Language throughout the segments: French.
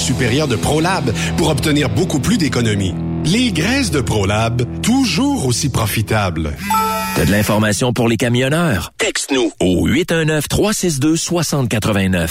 supérieure de ProLab pour obtenir beaucoup plus d'économies. Les graisses de ProLab, toujours aussi profitables. T'as de l'information pour les camionneurs? Texte-nous au 819-362-6089.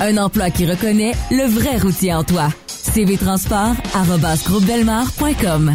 Un emploi qui reconnaît le vrai routier en toi. cvtransport.com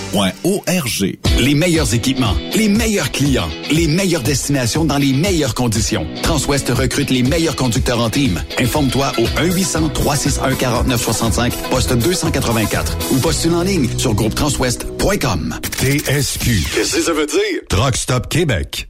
Les meilleurs équipements, les meilleurs clients, les meilleures destinations dans les meilleures conditions. Transwest recrute les meilleurs conducteurs en team. Informe-toi au 1-800-361-4965, poste 284 ou postule en ligne sur groupetranswest.com. TSQ. Qu'est-ce que ça veut dire? Truck Stop Québec.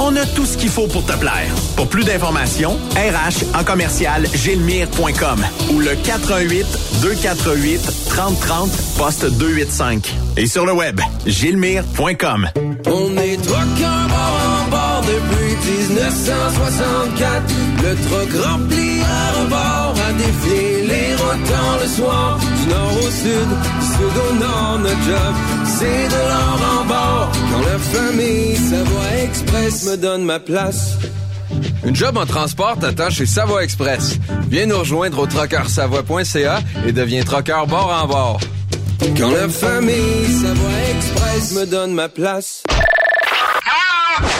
On a tout ce qu'il faut pour te plaire. Pour plus d'informations, RH en commercial gilmire.com ou le 418 248 3030 poste 285. Et sur le web, gilmire.com. On est bord en bord depuis 1964. Le truck rempli à rebord a défié les rotants le soir. Du nord au sud, du sud au nord, notre job, c'est de l'or en bord. Quand la famille Savoie Express me donne ma place. Une job en transport t'attend chez Savoie Express. Viens nous rejoindre au trockeursavoie.ca et deviens trockeur bord en bord. Quand la famille Savoie Express me donne ma place.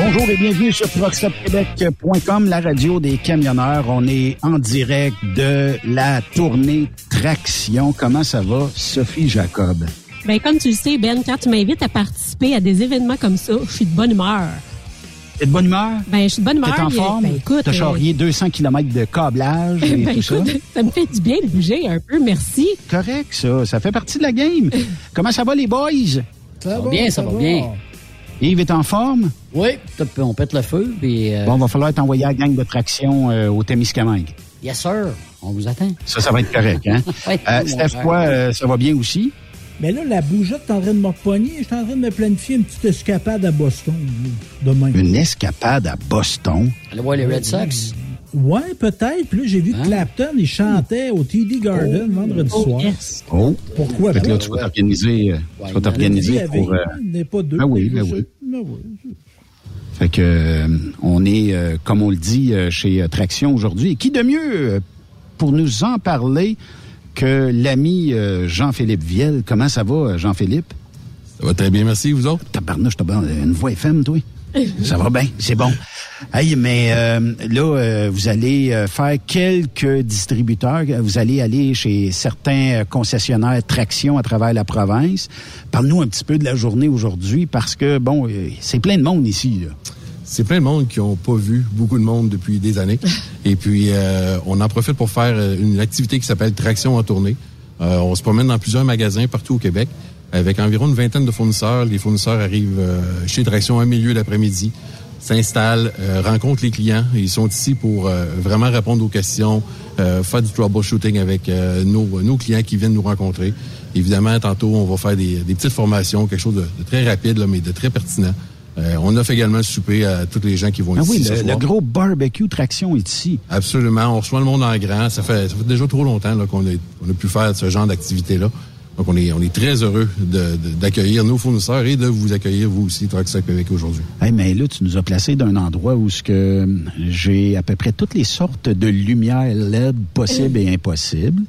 Bonjour et bienvenue sur truckstopquebec.com, la radio des camionneurs. On est en direct de la tournée Traction. Comment ça va, Sophie Jacob? Ben, comme tu le sais, Ben, quand tu m'invites à participer à des événements comme ça, je suis de bonne humeur. T'es de bonne humeur? Ben, je suis de bonne humeur. T'es en forme? Ben, écoute. T'as euh, charrié 200 km de câblage et ben, tout ça? écoute, ça? me fait du bien de bouger un peu, merci. Correct, ça. Ça fait partie de la game. Comment ça va, les boys? Ça va bien, ça va bien. Yves est en forme? Oui, on pète le feu, puis... euh, Bon, va falloir t'envoyer à la gang de traction euh, au Témiscamingue. Yes, sir. On vous attend. Ça, ça va être correct, hein? Oui, Euh, Steph, toi, euh, ça va bien aussi? Mais là, la bougeotte est en train de me repogner. Je suis en train de me planifier une petite escapade à Boston demain. Une escapade à Boston? Allez voir les Red Sox. Ouais, peut-être. Puis là, j'ai vu que Clapton, il chantait au TD Garden vendredi soir. Oh. Pourquoi Fait que pas? là, tu vas t'organiser, euh, tu vas t'organiser pour... euh, n'est pas deux. Ben oui, ben oui. Ben oui. Fait que euh, on est, euh, comme on le dit, euh, chez euh, Traction aujourd'hui. Et qui de mieux euh, pour nous en parler que l'ami euh, Jean-Philippe Viel? Comment ça va, Jean-Philippe? Ça va très bien, merci, vous autres? Tabarnouche, t'as une voix FM, toi? Ça va bien, c'est bon. Hey, mais euh, là, euh, vous allez euh, faire quelques distributeurs. Vous allez aller chez certains concessionnaires traction à travers la province. Parle-nous un petit peu de la journée aujourd'hui parce que, bon, c'est plein de monde ici. Là. C'est plein de monde qui n'ont pas vu beaucoup de monde depuis des années. Et puis, euh, on en profite pour faire une activité qui s'appelle Traction en tournée. On se promène dans plusieurs magasins partout au Québec avec environ une vingtaine de fournisseurs. Les fournisseurs arrivent euh, chez Traction un milieu d'après-midi, s'installent, euh, rencontrent les clients. Ils sont ici pour euh, vraiment répondre aux questions, euh, faire du troubleshooting avec euh, nos, nos clients qui viennent nous rencontrer. Évidemment, tantôt, on va faire des, des petites formations, quelque chose de, de très rapide, là, mais de très pertinent. Euh, on offre également le souper à tous les gens qui vont Ah ici oui, ce le, soir. le gros barbecue traction est ici. Absolument. On reçoit le monde en grand. Ça fait, ça fait déjà trop longtemps qu'on a, on a pu faire ce genre d'activité-là. Donc, on est, on est très heureux d'accueillir nos fournisseurs et de vous accueillir, vous aussi, Truck Stop Québec aujourd'hui. Hey, mais là, tu nous as placé d'un endroit où ce que hum, j'ai à peu près toutes les sortes de lumières LED possibles et impossibles.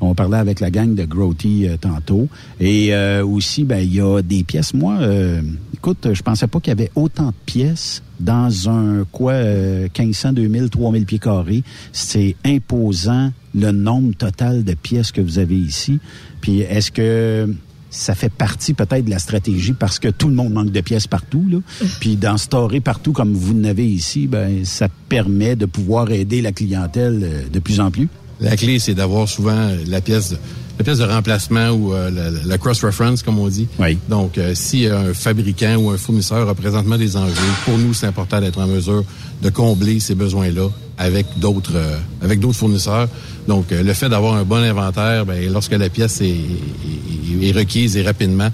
On parlait avec la gang de Growty euh, tantôt. Et euh, aussi, ben il y a des pièces. Moi, euh, écoute, je pensais pas qu'il y avait autant de pièces dans un quoi euh, 1500, 2000, 3000 pieds carrés. C'est imposant le nombre total de pièces que vous avez ici. Puis est-ce que ça fait partie peut-être de la stratégie parce que tout le monde manque de pièces partout. Là? Puis d'en storer partout comme vous n'avez ici, ben ça permet de pouvoir aider la clientèle euh, de plus en plus. La clé, c'est d'avoir souvent la pièce de, la pièce de remplacement ou euh, la, la cross-reference, comme on dit. Donc, euh, si un fabricant ou un fournisseur a présentement des enjeux, pour nous, c'est important d'être en mesure de combler ces besoins-là avec d'autres euh, avec d'autres fournisseurs. Donc, euh, le fait d'avoir un bon inventaire, ben, lorsque la pièce est, est- est requise et rapidement,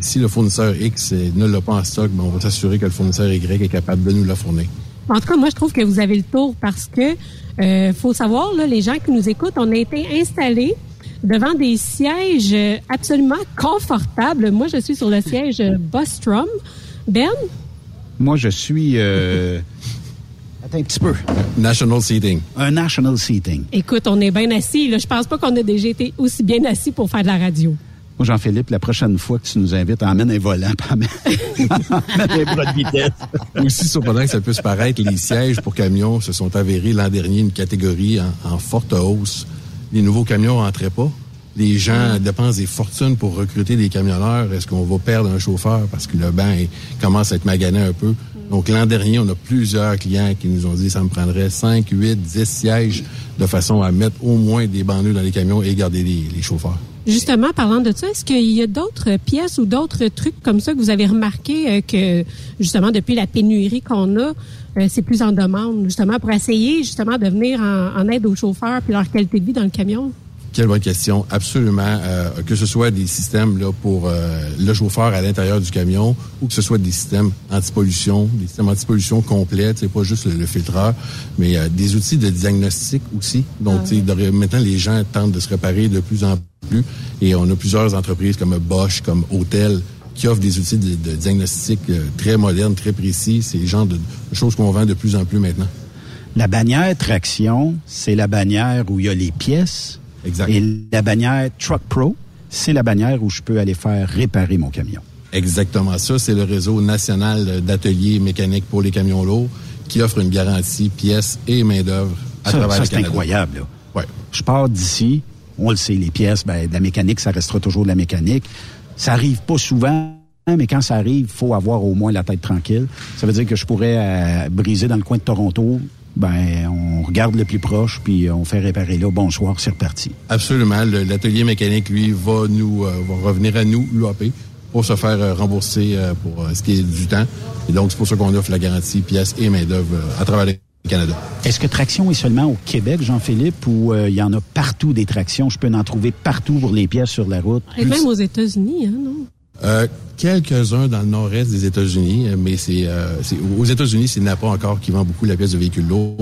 si le fournisseur X ne l'a pas en stock, ben, on va s'assurer que le fournisseur Y est capable de nous la fournir. En tout cas, moi, je trouve que vous avez le tour parce que euh, faut savoir, là, les gens qui nous écoutent, on a été installés devant des sièges absolument confortables. Moi, je suis sur le siège Bostrom. Ben? Moi, je suis... euh, Attends un petit peu. National Seating. Un national seating. Écoute, on est bien assis. Là. Je pense pas qu'on ait déjà été aussi bien assis pour faire de la radio. Moi, Jean-Philippe, la prochaine fois que tu nous invites, emmène un volant, emmène emmène un bras de vitesse. Aussi surprenant que ça puisse paraître, les sièges pour camions se sont avérés l'an dernier une catégorie en, en forte hausse. Les nouveaux camions rentraient pas. Les gens dépensent des fortunes pour recruter des camionneurs. Est-ce qu'on va perdre un chauffeur parce que le banc commence à être magané un peu? Donc, l'an dernier, on a plusieurs clients qui nous ont dit ça me prendrait 5, 8, 10 sièges de façon à mettre au moins des bandeaux dans les camions et garder les, les chauffeurs. Justement, parlant de ça, est-ce qu'il y a d'autres pièces ou d'autres trucs comme ça que vous avez remarqué euh, que, justement, depuis la pénurie qu'on a, euh, c'est plus en demande, justement, pour essayer, justement, de venir en, en aide aux chauffeurs puis leur qualité de vie dans le camion? Quelle bonne question. Absolument. euh, que ce soit des systèmes là, pour euh, le chauffeur à l'intérieur du camion ou que ce soit des systèmes anti-pollution, des systèmes anti-pollution complets, c'est pas juste le, le filtreur, mais euh, des outils de diagnostic aussi. Donc, tu sais, de- maintenant, les gens tentent de se réparer de plus en plus et on a plusieurs entreprises comme Bosch, comme Hotel, qui offrent des outils de, de diagnostic euh, très modernes, très précis. C'est le genre de, de choses qu'on vend de plus en plus maintenant. La bannière traction, c'est la bannière où il y a les pièces. Exact. Et la bannière Truck Pro, c'est la bannière où je peux aller faire réparer mon camion. Exactement ça. C'est le réseau national d'ateliers mécaniques pour les camions lourds qui offre une garantie pièces et main-d'œuvre à Ça, travers ça, le c'est Canada. incroyable. là. Ouais. Je pars d'ici, on le sait, les pièces, ben, de la mécanique, ça restera toujours de la mécanique. Ça arrive pas souvent, mais quand ça arrive, il faut avoir au moins la tête tranquille. Ça veut dire que je pourrais euh, briser dans le coin de Toronto. Ben, on regarde le plus proche, puis on fait réparer là. Bonsoir, c'est reparti. Absolument. L'atelier mécanique, lui, va nous euh, va revenir à nous, UAP, pour se faire euh, rembourser euh, pour euh, ce qui est du temps. Et donc, c'est pour ça qu'on offre la garantie pièces et main-d'œuvre euh, à travers le Canada. Est-ce que traction est seulement au Québec, Jean-Philippe, ou euh, il y en a partout des tractions? Je peux en trouver partout pour les pièces sur la route. Et même aux États-Unis, hein, non? Euh, Quelques-uns dans le nord-est des États-Unis, euh, mais c'est euh, c'est- aux États-Unis, c'est Napa encore qui vend beaucoup la pièce de véhicules lourds.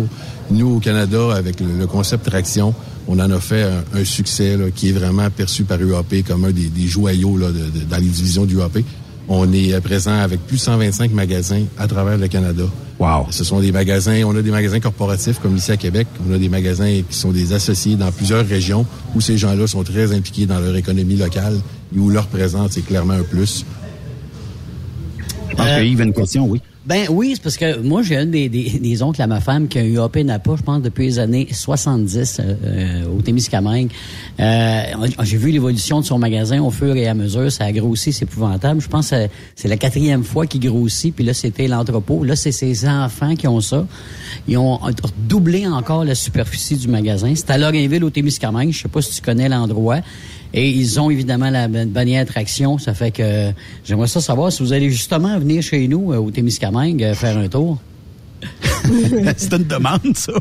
Nous, au Canada, avec le, concept traction, on en a fait un, succès qui est vraiment perçu par UAP comme un des, joyaux de- dans les divisions du UAP. On est présent avec plus de 125 magasins à travers le Canada. Wow. Ce sont des magasins, on a des magasins corporatifs comme ici à Québec, on a des magasins qui sont des associés dans plusieurs régions où ces gens-là sont très impliqués dans leur économie locale et où leur présence est clairement un plus. Je pense Euh, que Yves a une question, oui. Ben oui, c'est parce que moi, j'ai un des, des, des oncles à ma femme qui a eu AP Napa, je pense, depuis les années 70 euh, euh, au Témiscamingue. Euh, j'ai vu l'évolution de son magasin au fur et à mesure. Ça a grossi, c'est épouvantable. Je pense que c'est- la quatrième fois qu'il grossit, puis là, c'était l'entrepôt. Là, c'est ses enfants qui ont ça. Ils ont doublé encore la superficie du magasin. C'est à Lorrainville, au Témiscamingue. Je sais pas si tu connais l'endroit. Et ils ont évidemment la ban- bannière traction. Ça fait que j'aimerais ça savoir si vous allez justement venir chez nous euh, au Témiscamingue euh, faire un tour. c'est une demande, ça.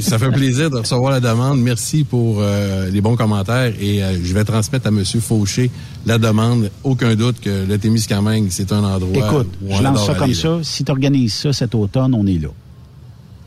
Ça fait plaisir de recevoir la demande. Merci pour euh, les bons commentaires et euh, je vais transmettre à M. Fauché la demande. Aucun doute que le Témiscamingue, c'est un endroit Écoute, où on je lance ça comme aller, ça. là. Si tu organises ça cet automne, on est là.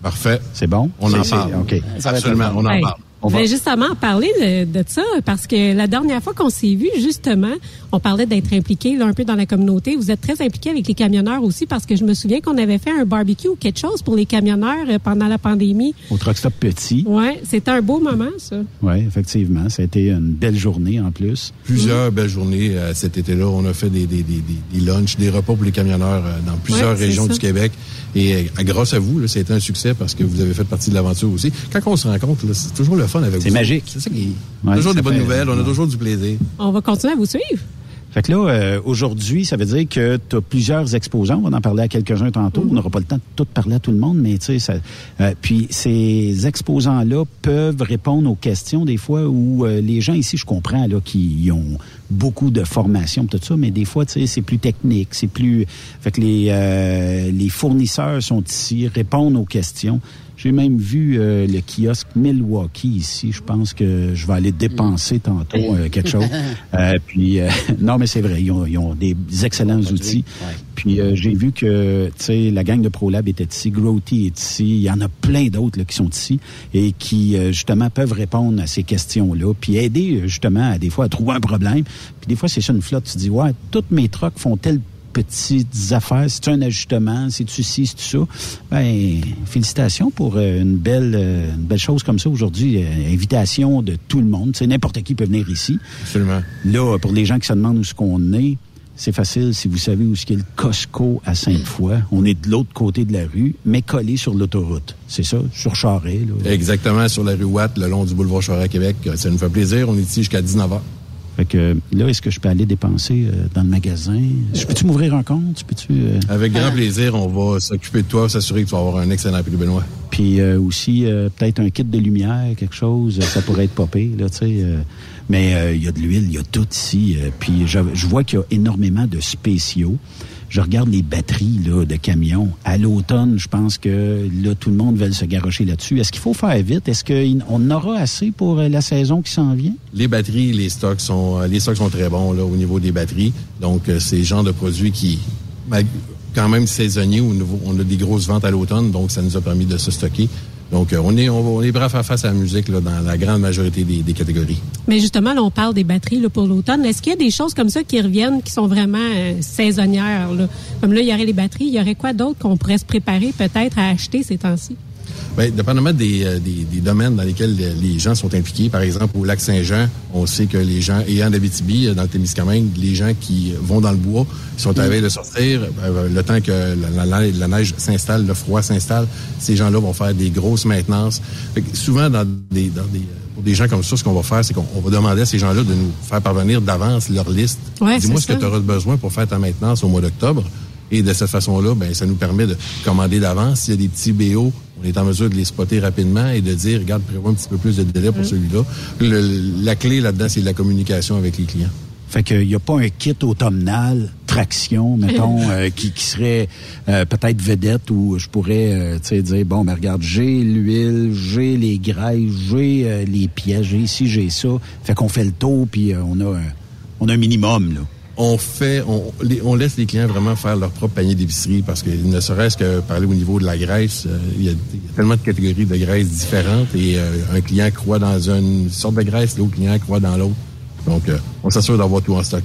Parfait. C'est bon? On en parle. OK. Absolument, on en Hey, parle. On je va- justement parler de, de ça parce que la dernière fois qu'on s'est vu, justement, on parlait d'être impliqué là, un peu dans la communauté. Vous êtes très impliqué avec les camionneurs aussi parce que je me souviens qu'on avait fait un barbecue ou quelque chose pour les camionneurs euh, pendant la pandémie. Au Truck Stop Petit. Ouais, c'était un beau moment, ça. Oui, effectivement. Ça a été une belle journée en plus. Plusieurs belles journées euh, cet été-là. On a fait des, des, des, des, lunchs, des repas pour les camionneurs euh, dans plusieurs Ouais, régions du Québec. Et euh, grâce à vous, là, ça a été un succès parce que vous avez fait partie de l'aventure aussi. Quand on se rencontre, là, c'est toujours le fun avec vous. C'est magique. C'est ça qui Ouais, toujours des bonnes nouvelles, on a toujours du plaisir. On va continuer à vous suivre. Fait que là, euh, aujourd'hui, ça veut dire que tu as plusieurs exposants. On va en parler à quelques-uns tantôt. On n'aura pas le temps de tout parler à tout le monde, mais tu sais, euh, puis ces exposants-là peuvent répondre aux questions des fois où euh, les gens ici, je comprends, là, qui ont beaucoup de formation, tout ça, mais des fois, tu sais, c'est plus technique, c'est plus... Fait que les, euh, les fournisseurs sont ici, répondent aux questions. J'ai même vu euh, le kiosque Milwaukee ici. Je pense que je vais aller dépenser tantôt euh, quelque chose. Euh, puis euh, non, mais c'est vrai, ils ont, ils ont des excellents outils. Puis euh, j'ai vu que tu sais la gang de ProLab était ici, Growty est ici, il y en a plein d'autres là, qui sont ici et qui euh, justement peuvent répondre à ces questions-là, puis aider justement à des fois à trouver un problème. Puis des fois c'est ça une flotte, tu dis ouais, toutes mes trucks font tel petites affaires, c'est un ajustement, c'est tu ci, c'est ça. Ben, félicitations pour euh, une belle, euh, une belle chose comme ça aujourd'hui. Euh, invitation de tout le monde. C'est n'importe qui peut venir ici. Absolument. Là, pour les gens qui se demandent où ce qu'on est, c'est facile si vous savez où est le Costco à Sainte-Foy. On est de l'autre côté de la rue, mais collé sur l'autoroute. C'est ça, sur Charret. Là. Exactement, sur la rue Watt, le long du boulevard Charret à Québec. Ça nous fait plaisir. On est ici jusqu'à 19h. Fait que là, est-ce que je peux aller dépenser euh, dans le magasin? Je peux-tu m'ouvrir un compte? Peux-tu, euh, Avec grand plaisir, on va s'occuper de toi, s'assurer que tu vas avoir un excellent prix, Benoît. Puis euh, aussi, euh, peut-être un kit de lumière, quelque chose, ça pourrait être popé, là, tu sais. euh, mais euh, il y a de l'huile, il y a tout ici. euh, puis je, je vois qu'il y a énormément de spéciaux. Je regarde les batteries là, de camions. À l'automne, je pense que là, tout le monde veut se garrocher là-dessus. Est-ce qu'il faut faire vite? Est-ce qu'on aura assez pour euh, la saison qui s'en vient? Les batteries, les stocks sont euh, les stocks sont très bons là au niveau des batteries. Donc euh, c'est le genre de produits qui quand même niveau on a des grosses ventes à l'automne donc ça nous a permis de se stocker. Donc euh, on est on, on est prêt à faire face à la musique dans la grande majorité des, catégories. Mais justement, là, on parle des batteries pour l'automne. Est-ce qu'il y a des choses comme ça qui reviennent, qui sont vraiment euh, saisonnières? Comme là, il y aurait les batteries. Il y aurait quoi d'autre qu'on pourrait se préparer peut-être à acheter ces temps-ci? Bien, dépendamment des, euh, des, des domaines dans lesquels euh, les gens sont impliqués, par exemple au lac Saint-Jean, on sait que les gens, et en Abitibi, euh, dans le Témiscamingue, les gens qui vont dans le bois sont à la veille de sortir, euh, le temps que la, la- la neige s'installe, le froid s'installe, ces gens-là vont faire des grosses maintenances. Fait que souvent, dans des, dans des, pour des gens comme ça, ce qu'on va faire, c'est qu'on on va demander à ces gens-là de nous faire parvenir d'avance leur liste. Ouais, Dis-moi ce que tu auras besoin pour faire ta maintenance au mois d'octobre. Et de cette façon-là, ben, ça nous permet de commander d'avance. S'il y a des petits BO, on est en mesure de les spotter rapidement et de dire, regarde, prévois un petit peu plus de délai pour celui-là. Le- la clé là-dedans, c'est la communication avec les clients. Fait qu'il n'y a pas un kit automnal, traction, mettons, euh, qui, qui serait euh, peut-être vedette où je pourrais euh, tu sais, dire, bon, ben regarde, j'ai l'huile, j'ai les graisses, j'ai euh, les pièces, j'ai ici, j'ai ça. Fait qu'on fait le tour, puis euh, on, a un, on a un minimum, là. On fait, on, laisse les clients vraiment faire leur propre panier d'épicerie parce que ne serait-ce que parler au niveau de la graisse, euh, il y, a il y a tellement de catégories de graisse différentes et euh, un client croit dans une sorte de graisse, l'autre client croit dans l'autre. Donc, euh, on s'assure d'avoir tout en stock.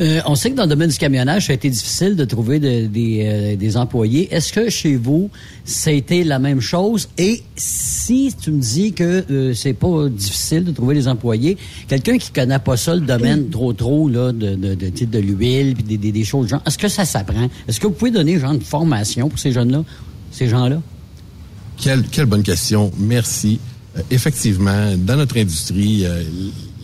Euh, on sait que dans le domaine du camionnage, ça a été difficile de trouver de- euh, des employés. Est-ce que chez vous, ça a été la même chose? Et si tu me dis que euh, c'est pas difficile de trouver des employés, quelqu'un qui connaît pas ça, le domaine trop trop là, de, de, de, l'huile puis des, des, des choses genre, est-ce que ça s'apprend? Est-ce que vous pouvez donner genre de formation pour ces jeunes-là, ces gens-là? Quelle, quelle bonne question. Merci. Euh, effectivement, dans notre industrie, euh,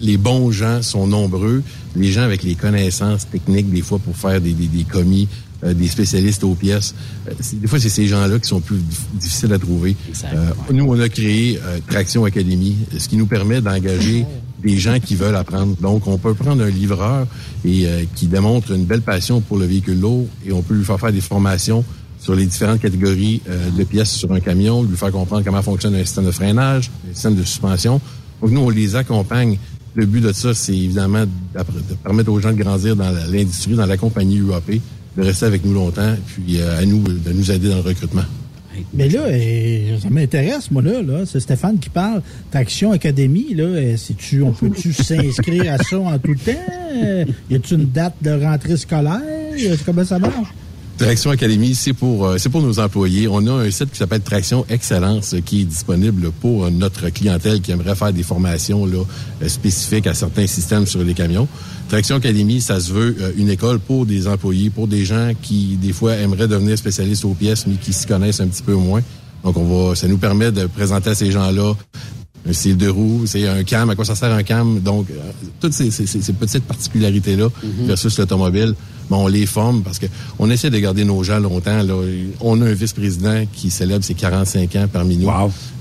les bons gens sont nombreux. Les gens avec les connaissances techniques, des fois, pour faire des, des, des commis, euh, des spécialistes aux pièces. euh, des fois, c'est ces gens-là qui sont plus dif- difficiles à trouver. Euh, nous, on a créé euh, Traction Academy, ce qui nous permet d'engager des gens qui veulent apprendre. Donc, on peut prendre un livreur et euh, qui démontre une belle passion pour le véhicule lourd et on peut lui faire faire des formations sur les différentes catégories euh, de pièces sur un camion, lui faire comprendre comment fonctionne un système de freinage, un système de suspension. Donc, nous, on les accompagne. Le but de ça, c'est évidemment de permettre aux gens de grandir dans l'industrie, dans la compagnie UAP, de rester avec nous longtemps, puis euh, à nous de nous aider dans le recrutement. Mais là, euh, ça m'intéresse, moi, là. là. C'est Stéphane qui parle. Traction Academy, là, euh, c'est-tu, on peut-tu s'inscrire à ça en tout temps? Y a-tu une date de rentrée scolaire? Comment ça marche? Traction Academy, c'est pour euh, c'est pour nos employés. On a un site qui s'appelle Traction Excellence euh, qui est disponible pour euh, notre clientèle qui aimerait faire des formations là, spécifiques à certains systèmes sur les camions. Traction Academy, ça se veut une école pour des employés, pour des gens qui des fois aimeraient devenir spécialistes aux pièces mais qui s'y connaissent un petit peu moins. Donc on va ça nous permet de présenter à ces gens-là un style de roue, c'est un cam, à quoi ça sert un cam? Donc, euh, toutes ces, ces- ces- petites particularités-là versus l'automobile, bon, on les forme parce que on essaie de garder nos gens longtemps. Là. On a un vice-président qui célèbre ses 45 ans parmi nous.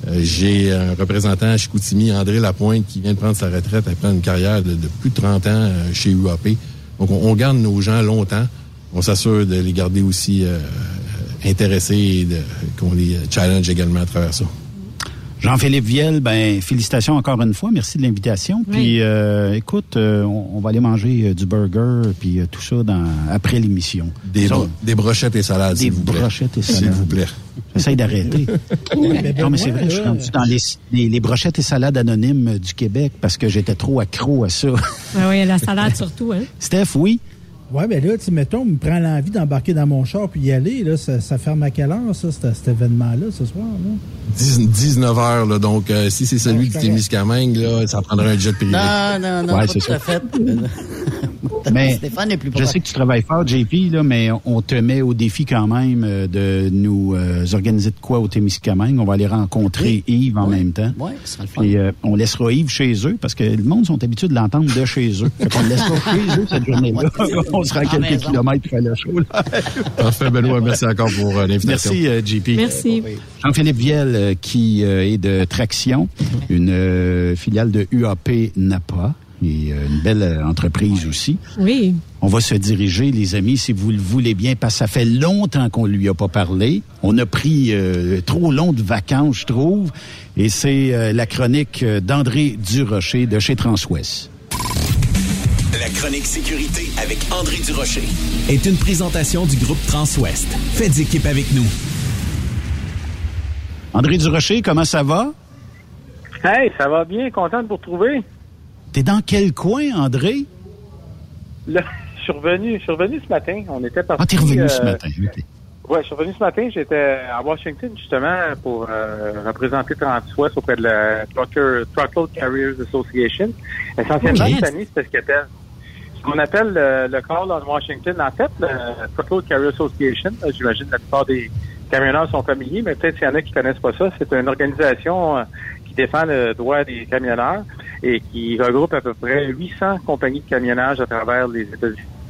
Euh, J'ai un représentant à Chicoutimi, André Lapointe, qui vient de prendre sa retraite après une carrière de, de plus de 30 ans euh, chez UAP. Donc, on, on garde nos gens longtemps. On s'assure de les garder aussi euh, intéressés et qu'on les challenge également à travers ça. Jean-Philippe Viel, ben félicitations encore une fois, merci de l'invitation. Puis euh, écoute, euh, on, on va aller manger euh, du burger puis euh, tout ça dans après l'émission. Des, bro- des brochettes et salades, Des s'il vous plaît. brochettes et S'il salades. vous plaît. J'essaie d'arrêter. non, mais c'est vrai, je suis rendu dans les, les, les brochettes et salades anonymes du Québec parce que j'étais trop accro à ça. Ah oui, la salade surtout, hein? Steph, oui? Ouais, ben là, tu mettons, me prend l'envie d'embarquer dans mon char puis y aller, là, ça, ça ferme à quelle heure, ça, cet, cet événement-là, ce soir, là? 19 heures, là, donc euh, si c'est celui de c'est Témiscamingue, là, ça prendrait un jet privé. Non, non, non, Ouais, pas c'est tout ça. à fait. Mais Stéphane est plus je sais que tu travailles fort, JP, là, mais on te met au défi quand même euh, de nous euh, organiser de quoi au Témiscamingue. On va aller rencontrer Yves en même temps. Oui, ce sera le fun. Puis euh, on laissera Yves chez eux parce que le monde sont habitués de l'entendre de chez eux. Fait qu'on le laissera chez eux cette journée-là. on sera à En quelques maison. kilomètres pour le show. là. Parfait, Benoît, merci encore pour euh, l'invitation. Merci, euh, JP. Merci. Jean-Philippe Viel, euh, qui euh, est de Traction, une euh, filiale de UAP Napa, et une belle entreprise aussi. Oui. On va se diriger, les amis, si vous le voulez bien, parce que ça fait longtemps qu'on lui a pas parlé. On a pris euh, trop long de vacances, je trouve. Et c'est euh, la chronique d'André Durocher de chez Transwest. La chronique sécurité avec André Durocher. Est une présentation du groupe Transwest. Faites équipe avec nous. André Durocher, comment ça va? Hey, ça va bien, content de vous retrouver. T'es dans quel coin, André? Là, je suis revenu, je suis revenu ce matin. On était parti. Ah, t'es revenu ce euh, matin. ok. Ouais, je suis revenu ce matin. J'étais à Washington justement pour euh, représenter Transwest auprès de la Trucker, Truckload Carriers Association. Essentiellement, cette année, c'était ce qu'on appelle, ce qu'on appelle le, le call on Washington. En fait, le Truckload Carrier Association, j'imagine la plupart des camionneurs sont familiers, mais peut-être s'il y en a qui connaissent pas ça, c'est une organisation euh, qui défend le droit des camionneurs et qui regroupe à peu près 800 compagnies de camionnage à travers les États-Unis.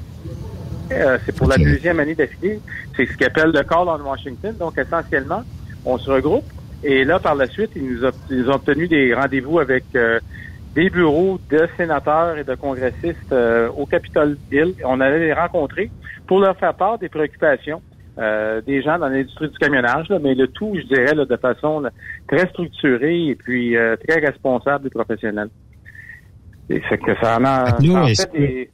Euh, c'est pour la deuxième année d'affilée. C'est ce qu'ils appellent le Call on Washington. Donc, essentiellement, on se regroupe. Et là, par la suite, ils nous ont, ils ont obtenu des rendez-vous avec euh, des bureaux de sénateurs et de congressistes euh, au Capitole Hill. On allait les rencontrer pour leur faire part des préoccupations euh, des gens dans l'industrie du camionnage, là, mais le tout, je dirais, là, de façon là, très structurée et puis euh, très responsable et professionnelle. Et c'est que ça en a, en fait des...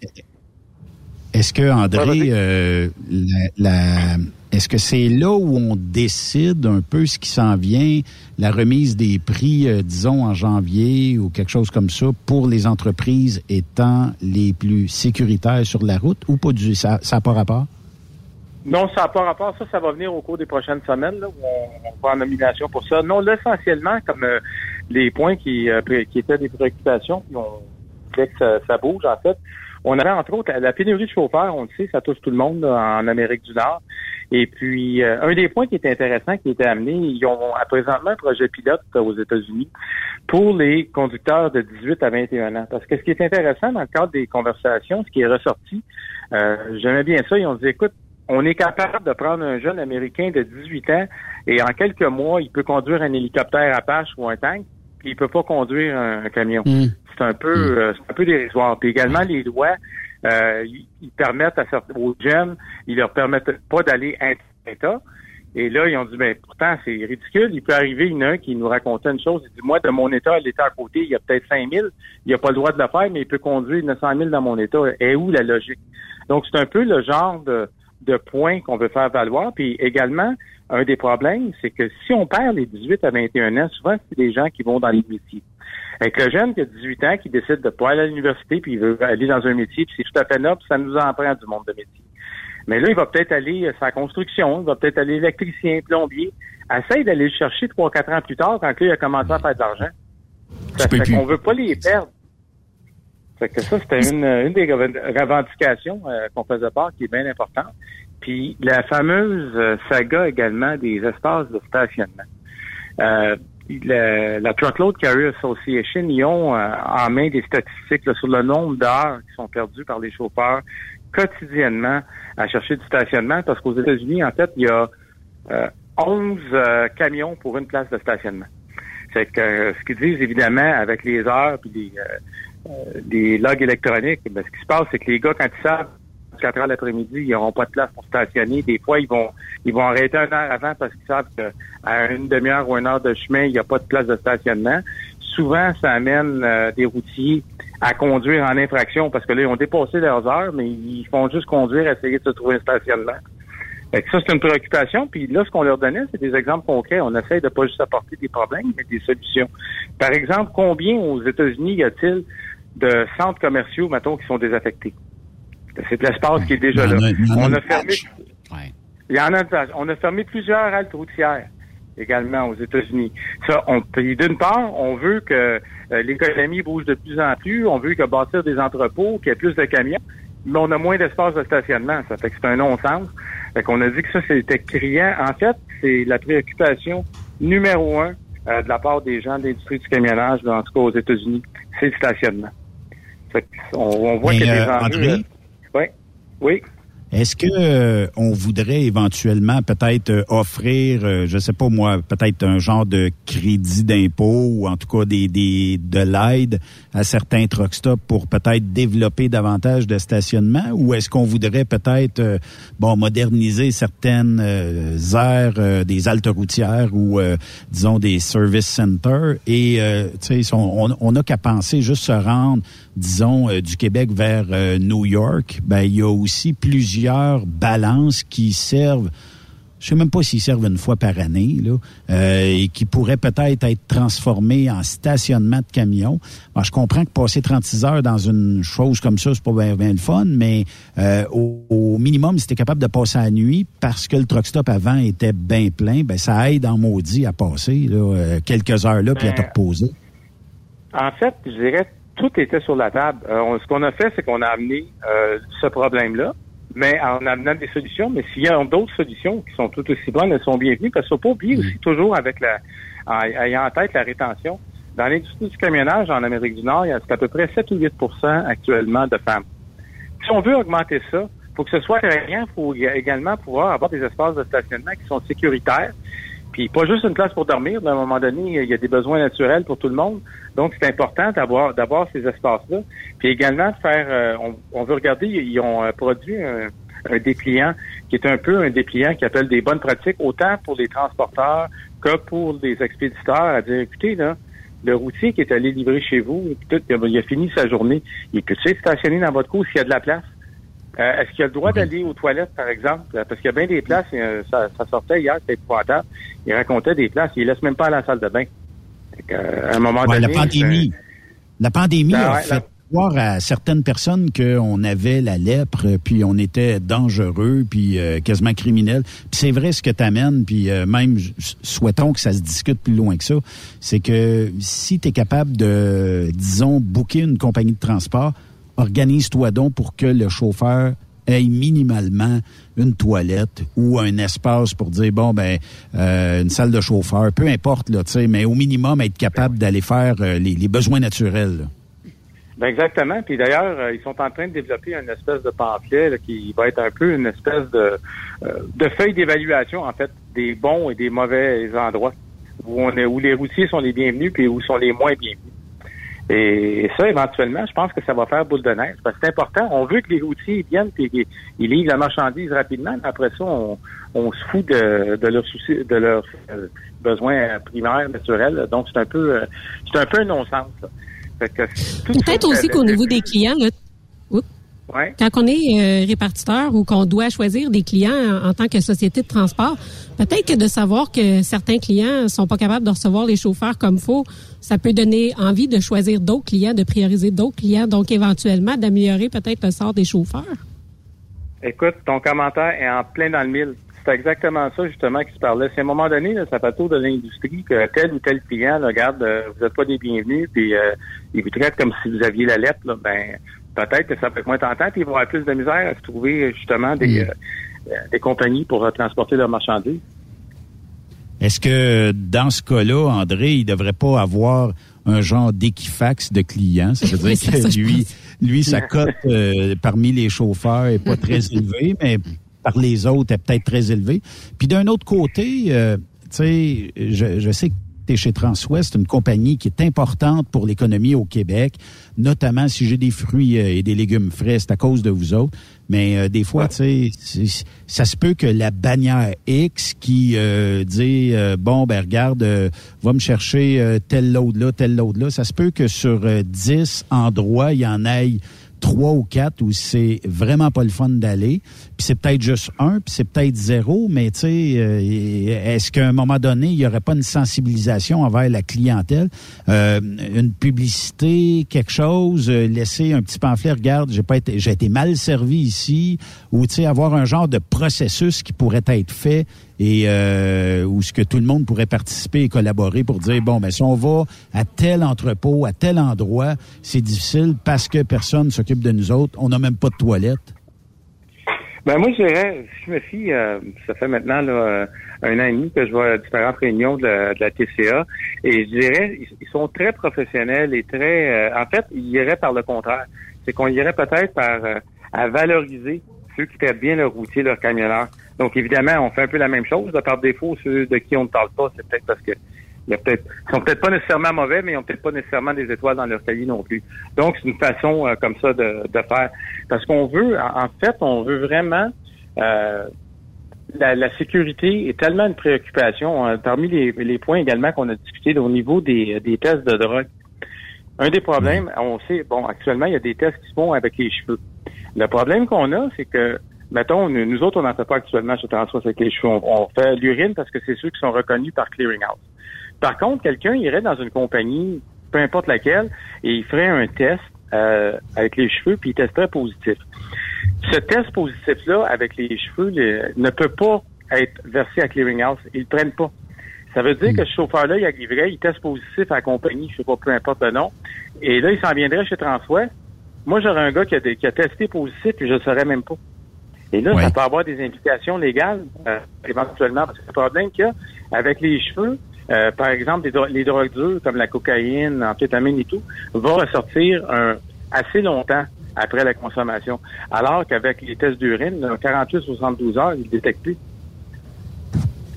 Est-ce que André, euh, la, la- est-ce que c'est là où on décide un peu ce qui s'en vient, la remise des prix, euh, disons en janvier ou quelque chose comme ça, pour les entreprises étant les plus sécuritaires sur la route ou pas du ça, ça n'a pas rapport? Non, ça n'a pas rapport. Ça, ça va venir au cours des prochaines semaines, là, où on, on va en nomination pour ça. Non, là, essentiellement, comme euh, les points qui, euh, étaient des préoccupations, puis on voulait que ça, ça bouge, en fait. On avait, entre autres, la, pénurie de chauffeurs, on le sait, ça touche tout le monde là, en Amérique du Nord. Et puis, euh, un des points qui était intéressant, qui était amené, ils ont à présentement un projet pilote aux États-Unis pour les conducteurs de 18 à 21 ans. Parce que ce qui est intéressant dans le cadre des conversations, ce qui est ressorti, euh, j'aimais bien ça, ils ont dit, écoute, on est capable de prendre un jeune Américain de 18 ans et en quelques mois, il peut conduire un hélicoptère Apache ou un tank, puis il peut pas conduire un, camion. C'est un peu, euh, c'est un peu dérisoire. Puis également, les lois, euh, ils, permettent à certains, aux jeunes, ils leur permettent pas d'aller inter-État. Et là, ils ont dit, ben pourtant, c'est ridicule. Il peut arriver, il y en a un qui nous racontait une chose. Il dit, moi, de mon État à l'État à côté, il y a peut-être 5 000. Il n'a pas le droit de le faire, mais il peut conduire 900 000 dans mon État. Et où la logique? Donc, c'est un peu le genre de, de point qu'on veut faire valoir. Puis également, un des problèmes, c'est que si on perd les 18 à 21 ans, souvent, c'est des gens qui vont dans les métiers. Avec le jeune qui a 18 ans, qui décide de pas aller à l'université, puis il veut aller dans un métier, puis c'est tout à fait noble, ça nous en prend du monde de métier. Mais là, il va peut-être aller à sa construction, il va peut-être aller électricien, plombier. Essaye d'aller le chercher trois, quatre ans plus tard, quand là, il a commencé à faire de l'argent. Ça peux fait qu'on veut pas les perdre. Fait que ça, c'était une, une des reven- revendications euh, qu'on faisait part qui est bien importante. Puis la fameuse euh, saga également des espaces de stationnement. Euh, le- la Truckload Carrier Association, ils ont euh, en main des statistiques là, sur le nombre d'heures qui sont perdues par les chauffeurs quotidiennement à chercher du stationnement parce qu'aux États-Unis, en fait, il y a euh, 11 euh, camions pour une place de stationnement. C'est que euh, ce qu'ils disent, évidemment, avec les heures puis les, des logs électroniques, ben, ce qui se passe, c'est que les gars, quand ils savent 4 heures l'après-midi, ils n'auront pas de place pour stationner. Des fois, ils vont ils vont arrêter une heure avant parce qu'ils savent qu'à une demi-heure ou une heure de chemin, il n'y a pas de place de stationnement. Souvent, ça amène euh, des routiers à conduire en infraction parce que là, ils ont dépassé leurs heures, mais ils font juste conduire, essayer de se trouver un stationnement. Ça, c'est une préoccupation. Puis là, ce qu'on leur donnait, c'est des exemples concrets. On essaye de pas juste apporter des problèmes, mais des solutions. Par exemple, combien aux États-Unis y a-t-il de centres commerciaux, mettons, qui sont désaffectés? C'est de l'espace qui est déjà là. a- il y en a On a fermé. Il y en a. On a fermé plusieurs haltes routières également aux États-Unis. Ça, on, puis d'une part, on veut que euh, l'économie bouge de plus en plus. On veut que bâtir des entrepôts, qu'il y ait plus de camions, mais on a moins d'espace de stationnement. Ça fait que c'est un non-sens. Fait qu'on a dit que ça, c'était criant. En fait, c'est la préoccupation numéro un euh, de la part des gens de l'industrie du camionnage, en tout cas aux États-Unis, c'est le stationnement. Fait qu'on on voit Mais, qu'il y a des euh, enjeux. André? Oui. Oui. Est-ce que euh, on voudrait éventuellement peut-être euh, offrir, euh, je sais pas moi, peut-être un genre de crédit d'impôt ou en tout cas des, des de l'aide à certains truck stops pour peut-être développer davantage de stationnement? Ou est-ce qu'on voudrait peut-être euh, bon moderniser certaines euh, aires des haltes routières ou disons des service centers? Et tu sais on, on n'a qu'à penser juste se rendre disons euh, du Québec vers euh, New York, ben il y a aussi plusieurs balances qui servent je sais même pas s'ils servent une fois par année, là, euh, et qui pourraient peut-être être transformés en stationnement de camions. Bon, je comprends que passer 36 heures dans une chose comme ça, c'est pas bien, bien le fun, mais euh, au, au minimum, si tu capable de passer la nuit parce que le truck stop avant était bien plein, ben ça aide en maudit à passer là, euh, quelques heures là, puis à te Ben, reposer. En fait, je dirais tout était sur la table. Euh, on- ce qu'on a fait, c'est qu'on a amené euh, ce problème-là, mais en amenant des solutions. Mais s'il y a d'autres solutions qui sont tout aussi bonnes, elles sont bienvenues. Parce qu'il ne faut pas oublier aussi toujours avec la, en ayant en tête la rétention. Dans l'industrie du camionnage en Amérique du Nord, il y a à peu près 7 ou 8% actuellement de femmes. Si on veut augmenter ça, pour que ce soit attrayant, il faut également pouvoir avoir des espaces de stationnement qui sont sécuritaires. Puis pas juste une place pour dormir. À un moment donné, il y a des besoins naturels pour tout le monde. Donc, c'est important d'avoir d'avoir ces espaces-là. Puis également faire, euh, on, on veut regarder, ils ont euh, produit un, un dépliant qui est un peu un dépliant qui appelle des bonnes pratiques, autant pour les transporteurs que pour les expéditeurs, à dire, écoutez, là, le routier qui est allé livrer chez vous, tout, il, a, fini sa journée, il peut être stationné dans votre cours s'il y a de la place. Euh, Est-ce qu'il a le droit d'aller aux toilettes, par exemple? Euh, Parce qu'il y a bien des places, euh, ça, ça sortait hier, c'était épouvantable. Il racontait des places, il laisse même pas à la salle de bain. Fait à un moment Ouais, donné... la pandémie, la pandémie Ben a ouais, fait la- voir à certaines personnes qu'on avait la lèpre, puis on était dangereux, puis euh, quasiment criminel. Puis c'est vrai ce que t'amènes, puis euh, même souhaitons que ça se discute plus loin que ça, c'est que si tu es capable de, disons, booker une compagnie de transport, organise-toi donc pour que le chauffeur ait minimalement une toilette ou un espace pour dire bon ben euh, une salle de chauffeur, peu importe là, tu sais, mais au minimum être capable d'aller faire euh, les, les besoins naturels. là. Ben exactement. Puis d'ailleurs, euh, ils sont en train de développer une espèce de pamphlet là, qui va être un peu une espèce de, de feuille d'évaluation, en fait, des bons et des mauvais endroits où on est, où les routiers sont les bienvenus puis où sont les moins bienvenus. Et ça, éventuellement, je pense que ça va faire boule de neige. Parce que c'est important. On veut que les routiers viennent et qu'ils ils livrent la marchandise rapidement. mais Après ça, on, on se fout de, de leurs soucis, de leurs euh, besoins primaires, naturels. Donc, c'est un peu, euh, c'est un peu un non-sens. Peut-être aussi qu'au niveau des clients, là, oups, Ouais. quand on est euh, répartiteur ou qu'on doit choisir des clients en, en tant que société de transport, peut-être que de savoir que certains clients sont pas capables de recevoir les chauffeurs comme faut, ça peut donner envie de choisir d'autres clients, de prioriser d'autres clients, donc éventuellement d'améliorer peut-être le sort des chauffeurs. Écoute, ton commentaire est en plein dans le mille. C'est exactement ça, justement, qui se parlait. C'est à un moment donné, là, ça fait tour de l'industrie que tel ou tel client, là, regarde, euh, vous n'êtes pas des bienvenus, puis euh, il vous traite comme si vous aviez la lettre, là, ben peut-être que ça peut être moins tentant, puis ils vont avoir plus de misère à se trouver, justement, des, euh, euh, des compagnies pour euh, transporter leurs marchandises. Est-ce que dans ce cas-là, André, il devrait pas avoir un genre d'équifax de clients? Ça veut dire ça, que lui, lui, sa cote euh, parmi les chauffeurs est pas très élevée, mais par les autres est peut-être très élevée. Puis d'un autre côté, euh, tu sais, je, je sais que chez Transwest, une compagnie qui est importante pour l'économie au Québec, notamment si j'ai des fruits euh, et des légumes frais, c'est à cause de vous autres. Mais euh, des fois, tu sais, ça se peut que la bannière X qui euh, dit bon ben regarde, va me chercher tel load là, tel load là, ça se peut que sur euh, 10 endroits, il y en ait trois ou quatre où c'est vraiment pas le fun d'aller. Puis c'est peut-être juste un, puis c'est peut-être zéro, mais tu sais, euh, est-ce qu'à un moment donné, il y aurait pas une sensibilisation envers la clientèle, euh, une publicité, quelque chose, euh, laisser un petit pamphlet, regarde, j'ai pas été, j'ai été mal servi ici, ou tu sais, avoir un genre de processus qui pourrait être fait et euh, où ce que tout le monde pourrait participer et collaborer pour dire bon ben si on va à tel entrepôt, à tel endroit, c'est difficile parce que personne s'occupe de nous autres, on n'a même pas de toilette. Ben moi, je dirais, je me fie, euh, ça fait maintenant là, un an et demi que je vois différentes réunions de la, TCA, et je dirais, ils, sont très professionnels et très, euh, en fait, ils iraient par le contraire. C'est qu'on irait peut-être par euh, à valoriser ceux qui traitent bien leur routier, leur camionneur. Donc, évidemment, on fait un peu la même chose. De par défaut, ceux de qui on ne parle pas, c'est peut-être parce que il y a peut-être, ils sont peut-être pas nécessairement mauvais, mais ils ont peut-être pas nécessairement des étoiles dans leur cahier non plus. Donc, c'est une façon euh, comme ça de, de faire. Parce qu'on veut, en, en fait, on veut vraiment euh, la, la, sécurité est tellement une préoccupation. Hein, parmi les, les, points également qu'on a discuté au niveau des, des tests de drogue. Un des problèmes, on sait, bon, actuellement, il y a des tests qui se font avec les cheveux. Le problème qu'on a, c'est que mettons, nous autres, on n'en fait pas actuellement chez Transforce avec les cheveux. On, fait l'urine parce que c'est ceux qui sont reconnus par Clearinghouse. Par contre, quelqu'un irait dans une compagnie, peu importe laquelle, et il ferait un test euh, avec les cheveux, puis il testerait positif. Ce test positif-là, avec les cheveux, ne peut pas être versé à Clearinghouse. Ils le prennent pas. Ça veut dire que ce chauffeur-là, il arriverait, il teste positif à la compagnie, je sais pas, peu importe le nom, et là, il s'en viendrait chez Transwest. Moi, j'aurais un gars qui a, qui a testé positif, puis je ne saurais même pas. Et là, oui. ça peut avoir des implications légales, euh, éventuellement, parce que le problème qu'il y a avec les cheveux, euh, par exemple, les, dro les, drogues dures comme la cocaïne, l'amphétamine et tout, va ressortir un, assez longtemps après la consommation. Alors qu'avec les tests d'urine, 48-72 heures, ils détectent plus.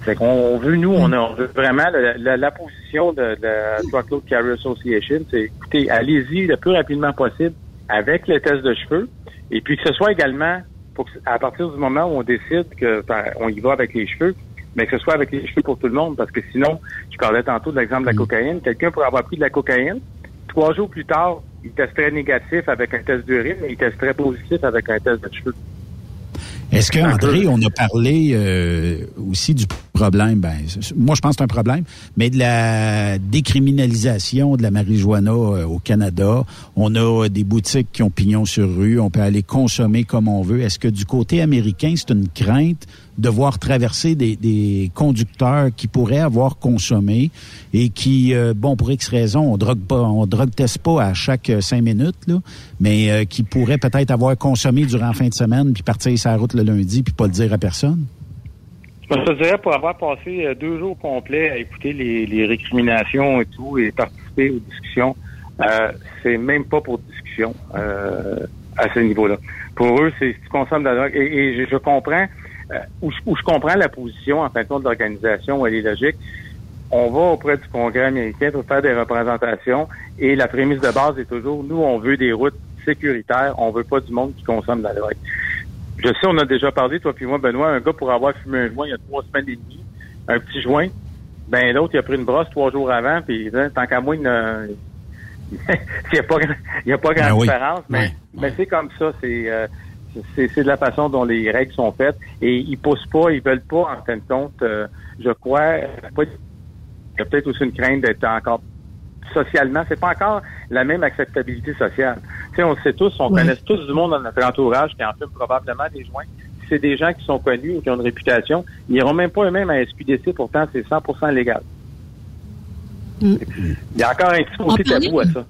Fait qu'on veut, nous, on, a, on veut vraiment la, la, la position de, de la Truckload Carrier Association, c'est écoutez, allez-y le plus rapidement possible avec les tests de cheveux, et puis que ce soit également pour que, à partir du moment où on décide que ben, on y va avec les cheveux, mais que ce soit avec les cheveux pour tout le monde, parce que sinon, je parlais tantôt de l'exemple de la cocaïne, quelqu'un pourrait avoir pris de la cocaïne, trois jours plus tard, il testerait négatif avec un test d'urine, et il testerait positif avec un test de cheveux. Est-ce que, André, on a parlé euh, aussi du problème, ben, moi je pense que c'est un problème, mais de la décriminalisation de la marijuana euh, au Canada. On a des boutiques qui ont pignon sur rue, on peut aller consommer comme on veut. Est-ce que du côté américain, c'est une crainte de voir traverser des, des, conducteurs qui pourraient avoir consommé et qui, euh, bon, pour X raison, on drogue pas, on drogue teste pas à chaque cinq minutes, là, mais euh, qui pourraient peut-être avoir consommé durant la fin de semaine puis partir sa route le lundi puis pas le dire à personne? Je me dirais pour avoir passé deux jours complets à écouter les, les récriminations et tout et participer aux discussions, euh, c'est même pas pour discussion euh, à ce niveau-là. Pour eux, c'est si tu consommes de la drogue. Et, je, comprends euh, où, je, où, je, comprends la position en fin de compte de l'organisation, où elle est logique. On va auprès du Congrès américain pour faire des représentations et la prémisse de base est toujours nous, on veut des routes sécuritaires, on veut pas du monde qui consomme de la drogue. Je sais, on a déjà parlé, toi puis moi, Benoît, un gars pour avoir fumé un joint il y a trois semaines et demie, un petit joint, ben l'autre, il a pris une brosse trois jours avant, puis hein, tant qu'à moi, il n'y a pas, il y a pas grande ben différence, oui. mais, mais c'est comme ça, c'est, euh, c'est, de la façon dont les règles sont faites, et ils poussent pas, ils veulent pas, en fin de compte, euh, je crois, il y a peut-être aussi une crainte d'être encore socialement, c'est pas encore la même acceptabilité sociale. Tu sais, on sait tous, on oui. connaît tous du monde dans notre entourage qui en fume probablement des joints. C'est des gens qui sont connus ou qui ont une réputation. Ils n'iront même pas eux-mêmes à SQDC, pourtant c'est 100% légal. Mm. Il y a encore un petit côté tabou à ça.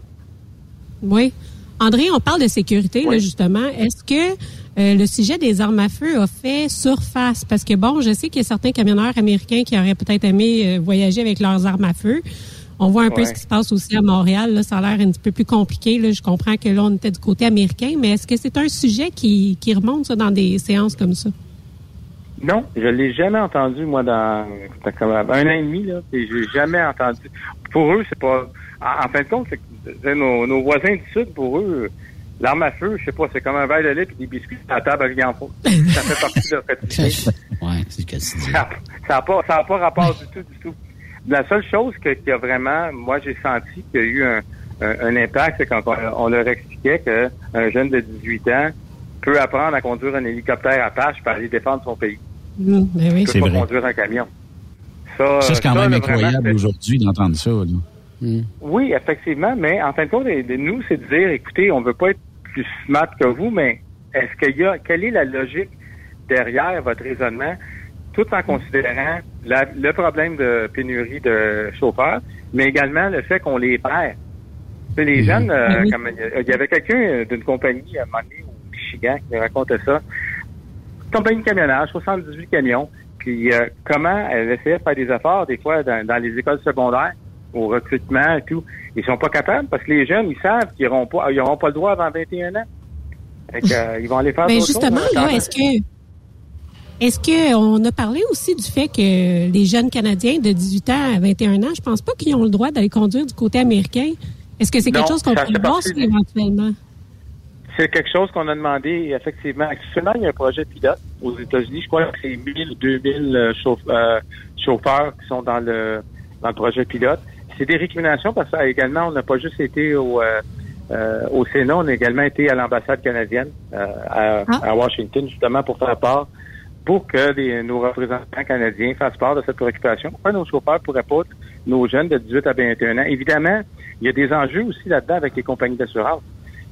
Oui. André, on parle de sécurité, oui. là, justement. Est-ce que euh, le sujet des armes à feu a fait surface? Parce que, bon, je sais qu'il y a certains camionneurs américains qui auraient peut-être aimé euh, voyager avec leurs armes à feu. On voit un peu ce qui se passe aussi à Montréal. Là, ça a l'air un petit peu plus compliqué. Là. Je comprends que là, on était du côté américain, mais est-ce que c'est un sujet qui, qui remonte ça, dans des séances comme ça? Non, je l'ai jamais entendu, moi, dans un an et demi, là, et je l'ai jamais entendu. Pour eux, c'est pas. En, en, fin de compte, c'est nos, nos, voisins du Sud, pour eux, l'arme à feu, je sais pas, c'est comme un verre de lait et des biscuits à la table en faux. Ça fait partie de leur quotidien. ouais, c'est ce que Ça n'a pas, pas rapport du tout, du tout. La seule chose que, qui a vraiment, moi, j'ai senti qu'il y a eu un, un, un impact, c'est quand on, on leur expliquait qu'un jeune de 18 ans peut apprendre à conduire un hélicoptère Apache pour aller défendre son pays. Mm, ben oui. Peut pas conduire un camion. Ça, Ça, c'est quand ça, même incroyable c'est- aujourd'hui d'entendre ça. là. Oui, effectivement, mais en fin de compte, de nous, c'est de dire, écoutez, on veut pas être plus smart que vous, mais est-ce qu'il y a, quelle est la logique derrière votre raisonnement, tout en considérant la- le problème de pénurie de chauffeurs, mais également le fait qu'on les perd? Les jeunes, euh, Mhm. comme, il y avait quelqu'un d'une compagnie à un moment donné au Michigan qui racontait ça. Compagnie de camionnage, 78 camions, puis euh, comment elle essayait de faire des efforts des fois dans, dans les écoles secondaires au recrutement et tout. Ils sont pas capables parce que les jeunes, ils savent qu'ils n'auront pas, ils auront pas le droit avant 21 ans. Fait que, euh, ils vont aller faire d'autres justement, choses, hein, là, est-ce que est-ce que on a parlé aussi du fait que les jeunes Canadiens de 18 ans à 21 ans, je pense pas qu'ils ont le droit d'aller conduire du côté américain. Est-ce que c'est quelque Non, chose qu'on peut voir éventuellement? C'est quelque chose qu'on a demandé, effectivement. Actuellement, il y a un projet pilote aux États-Unis. Je crois que c'est 1000 ou 2000 euh, chauffe- euh, chauffeurs qui sont dans le, dans le projet pilote. C'est des récriminations parce que également, on n'a pas juste été au, euh, euh, au Sénat, on a également été à l'ambassade canadienne euh, à, à Washington, justement, pour faire part, pour que les- nos représentants canadiens fassent part de cette préoccupation. Pourquoi nos chauffeurs pourraient pas, nos jeunes de 18 à 21 ans? Évidemment, il y a des enjeux aussi là-dedans avec les compagnies d'assurance.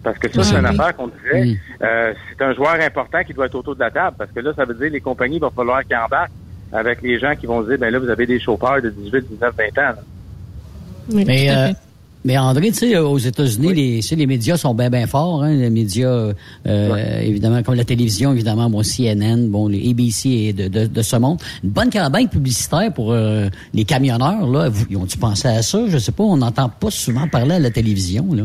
Parce que ça, c'est Ah, une oui. affaire qu'on disait. euh, c'est un joueur important qui doit être autour de la table. Parce que là, ça veut dire les compagnies, va falloir qu'ils embarquent avec les gens qui vont dire, ben là, vous avez des chauffeurs de 18, 19, 20 ans. là. Mais, euh, mais André, tu sais, aux États-Unis, les, les médias sont bien, bien forts. Hein, les médias, euh, évidemment, comme la télévision, évidemment, bon, CNN, bon, les ABC et de, de, de ce monde. Une bonne campagne publicitaire pour euh, les camionneurs, là. Vous, ils ont-tu pensé à ça? Je sais pas, on n'entend pas souvent parler à la télévision, là.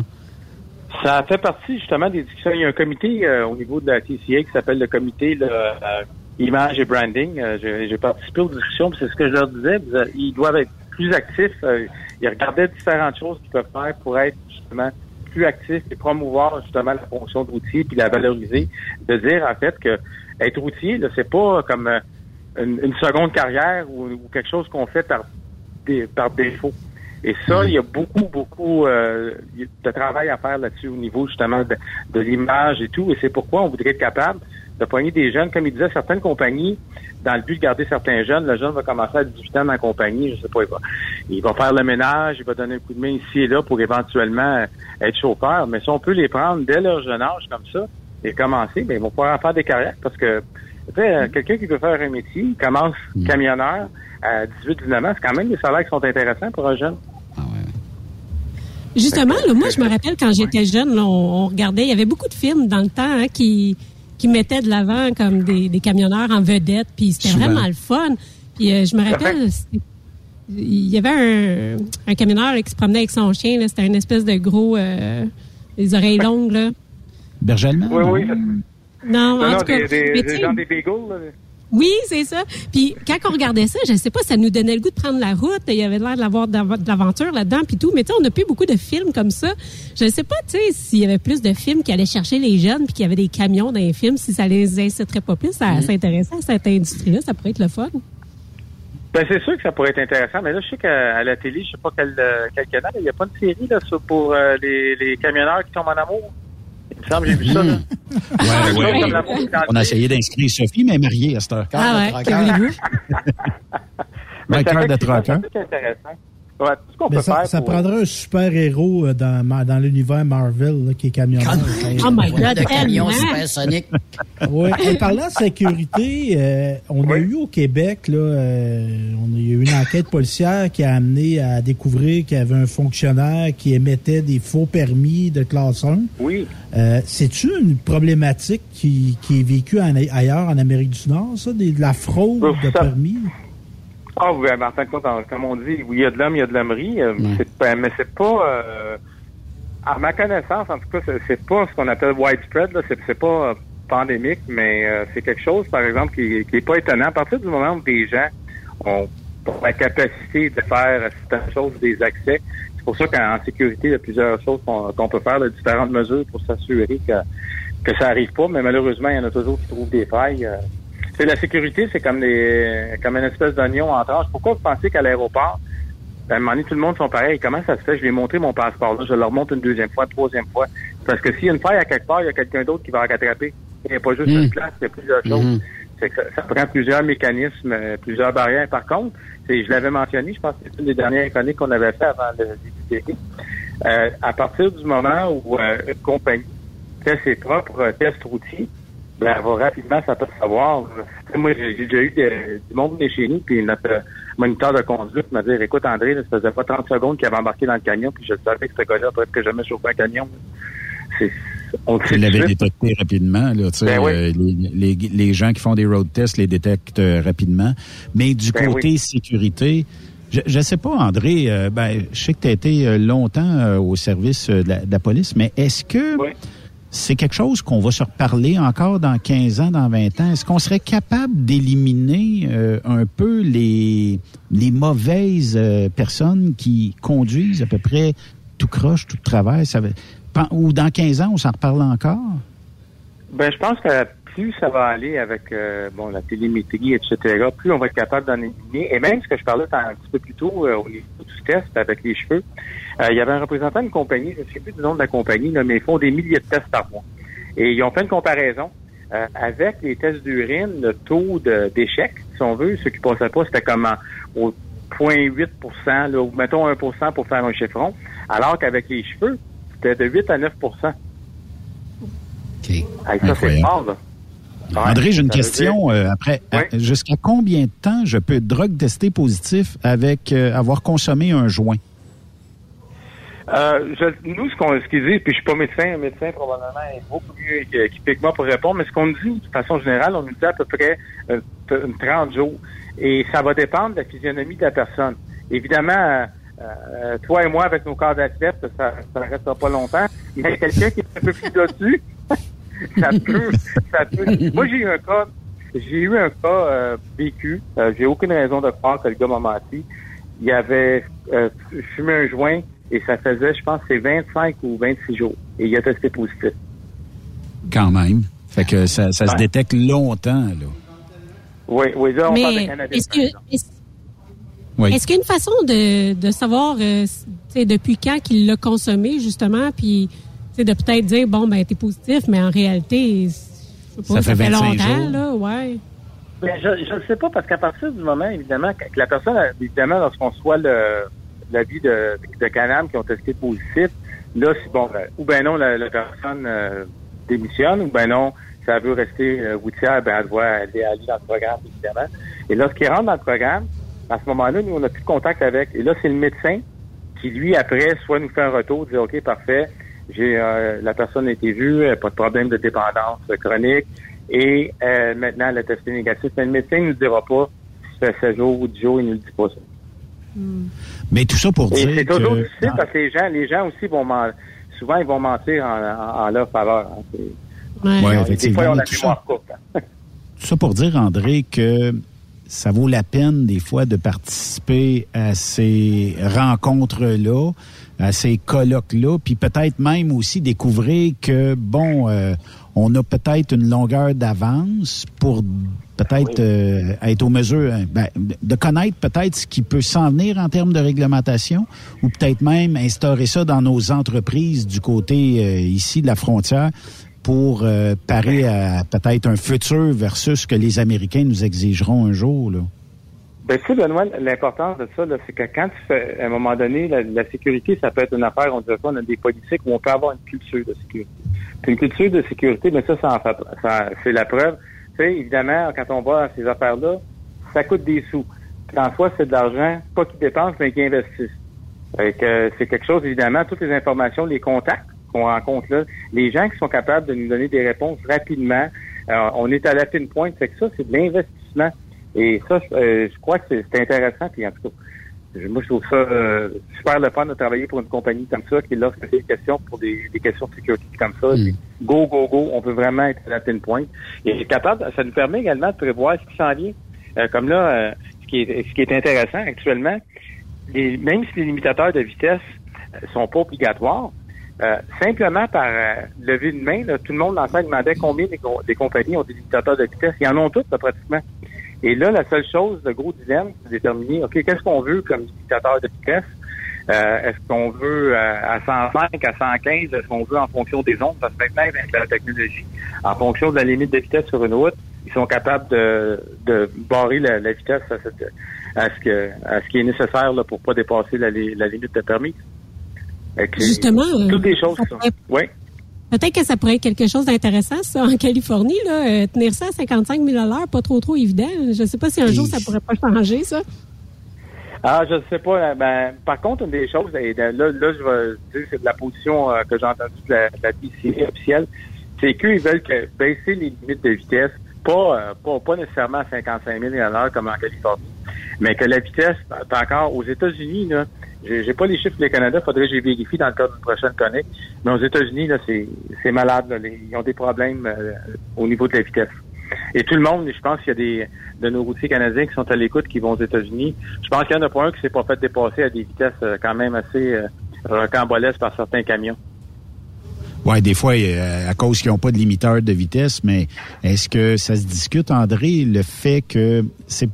Ça fait partie justement des discussions. Il y a un comité euh, au niveau de la TCA qui s'appelle le comité là, euh, image et branding. Euh, J'ai participé aux discussions, puis c'est ce que je leur disais. Euh, Ils doivent être plus actifs. Euh, ils regardaient différentes choses qu'ils peuvent faire pour être justement plus actifs et promouvoir justement la fonction de routier puis la valoriser. De dire en fait que être routier, là, c'est pas comme euh, une, une seconde carrière ou, ou quelque chose qu'on fait par, dé- par défaut. Et ça, il y a beaucoup, beaucoup euh, de travail à faire là-dessus au niveau justement de, de l'image et tout. Et c'est pourquoi on voudrait être capable de poigner des jeunes. Comme il disait, certaines compagnies, dans le but de garder certains jeunes, le jeune va commencer à 18 ans dans la compagnie, je sais pas, il va, il va faire le ménage, il va donner un coup de main ici et là pour éventuellement euh, être chauffeur. Mais si on peut les prendre dès leur jeune âge comme ça et commencer, ben, ils vont pouvoir en faire des carrières parce que tu sais, euh, quelqu'un qui veut faire un métier, il commence camionneur à 18-19 ans, c'est quand même des salaires qui sont intéressants pour un jeune. Justement, là, moi, je me rappelle quand j'étais jeune, là, on, on regardait, il y avait beaucoup de films dans le temps hein, qui, qui mettaient de l'avant comme des, des camionneurs en vedette, puis c'était vraiment le fun. Puis euh, je me rappelle, il y avait un, un camionneur là, qui se promenait avec son chien, c'était une espèce de gros, euh, les oreilles longues, là. Berger allemand? Oui, oui. Non, Non, en non, tout cas, des, gens des bagels, là. Oui, c'est ça. Puis quand on regardait ça, je sais pas, ça nous donnait le goût de prendre la route. Il y avait l'air de l'avoir d'av- de l'aventure là-dedans, puis tout. Mais tu sais, on n'a plus beaucoup de films comme ça. Je ne sais pas, tu sais, s'il y avait plus de films qui allaient chercher les jeunes, puis qu'il y avait des camions dans les films, si ça les inciterait pas plus à s'intéresser à cette industrie-là, ça pourrait être le fun. Ben, c'est sûr que ça pourrait être intéressant, mais là, je sais qu'à la télé, je sais pas quel, euh, quel canal, il n'y a pas une série là, sur- pour euh, les, les camionneurs qui tombent en amour. Il me semble que j'ai vu ça. Là. Ouais, ouais. dans On a essayé d'inscrire Sophie, mais mariée à cette heure. Ah ouais, de être intéressant. Ouais, tout ce qu'on Mais peut ça, faire ça pour- prendrait un super-héros euh, dans, l'univers Marvel là, qui est camionneur. Oh my God, de camions tellement. supersoniques. Oui. Et parlant de sécurité, euh, on a eu au Québec, là, euh, on a il y a eu une enquête policière qui a amené à découvrir qu'il y avait un fonctionnaire qui émettait des faux permis de classe 1. Oui. Euh, C'est-tu une problématique qui, qui est vécue en- ailleurs en Amérique du Nord, ça, des- de la fraude de Ça- permis? Ah oui, en fin de compte, comme on dit, oui, il y a de l'homme, il y a de l'hommerie, euh, pas- mais c'est pas, euh, à ma connaissance, en tout cas, c'est- pas ce qu'on appelle widespread, là, c'est pas euh, pandémique, mais euh, c'est quelque chose, par exemple, qui, qui est pas étonnant. À partir du moment où des gens ont, ont la capacité de faire certaines choses, des accès, c'est pour ça qu'en sécurité, il y a plusieurs choses qu'on peut faire, là, différentes mesures pour s'assurer que, que ça arrive pas, mais malheureusement, il y en a toujours qui trouvent des failles. euh, c'est la sécurité, c'est comme des comme une espèce d'oignon en tranche. Pourquoi vous pensez qu'à l'aéroport, À un moment donné, tout le monde sont pareils? Comment ça se fait? Je lui ai montré mon passeport là. Je le remonte une deuxième fois, une troisième fois. Parce que s'il y a une faille à quelque part, il y a quelqu'un d'autre qui va la rattraper. Il n'y a pas juste Mm. une place, il y a plusieurs choses. Que ça, ça prend plusieurs mécanismes, euh, plusieurs barrières. Par contre, c'est- je l'avais mentionné, je pense que c'est une des dernières chroniques qu'on avait fait avant le début. Euh, à partir du moment où euh, une compagnie fait ses propres euh, tests routiers, ben, elle va rapidement s'apercevoir. Moi, j'ai déjà eu de- du monde venu chez nous, puis notre euh, moniteur de conduite m'a dit, écoute, André, là, ça faisait pas 30 secondes qu'il avait embarqué dans le camion, puis je savais que ce gars-là, presque jamais chauffé un camion. C'est, de l'avais suite. détecté rapidement. Là, tu sais, Ben oui. euh, les, les, les gens qui font des road tests les détectent euh, rapidement. Mais du Ben côté oui. sécurité, je ne sais pas, André, euh, ben, je sais que tu as été longtemps au service de la, de la police, mais est-ce que c'est quelque chose qu'on va se reparler encore dans 15 ans, dans 20 ans? Est-ce qu'on serait capable d'éliminer euh, un peu les, les mauvaises euh, personnes qui conduisent à peu près tout croche, tout travers? Ça ou dans 15 ans, on s'en reparle encore? Ben, je pense que plus ça va aller avec euh, bon la télémétrie, etc., plus on va être capable d'en éliminer. Et même ce que je parlais un petit peu plus tôt euh, au niveau du test avec les cheveux, euh, il y avait un représentant d'une compagnie, je ne sais plus du nom de la compagnie, là, mais ils font des milliers de tests par mois. Et ils ont fait une comparaison. euh, avec les tests d'urine, le taux d'échec, si on veut, ceux qui passaient pas, c'était comme en- au 0,8 là, ou mettons 1% pour faire un chiffron, alors qu'avec les cheveux, c'était de 8 à 9 Hey, ça, c'est fort, là. André, j'ai une question. euh, après, à- jusqu'à combien de temps je peux drug tester positif avec euh, avoir consommé un joint? Euh, je- nous, ce qu'on ce qu'ils disent, puis je suis pas médecin, un médecin probablement est beaucoup mieux équipé que moi pour répondre, mais ce qu'on nous dit de façon générale, on nous dit à peu près euh, t- une 30 jours. Et ça va dépendre de la physionomie de la personne. Évidemment, euh, euh, toi et moi, avec nos corps d'athlète, ça ne restera pas longtemps. Mais quelqu'un qui est un peu plus dessus, ça peut, ça peut. Moi, j'ai eu un cas, j'ai eu un cas euh, vécu. Euh, j'ai aucune raison de croire que le gars m'a menti. Il avait euh, fumé un joint et ça faisait, je pense, c'est 25 ou 26 jours. Et il a testé positif. Quand même. Fait que ça, ça se détecte longtemps, là. Oui, oui, là, on parle de Mais cannabis. est-ce que est-ce Oui. est-ce qu'il y a une façon de, de savoir euh, depuis quand qu'il l'a consommé, justement, puis tu sais, de peut-être dire, bon, ben, t'es positif, mais en réalité, je sais pas, Ça ça, fait fait 25 longtemps, jours. là, ouais. Mais je ne sais pas, parce qu'à partir du moment, évidemment, que la personne, évidemment, lorsqu'on soit le l'avis de, de Canam qui ont testé positif, là, c'est bon, ben, ou ben non, la, la personne euh, démissionne, ou ben non, si elle veut rester euh, routière, ben elle doit aller, aller dans le programme, évidemment. Et lorsqu'il rentre dans le programme, à ce moment-là, nous, on n'a plus de contact avec. Et là, c'est le médecin qui, lui, après, soit nous fait un retour, dit OK, parfait, j'ai euh, la personne a été vue, pas de problème de dépendance chronique, et euh, maintenant, elle a testé négatif. Mais le médecin ne nous dira pas si ça fait 7 jours ou 10 jours, il ne nous dit pas ça. Mais tout ça pour Et dire c'est toujours que... difficile parce que les gens, les gens aussi vont men- souvent ils vont mentir en, en, en leur faveur. hein. C'est- Ouais, Des effectivement, fois, on a tout courte. hein. Tout ça pour dire, André, que ça vaut la peine des fois de participer à ces rencontres-là, à ces colloques-là, puis peut-être même aussi découvrir que, bon, euh, on a peut-être une longueur d'avance pour peut-être euh, être aux mesures, hein, ben, de connaître peut-être ce qui peut s'en venir en termes de réglementation, ou peut-être même instaurer ça dans nos entreprises du côté euh, ici de la frontière pour euh, parer à peut-être un futur versus ce que les Américains nous exigeront un jour. Là. Ben, tu sais, Benoît, l'importance de ça, c'est que quand tu fais, à un moment donné, la, la sécurité, ça peut être une affaire, on dirait pas, on a des politiques où on peut avoir une culture de sécurité. Puis une culture de sécurité, mais ça, ça en fait, ça, c'est la preuve. Tu sais, évidemment, quand on va dans ces affaires-là, ça coûte des sous. Puis en soi, c'est de l'argent, pas qu'ils dépensent, mais qu'ils investissent. Fait que, euh, c'est quelque chose, évidemment, toutes les informations, les contacts qu'on rencontre là, les gens qui sont capables de nous donner des réponses rapidement, euh, on est à la fine pointe. Fait que ça, c'est de l'investissement. Et ça, je, euh, je crois que c'est intéressant. Puis en tout cas, je- moi, je trouve ça euh, super le fun de travailler pour une compagnie comme ça, qui lorsque c'est des questions pour des, des questions de sécurité comme ça, c'est go, go, go, on peut vraiment être à la fine pointe. Et capable, ça nous permet également de prévoir ce qui s'en vient. Euh, comme là, euh, ce, qui est, ce qui est intéressant actuellement, les, même si les limitateurs de vitesse euh, sont pas obligatoires, euh, simplement par euh, lever une main, là, tout le monde salle demandait combien des, co- des compagnies ont des limitateurs de vitesse. Ils en ont toutes, là, pratiquement. Et là, la seule chose, le gros dilemme, c'est de déterminer, OK, qu'est-ce qu'on veut comme indicateur de vitesse? Euh, est-ce qu'on veut euh, à 105, à 115? Est-ce qu'on veut en fonction des ondes? Parce que maintenant, avec la technologie, en fonction de la limite de vitesse sur une route, ils sont capables de, de barrer la, la vitesse à, cette- à ce que à ce qui est nécessaire là, pour pas dépasser la, la limite de permis. Justement, euh, toutes les choses. ça pourrait- Oui? Peut-être que ça pourrait être quelque chose d'intéressant, ça, en Californie, là, euh, tenir ça à 55 000 à l'heure, pas trop, trop évident. Je ne sais pas si un jour ça pourrait pas changer, ça. Ah, je ne sais pas. euh, Ben, par contre, une des choses, et là, là, je vais dire, c'est de la position euh, que j'ai entendue de la, de la officielle, c'est qu'eux, ils veulent que baisser les limites de vitesse, pas, euh, pas, pas nécessairement à 55 000 à l'heure comme en Californie, mais que la vitesse, t'as encore aux États-Unis, là, j'ai pas les chiffres le Canada, faudrait que je vérifie dans le cadre d'une prochaine connect, mais aux États-Unis, là, c'est malade. là, ils ont des problèmes euh, au niveau de la vitesse. Et tout le monde, je pense qu'il y a des de nos routiers canadiens qui sont à l'écoute, qui vont aux États-Unis. Je pense qu'il y en a pas un qui s'est pas fait dépasser à des vitesses euh, quand même assez euh, par certains camions. Ouais, des fois, à cause qu'ils n'ont pas de limiteur de vitesse, mais est-ce que ça se discute, André, le fait que c'est,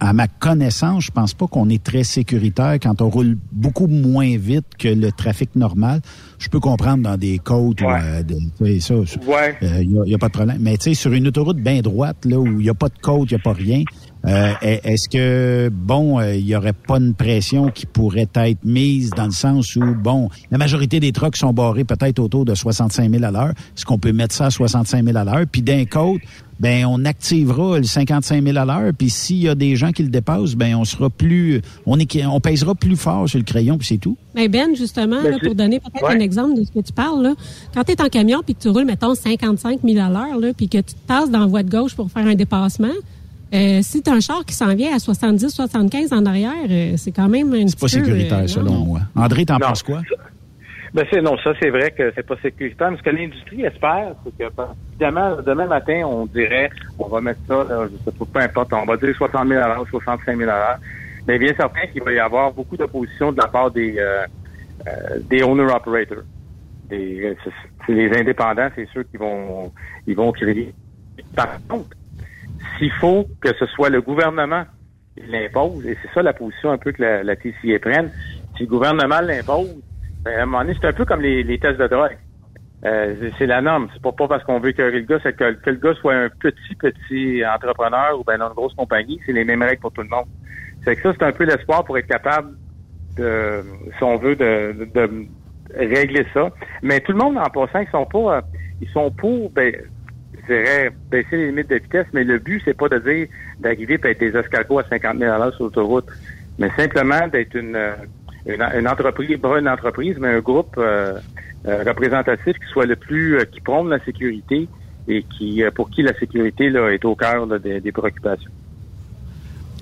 à ma connaissance, je pense pas qu'on est très sécuritaire quand on roule beaucoup moins vite que le trafic normal. Je peux comprendre dans des côtes ou euh, de- ça, Ouais. il n'y a, pas de problème. Mais tu sais, sur une autoroute bien droite, là, où il n'y a pas de côte, il n'y a pas rien, euh, est- est-ce que, bon, euh, il n'y aurait pas une pression qui pourrait être mise dans le sens où, bon, la majorité des trucks sont barrés peut-être autour de 65 000 à l'heure. Est-ce qu'on peut mettre ça à 65 000 à l'heure? Puis d'un côte, ben on activera le 55 000 à l'heure. Puis s'il y a des gens qui le dépassent, ben on sera plus, on, est, on pèsera plus fort sur le crayon, puis c'est tout. Mais Ben, justement, Ben, là, pour donner peut-être Ouais. un exemple de ce que tu parles, là, quand tu es en camion puis que tu roules, mettons, 55 000 à l'heure, là, puis que tu te passes dans la voie de gauche pour faire un dépassement, euh, si tu as un char qui s'en vient à 70-75 en arrière, euh, c'est quand même un C'est pas sécuritaire, selon moi. André, t'en penses quoi? Ben c'est non, ça c'est vrai que c'est pas sécuritaire. Mais ce que l'industrie espère, c'est que ben, évidemment, demain matin, on dirait on va mettre ça, là, je sais pas, peu importe, on va dire 60 000 à l'heure, 65 000 à l'heure. Mais bien certain qu'il va y avoir beaucoup d'opposition de la part des euh, euh, des owner operators. Des, euh, les indépendants, c'est ceux qui vont ils vont crier. Par contre, s'il faut que ce soit le gouvernement qui l'impose, et c'est ça la position un peu que la, la TCA prenne, si le gouvernement l'impose, à un moment donné, c'est un peu comme les, les tests de drogue. Euh, c'est- la norme. C'est pas, pas parce qu'on veut que le gars, c'est que, que le gars soit un petit, petit entrepreneur ou ben dans une grosse compagnie, c'est les mêmes règles pour tout le monde. C'est que ça, c'est un peu l'espoir pour être capable de, si on veut, de, de, de régler ça. Mais tout le monde, en passant, ils sont pas, euh, ils sont pour, ben, je dirais, baisser les limites de vitesse, mais le but, c'est pas de dire d'arriver et être des escargots à 50 000 à l'heure sur l'autoroute, mais simplement d'être une, euh, une, une entreprise, pas une entreprise, mais un groupe euh, euh, représentatif qui soit le plus, euh, qui prône la sécurité et qui, euh, pour qui la sécurité là, est au cœur là, des, des préoccupations.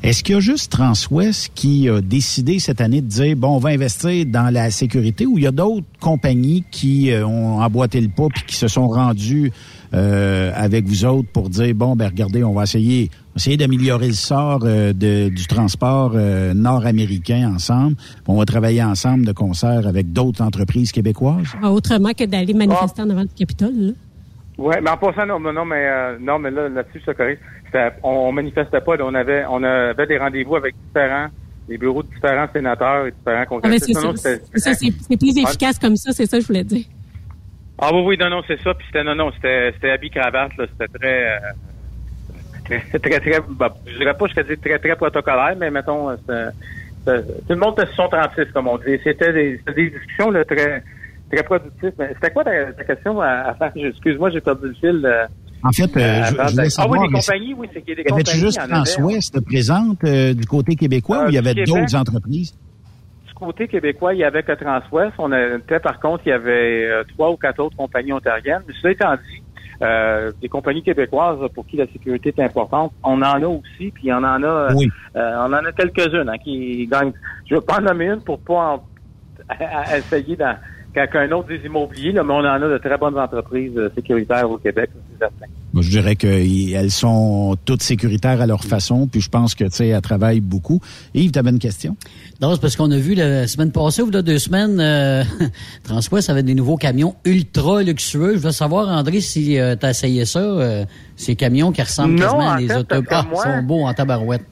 Est-ce qu'il y a juste Transwest qui a décidé cette année de dire, bon, on va investir dans la sécurité ou il y a d'autres compagnies qui ont emboîté le pas puis qui se sont rendues euh, avec vous autres pour dire, bon, ben regardez, on va essayer, essayer d'améliorer le sort euh, de- du transport euh, nord-américain ensemble. On va travailler ensemble de concert avec d'autres entreprises québécoises. Ah, Autrement que d'aller manifester en avant du Capitole. Là. Ouais, mais en passant, non, mais non, mais euh, non, mais là, là-dessus, je te corrige. On, on manifestait pas, on avait, on avait des rendez-vous avec différents, des bureaux de différents sénateurs et différents Ah, ben, congressistes. c'est ça, ça, plus efficace comme ça, c'est ça que je voulais dire. Ah oui, oui, non, non, c'est ça. Puis c'était non, non, c'était c'était habit cravate, là. C'était très, euh, très, très, très, bah, je dirais pas, je te dis très, très protocolaire, mais mettons, euh, c'était- c'était- tout le monde était sur son 36, comme on dit. C'était des, discussions là, très, très productives. Mais c'était quoi ta, ta question à, à faire? Excuse-moi, j'ai perdu le fil. euh, En fait, euh, je, voulais savoir, ah oui, des compagnies, oui, c'est qu'il y a des compagnies. juste il y en avait, hein. Transwest présente du côté québécois ou il y avait Québec. d'autres entreprises? Côté québécois, il y avait que Transwest. On était, par contre, il y avait euh, trois ou quatre autres compagnies ontariennes. Mais cela étant dit, euh, des compagnies québécoises pour qui la sécurité est importante, on en a aussi, puis on en a, euh, on en a quelques-unes hein, qui gagnent. Je vais pas en nommer une pour pas en- à- à essayer d'en- qu'un autre des immobiliers, là, mais on en a de très bonnes entreprises euh, sécuritaires au Québec, c'est certain. Moi, je dirais qu'elles sont toutes sécuritaires à leur façon, puis je pense que, tu sais, elles travaillent beaucoup. Yves, tu avais une question? Non, c'est parce qu'on a vu la semaine passée ou a deux semaines, euh, Transwest avait des nouveaux camions ultra luxueux. Je veux savoir, André, si euh, tu as essayé ça, euh, ces camions qui ressemblent Non, quasiment à des parce Ah, sont beaux en tabarouette.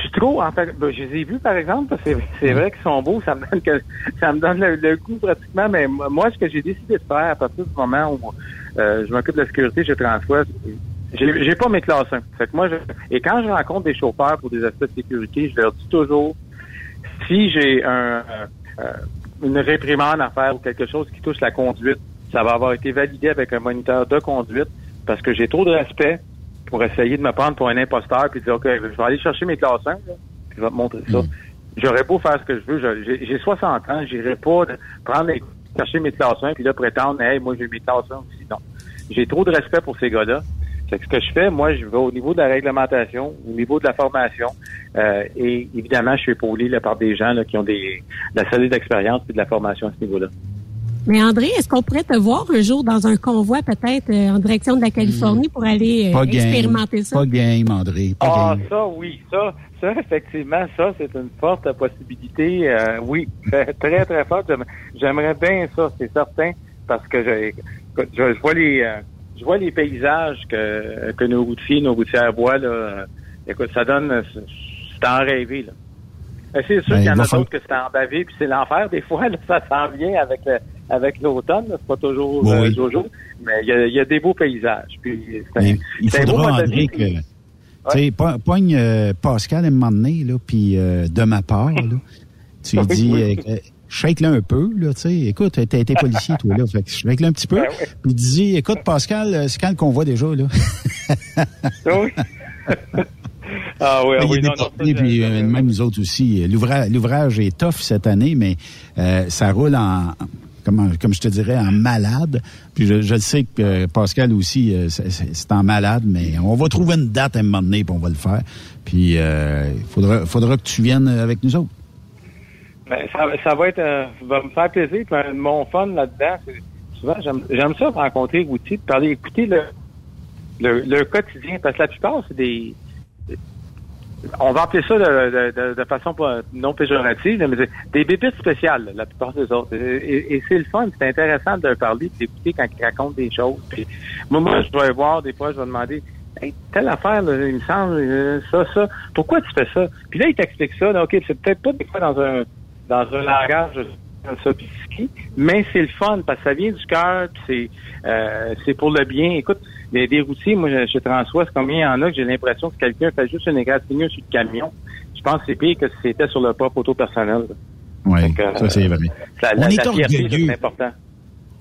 Suis trop, en fait, ben, je les ai vus, par exemple, parce que c'est, c'est vrai qu'ils sont beaux, ça me donne, que, ça me donne le, le goût pratiquement, mais moi, ce que j'ai décidé de faire à partir du moment où euh, je m'occupe de la sécurité chez Transwest, j'ai, j'ai pas mes classes 1. Fait que moi, je, et quand je rencontre des chauffeurs pour des aspects de sécurité, je leur dis toujours, si j'ai un, euh, euh, une réprimande à faire ou quelque chose qui touche la conduite, ça va avoir été validé avec un moniteur de conduite parce que j'ai trop de respect pour essayer de me prendre pour un imposteur puis dire OK, je vais aller chercher mes classes 1, là, puis je vais te montrer ça. J'aurais beau faire ce que je veux, j'ai j'ai 60 ans, j'irai pas de prendre les- chercher mes classes 1 puis là prétendre hey, moi j'ai mes classes 1 aussi. Non. J'ai trop de respect pour ces gars-là. Fait que ce que je fais, moi, je vais au niveau de la réglementation, au niveau de la formation, euh, et évidemment, je suis épaulé là, par des gens là, qui ont des, de la solide expérience et de la formation à ce niveau-là. Mais André, est-ce qu'on pourrait te voir un jour dans un convoi peut-être euh, en direction de la Californie pour aller euh, Pas game. expérimenter ça? Pas game, André. Pas Ah, game. ça, oui, ça, ça, effectivement, ça, c'est une forte possibilité. euh, oui, très, très, forte. J'aime- J'aimerais bien ça, c'est certain, parce que je, je, je vois les, euh, je vois les paysages que, que nos routiers, nos routières voient, là. euh, Écoute, ça donne, c'est c'est en rêver, là. Euh, C'est sûr Ben, qu'il y en a d'autres que c'est en bavé, puis c'est l'enfer. Des fois, là, ça s'en vient avec le- avec l'automne. C'est pas toujours Oui, euh, oui. Jojo, mais il y a, il y a des beaux paysages. Puis il faudra, André, que... puis- Tu sais, po- pogne euh, Pascal à un moment donné, là, puis euh, de ma part, là, tu lui Oui, dis, oui. euh, shake-le un peu, là, tu sais. Écoute, t'as été policier, toi, là, fait que shake-le un petit peu. Ben Puis dis, écoute, Pascal, c'est quand qu'on voit déjà, là? Oui. ah oui, ah oui, est non, non, puis euh, même nous autres aussi. L'ouvrage, l'ouvrage est tough cette année, mais euh, ça roule en, comment, comme je te dirais, en malade. Puis je, je le sais que euh, Pascal aussi, euh, c'est- en malade, mais on va trouver une date à un moment donné, puis on va le faire. Puis euh, il faudra, faudra que tu viennes avec nous autres. Ben, ça, ça va être, euh, va me faire plaisir. Puis, euh, mon fun là-dedans, souvent j'aime, j'aime ça rencontrer de parler, écouter le, le, le quotidien, parce que la plupart c'est des, on va appeler ça de, façon non péjorative, mais des bébites spéciales, la plupart des autres. Et, c'est le fun, c'est intéressant de leur parler, d'écouter quand ils racontent des choses. Moi, moi, je vais voir des fois, je vais demander. Telle affaire, il me semble, euh, ça, ça. Pourquoi tu fais ça? Puis là, il t'explique ça. OK, c'est peut-être pas des fois dans un dans un langage sophistiqué, mais c'est le fun parce que ça vient du cœur, puis c'est euh, c'est pour le bien. Écoute, les, des routiers, moi, chez Transwest, combien il y en a que j'ai l'impression que quelqu'un fait juste une égratignure sur le camion? Je pense que c'est pire que si c'était sur le propre auto personnel. Oui, euh, ça c'est vrai. La, On est orgueilleux. c'est important.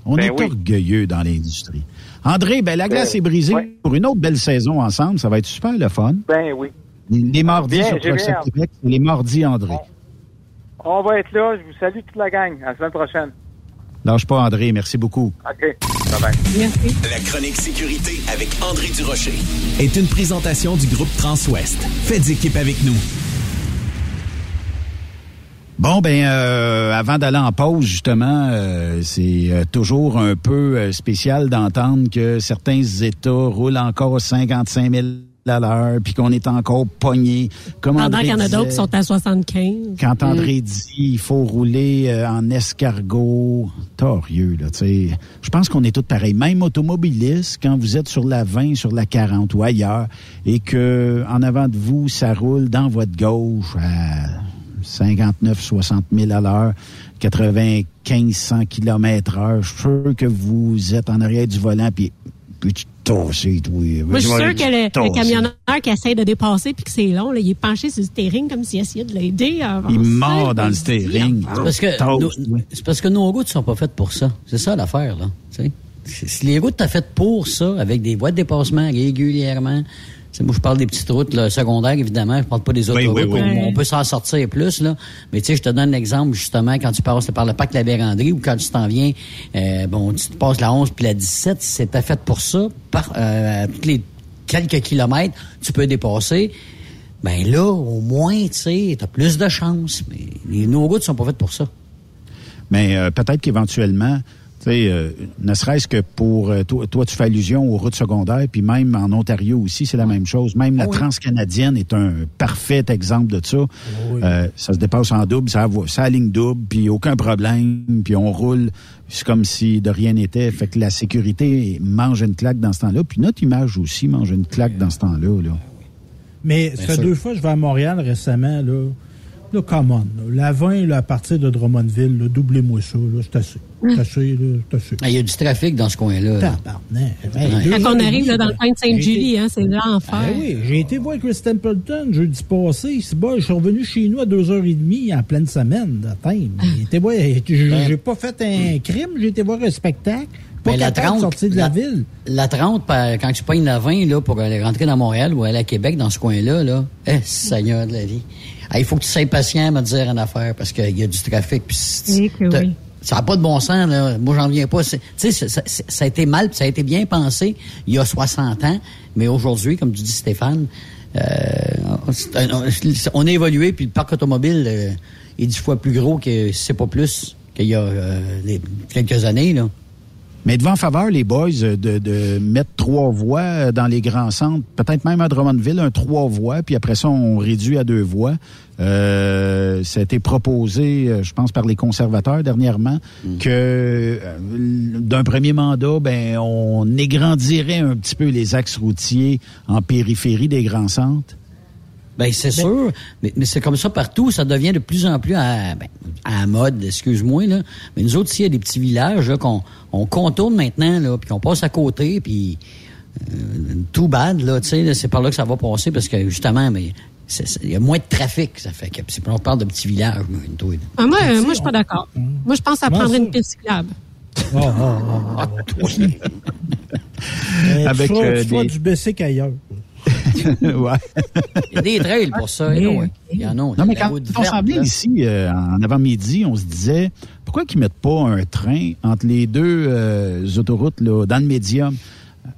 On Ben est oui. orgueilleux dans l'industrie. André, ben la glace Euh, est brisée pour une autre belle saison ensemble. Ça va être super le fun. Ben oui. Les, les mardis Bien, sur hâte. Québec, c'est les mardis André. On va être là. Je vous salue toute la gang. À la semaine prochaine. Lâche pas André, merci beaucoup. OK. Bye-bye. Merci. La chronique sécurité avec André Durocher. Est une présentation du groupe Transwest. Faites équipe avec nous. Bon, ben, euh, avant d'aller en pause, justement, euh, c'est euh, toujours un peu euh, spécial d'entendre que certains États roulent encore 55 000 à l'heure, puis qu'on est encore pogné. Comme Pendant qu'il y en a d'autres qui sont à 75. Quand André dit il faut rouler euh, en escargot, torieux, là, tu sais. Je pense qu'on est tous pareils. Même automobilistes, quand vous êtes sur la 20, sur la 40 ou ailleurs, et que en avant de vous, ça roule dans votre gauche à 59, 60 000 à l'heure, 95, 100 km heure, je suis sûr que vous êtes en arrière du volant, puis toi. Moi, je suis sûr que le, le camionneur qui essaie de dépasser puis que c'est long, là, il est penché sur le steering comme s'il essayait de l'aider. Il mord dans le steering. avance. C'est parce que Toast, nos- c'est parce que nos routes sont pas faites pour ça. C'est ça l'affaire là. Si les routes sont faites pour ça, avec des voies de dépassement régulièrement. Moi, je parle des petites routes là, secondaires, évidemment. Je parle pas des autoroutes. oui, On peut s'en sortir plus, là. Mais tu sais, je te donne l'exemple, justement, quand tu passes par le parc La Vérandrie ou quand tu t'en viens, euh, bon, tu te passes la 11 puis la 17, c'était fait pour ça. Par, euh, tous les quelques kilomètres, tu peux dépasser. Ben là, au moins, tu sais, t'as plus de chance. Mais les, nos routes sont pas faites pour ça. Mais euh, peut-être qu'éventuellement, euh, ne serait-ce que pour euh, toi, toi, tu fais allusion aux routes secondaires, puis même en Ontario aussi, c'est la même chose. Même la Oui. transcanadienne est un parfait exemple de ça. Oui. Euh, ça se dépasse en double, ça, ça ligne double, puis aucun problème, puis on roule. C'est comme si de rien n'était. Fait que la sécurité mange une claque dans ce temps-là, puis notre image aussi mange une claque dans ce temps-là. Là. Mais ça deux fois que je vais à Montréal récemment, là. Là, come on. là. La 20, là, à partir de Drummondville, là, doublez-moi ça, là. C'est assez. C'est assez, là. C'est assez. Ah, Il y a du trafic dans ce coin-là. là. Tabarnak. Quand on arrive là, dans le coin de Sainte-Julie, hein, c'est l'enfer. Ah oui, j'ai été voir Chris Templeton jeudi passé. C'est bon, je suis revenu chez nous à 2h30 en pleine semaine thème. J'ai pas fait un crime, j'ai été voir un spectacle. Pas la capable 30, de sortir de la, ville. La 30, par- quand tu pognes la 20 là, pour aller rentrer dans Montréal ou aller à Québec, dans ce coin-là, là, eh, Seigneur de la vie. Il faut que tu sois patient à me dire une affaire parce qu'il y a du trafic. t'as- oui. Ça n'a pas de bon sens, là. Moi, j'en viens pas. Tu sais, ça, ça- ça- ça a été mal, ça a été bien pensé il y a 60 ans. Mais aujourd'hui, comme tu dis, Stéphane, euh, on a évolué, puis le parc automobile euh, est dix fois plus gros que, si c'est pas plus, qu'il y a euh, les- quelques années, là. Mais devant faveur, les boys, euh, de, de mettre trois voies euh, dans les grands centres, peut-être même à Drummondville, un trois voies, puis après ça, on réduit à deux voies. Euh, ça a été proposé, euh, je pense, par les conservateurs dernièrement, que euh, d'un premier mandat, ben, on égrandirait un petit peu les axes routiers en périphérie des grands centres. Ben c'est sûr, mais, mais c'est comme ça partout. Ça devient de plus en plus à, ben, à la mode, excuse-moi là. Mais nous autres, ici, il y a des petits villages là, qu'on on contourne maintenant là, puis qu'on passe à côté, puis euh, tout bad là, tu sais, c'est par là que ça va passer parce que justement, mais il y a moins de trafic, ça fait que c'est on parle de petits villages. là, une touille. Ah, moi, euh, moi, je suis pas d'accord. Moi, je pense que ça Comment prendrait ça? une piste cyclable. Oh, oh, oh, oh. Euh, Avec, tu feras, euh, tu feras des- du BC ailleurs. Ouais. Il y a des trails pour ça, Oui. Il y en a. Non, mais quand on s'en ici, euh, en avant-midi, on se disait, pourquoi qu'ils mettent pas un train entre les deux euh, autoroutes, là, dans le médium?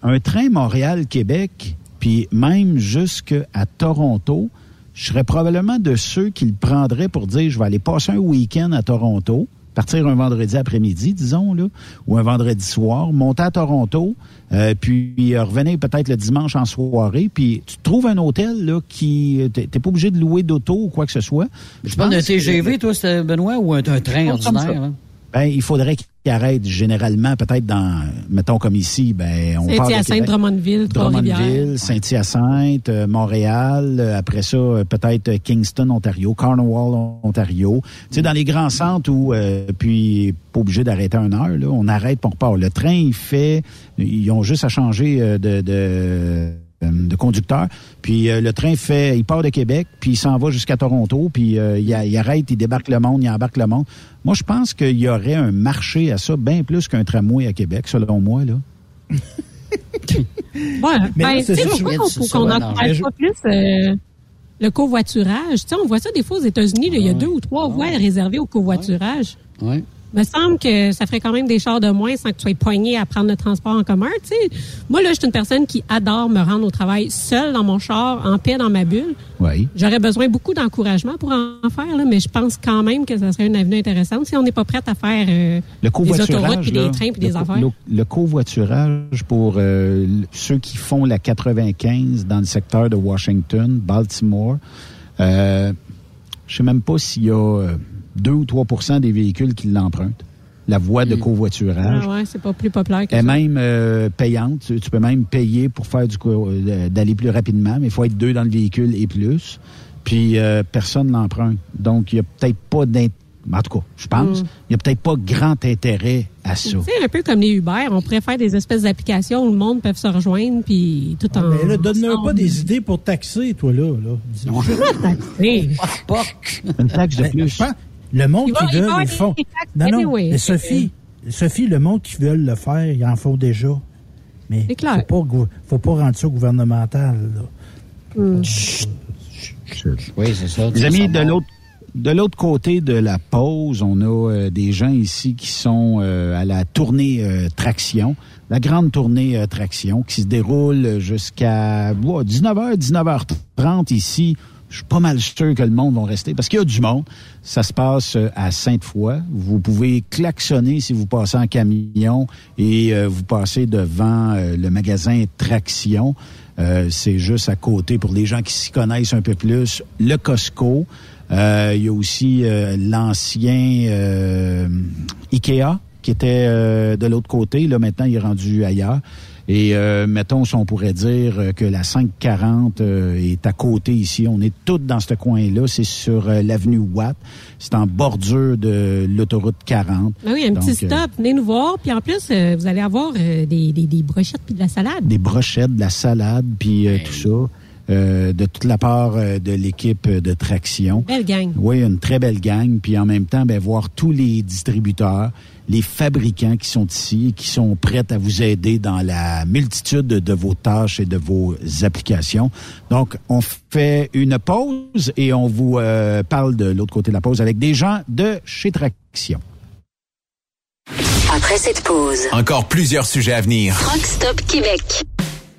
Un train Montréal-Québec, puis même jusqu'à Toronto, je serais probablement de ceux qui le prendraient pour dire, je vais aller passer un week-end à Toronto, partir un vendredi après-midi, disons, là, ou un vendredi soir, monter à Toronto, euh, puis euh, revenir peut-être le dimanche en soirée, puis tu trouves un hôtel là qui t'es t'es pas obligé de louer d'auto ou quoi que ce soit. Tu parles d'un que- TGV, toi, Benoît, ou un, un train ordinaire? Ben, il faudrait qu'il arrête généralement, peut-être dans, mettons comme ici, ben, on parle Saint-Hyacinthe. Drummondville. Drummondville, Saint-Hyacinthe, euh, Montréal, euh, après ça, euh, peut-être Kingston, Ontario, Cornwall, Ontario. Tu sais, dans les grands centres où, euh, puis, pas obligé d'arrêter à une heure, là, on arrête pour on repart. Le train, il fait, ils ont juste à changer de, de, de conducteur. Puis euh, le train fait, il part de Québec, puis il s'en va jusqu'à Toronto, puis euh, il, arrête, il débarque le monde, il embarque le monde. Moi, je pense qu'il y aurait un marché à ça, bien plus qu'un tramway à Québec, selon moi, là. Ouais, Mais ben, c'est je- qu'on plus euh, le covoiturage? Tu sais, on voit ça des fois aux États-Unis, il y a deux ou trois voies réservées au covoiturage. Ouais. Me semble que ça ferait quand même des chars de moins sans que tu sois pogné à prendre le transport en commun. Tu sais, moi, là, je suis une personne qui adore me rendre au travail seule dans mon char, en paix dans ma bulle. Oui. J'aurais besoin beaucoup d'encouragement pour en faire, là, mais je pense quand même que ça serait une avenue intéressante si on n'est pas prête à faire euh, Le des covoiturage. autoroutes, puis des trains, puis des affaires. Le, le covoiturage pour euh, ceux qui font la 95 dans le secteur de Washington, Baltimore, euh, je sais même pas s'il y a euh, 2 ou 3% des véhicules qui l'empruntent. La voie de covoiturage. Ah ouais, c'est pas plus populaire que est ça. même euh, payante. Tu, tu peux même payer pour faire du euh, d'aller plus rapidement, mais il faut être deux dans le véhicule et plus. Puis euh, personne l'emprunte. Donc il y a peut-être pas d'int- en tout cas, je pense, Mm. il y a peut-être pas grand intérêt à ça. Tu sais, un peu comme les Uber, on pourrait faire des espèces d'applications où le monde peut se rejoindre, puis tout en... Ah, Mais là, donne-leur pas des idées pour taxer, toi, là. là. Dis-moi. Une taxe de Ben, plus. je pense- Le monde Il qui il veut, ils font. taxes Non, non, anyway. mais Sophie, Sophie, le monde qui veut le faire, ils en font déjà. Mais C'est clair. faut pas, gou- faut pas rendre ça gouvernemental. là. Oui, c'est ça. Les amis, de l'autre de l'autre côté de la pause, on a euh, des gens ici qui sont euh, à la tournée euh, Traction, la grande tournée euh, Traction qui se déroule jusqu'à 19h, 19h30 ici je suis pas mal sûr que le monde va rester parce qu'il y a du monde. Ça se passe euh, à Sainte-Foy. Vous pouvez klaxonner si vous passez en camion et euh, vous passez devant euh, le magasin Traction. c'est juste à côté pour les gens qui s'y connaissent un peu plus. Le Costco. il y a aussi l'ancien Ikea qui était de l'autre côté. Là, maintenant, il est rendu ailleurs. Et euh, mettons, si on pourrait dire euh, que la 540 euh, est à côté ici, on est tous dans ce coin-là. C'est sur l'avenue Watt. C'est en bordure de l'autoroute 40. Ben oui, un petit stop. Venez nous voir. Puis en plus, vous allez avoir des, des, des, brochettes puis de la salade. Des brochettes, de la salade, puis tout ça. Euh, de toute la part euh, de l'équipe de traction. Belle gang. Oui, une très belle gang. Puis en même temps, ben, voir tous les distributeurs, les fabricants qui sont ici et qui sont prêts à vous aider dans la multitude de vos tâches et de vos applications. Donc, on fait une pause et on vous euh, parle de l'autre côté de la pause avec des gens de chez Traction. Après cette pause, encore plusieurs sujets à venir. Rockstop Québec.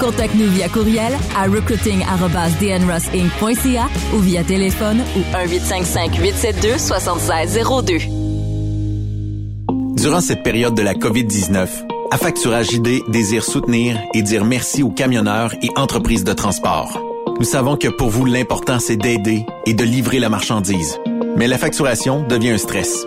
Contacte-nous via courriel à recruiting.dnrossinc.ca ou via téléphone ou 1-855-872-7602. Durant cette période de la COVID-19, Affacturage ID désire soutenir et dire merci aux camionneurs et entreprises de transport. Nous savons que pour vous, l'important, c'est d'aider et de livrer la marchandise. Mais la facturation devient un stress.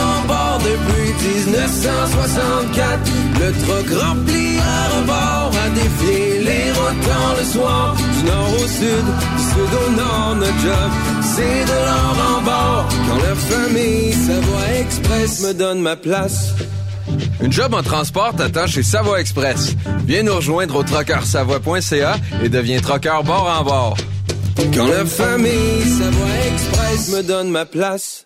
1964. Le truck rempli à rebord a défié les routes le soir. Du nord au sud, du sud au nord, notre job, c'est de l'or en bord. Quand la famille Savoie Express me donne ma place. Une job en transport t'attend chez Savoie Express. Viens nous rejoindre au trockeursavoie.ca et deviens trockeur bord en bord. Quand la famille Savoie Express me donne ma place.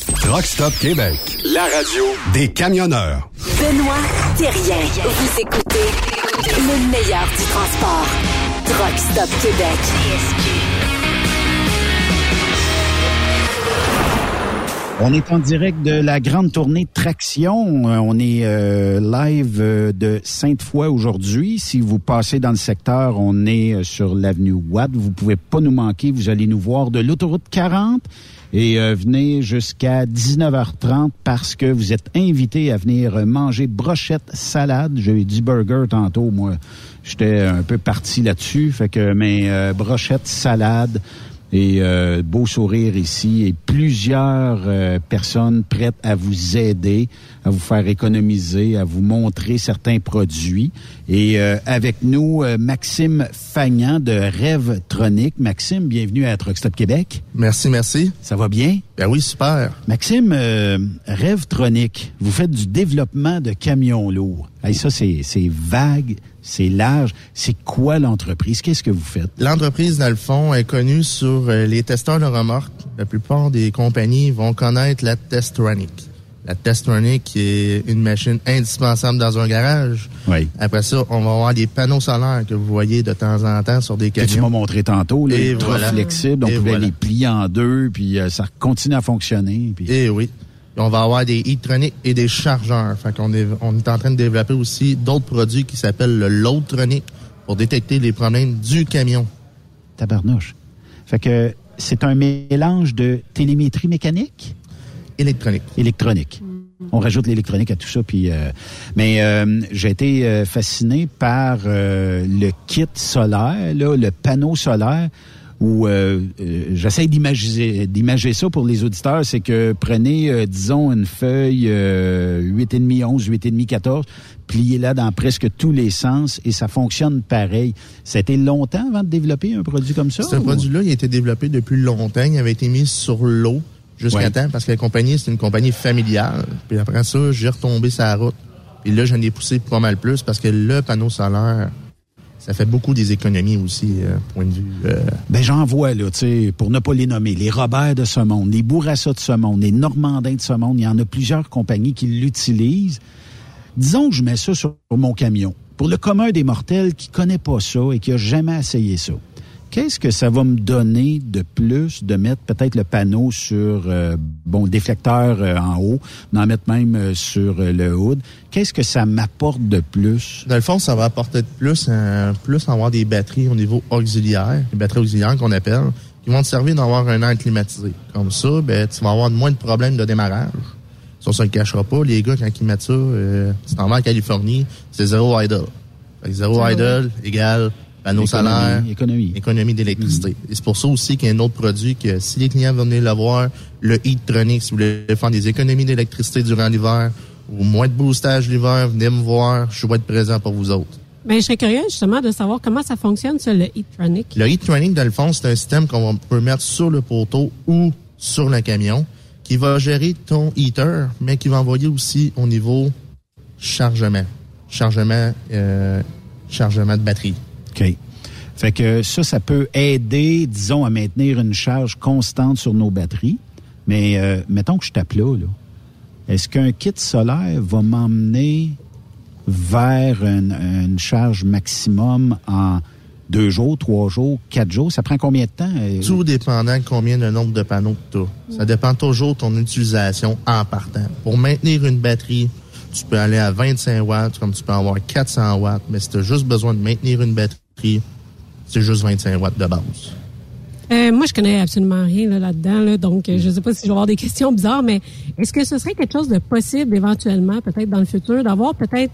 Rockstop Québec, la radio des camionneurs. Benoît Thérien. Vous écoutez le meilleur du transport. Truck Stop Québec. On est en direct de la grande tournée Traction. Euh, On est euh, live euh, de Sainte-Foy aujourd'hui. Si vous passez dans le secteur, on est sur l'avenue Watt. Vous pouvez pas nous manquer. Vous allez nous voir de l'autoroute 40 et euh, venez jusqu'à 19h30 parce que vous êtes invités à venir manger brochette salade. J'ai dit burger tantôt, moi. J'étais un peu parti là-dessus. Fait que mais euh, brochette salade et euh, beau sourire ici et plusieurs euh, personnes prêtes à vous aider, à vous faire économiser, à vous montrer certains produits. Et euh, avec nous, euh, Maxime Fagnan de Rêve Tronic. Maxime, bienvenue à Truck Stop Québec. Merci, merci. Ça va bien? Ben oui, super. Maxime, euh, Rêve Tronic, vous faites du développement de camions lourds. Hey, ça, c'est c'est vague, c'est large. C'est quoi l'entreprise? Qu'est-ce que vous faites? L'entreprise, dans le fond, est connue sur euh, les testeurs de remorques. La plupart des compagnies vont connaître la Testronic. La Testronic qui est une machine indispensable dans un garage. Oui. Après ça, on va avoir des panneaux solaires que vous voyez de temps en temps sur des Que tu camions. m'as montré tantôt, là, Et voilà. flexible, on Et pouvait voilà. les plier en deux, puis euh, ça continue à fonctionner. Puis... Et oui. On va avoir des e-tronics et des chargeurs. Fait qu'on est, on est en train de développer aussi d'autres produits qui s'appellent le load-tronic pour détecter les problèmes du camion. Tabarnouche. Fait que c'est un mélange de télémétrie mécanique? Électronique. Électronique. On rajoute l'électronique à tout ça. Puis, euh, mais euh, j'ai été euh, fasciné par euh, le kit solaire, là, le panneau solaire, où euh, euh, j'essaie d'imager d'imager ça pour les auditeurs. C'est que prenez, euh, disons, une feuille euh, 8,5, 11, 8,5, 14, pliez-la dans presque tous les sens et ça fonctionne pareil. Ça a été longtemps avant de développer un produit comme ça? Ce ou- produit-là, il a été développé depuis longtemps. Il avait été mis sur l'eau jusqu'à Ouais. temps parce que la compagnie, c'est une compagnie familiale. Puis après ça, j'ai retombé sa route. Puis là, j'en ai poussé pas mal plus parce que le panneau solaire, ça fait beaucoup des économies aussi, euh, point de vue. euh, Ben j'en vois là, tu sais, pour ne pas les nommer, les Robert de ce monde, les Bourassa de ce monde, les Normandins de ce monde, il y en a plusieurs compagnies qui l'utilisent. Disons que je mets ça sur mon camion. Pour le commun des mortels qui connaît pas ça et qui a jamais essayé ça, qu'est-ce que ça va me donner de plus de mettre peut-être le panneau sur euh, bon le déflecteur euh, en haut, d'en mettre même euh, sur euh, le hood? Qu'est-ce que ça m'apporte de plus? Dans le fond, ça va apporter de plus, euh, plus avoir des batteries au niveau auxiliaire, les batteries auxiliaires qu'on appelle, qui vont te servir d'avoir un air climatisé. Comme ça, ben, tu vas avoir moins de problèmes de démarrage. Ça, on se le cachera pas. Les gars, quand ils mettent ça, euh, tu t'en vas en Californie, c'est zéro idle. Fait que zéro idle égale panneau Économie, solaire, économie. économie d'électricité. Et c'est pour ça aussi qu'il y a un autre produit que si les clients venaient le voir, le Heat-Tronic, si vous voulez faire des économies d'électricité durant l'hiver ou moins de boostage l'hiver, venez me voir, je vais être présent pour vous autres. Ben, je serais curieux justement de savoir comment ça fonctionne, ça, le e-tronic. Le training, dans le fond, c'est un système qu'on peut mettre sur le poteau ou sur le camion qui va gérer ton heater, mais qui va envoyer aussi au niveau chargement. Chargement, euh, chargement de batterie. OK. Fait que ça, ça peut aider, disons, à maintenir une charge constante sur nos batteries. Mais euh, mettons que je tape là, là. Est-ce qu'un kit solaire va m'emmener vers une, charge maximum en deux jours, trois jours, quatre jours? Ça prend combien de temps? euh, Tout dépendant de combien de nombre de panneaux que tu as. Ça dépend toujours de ton utilisation en partant. Pour maintenir une batterie, tu peux aller à 25 watts, comme tu peux avoir 400 watts, mais si tu as juste besoin de maintenir une batterie, c'est juste 25 watts de base. Euh, moi, je connais absolument rien là, là-dedans, là, donc euh, je ne sais pas si je vais avoir des questions bizarres, mais est-ce que ce serait quelque chose de possible éventuellement, peut-être dans le futur, d'avoir peut-être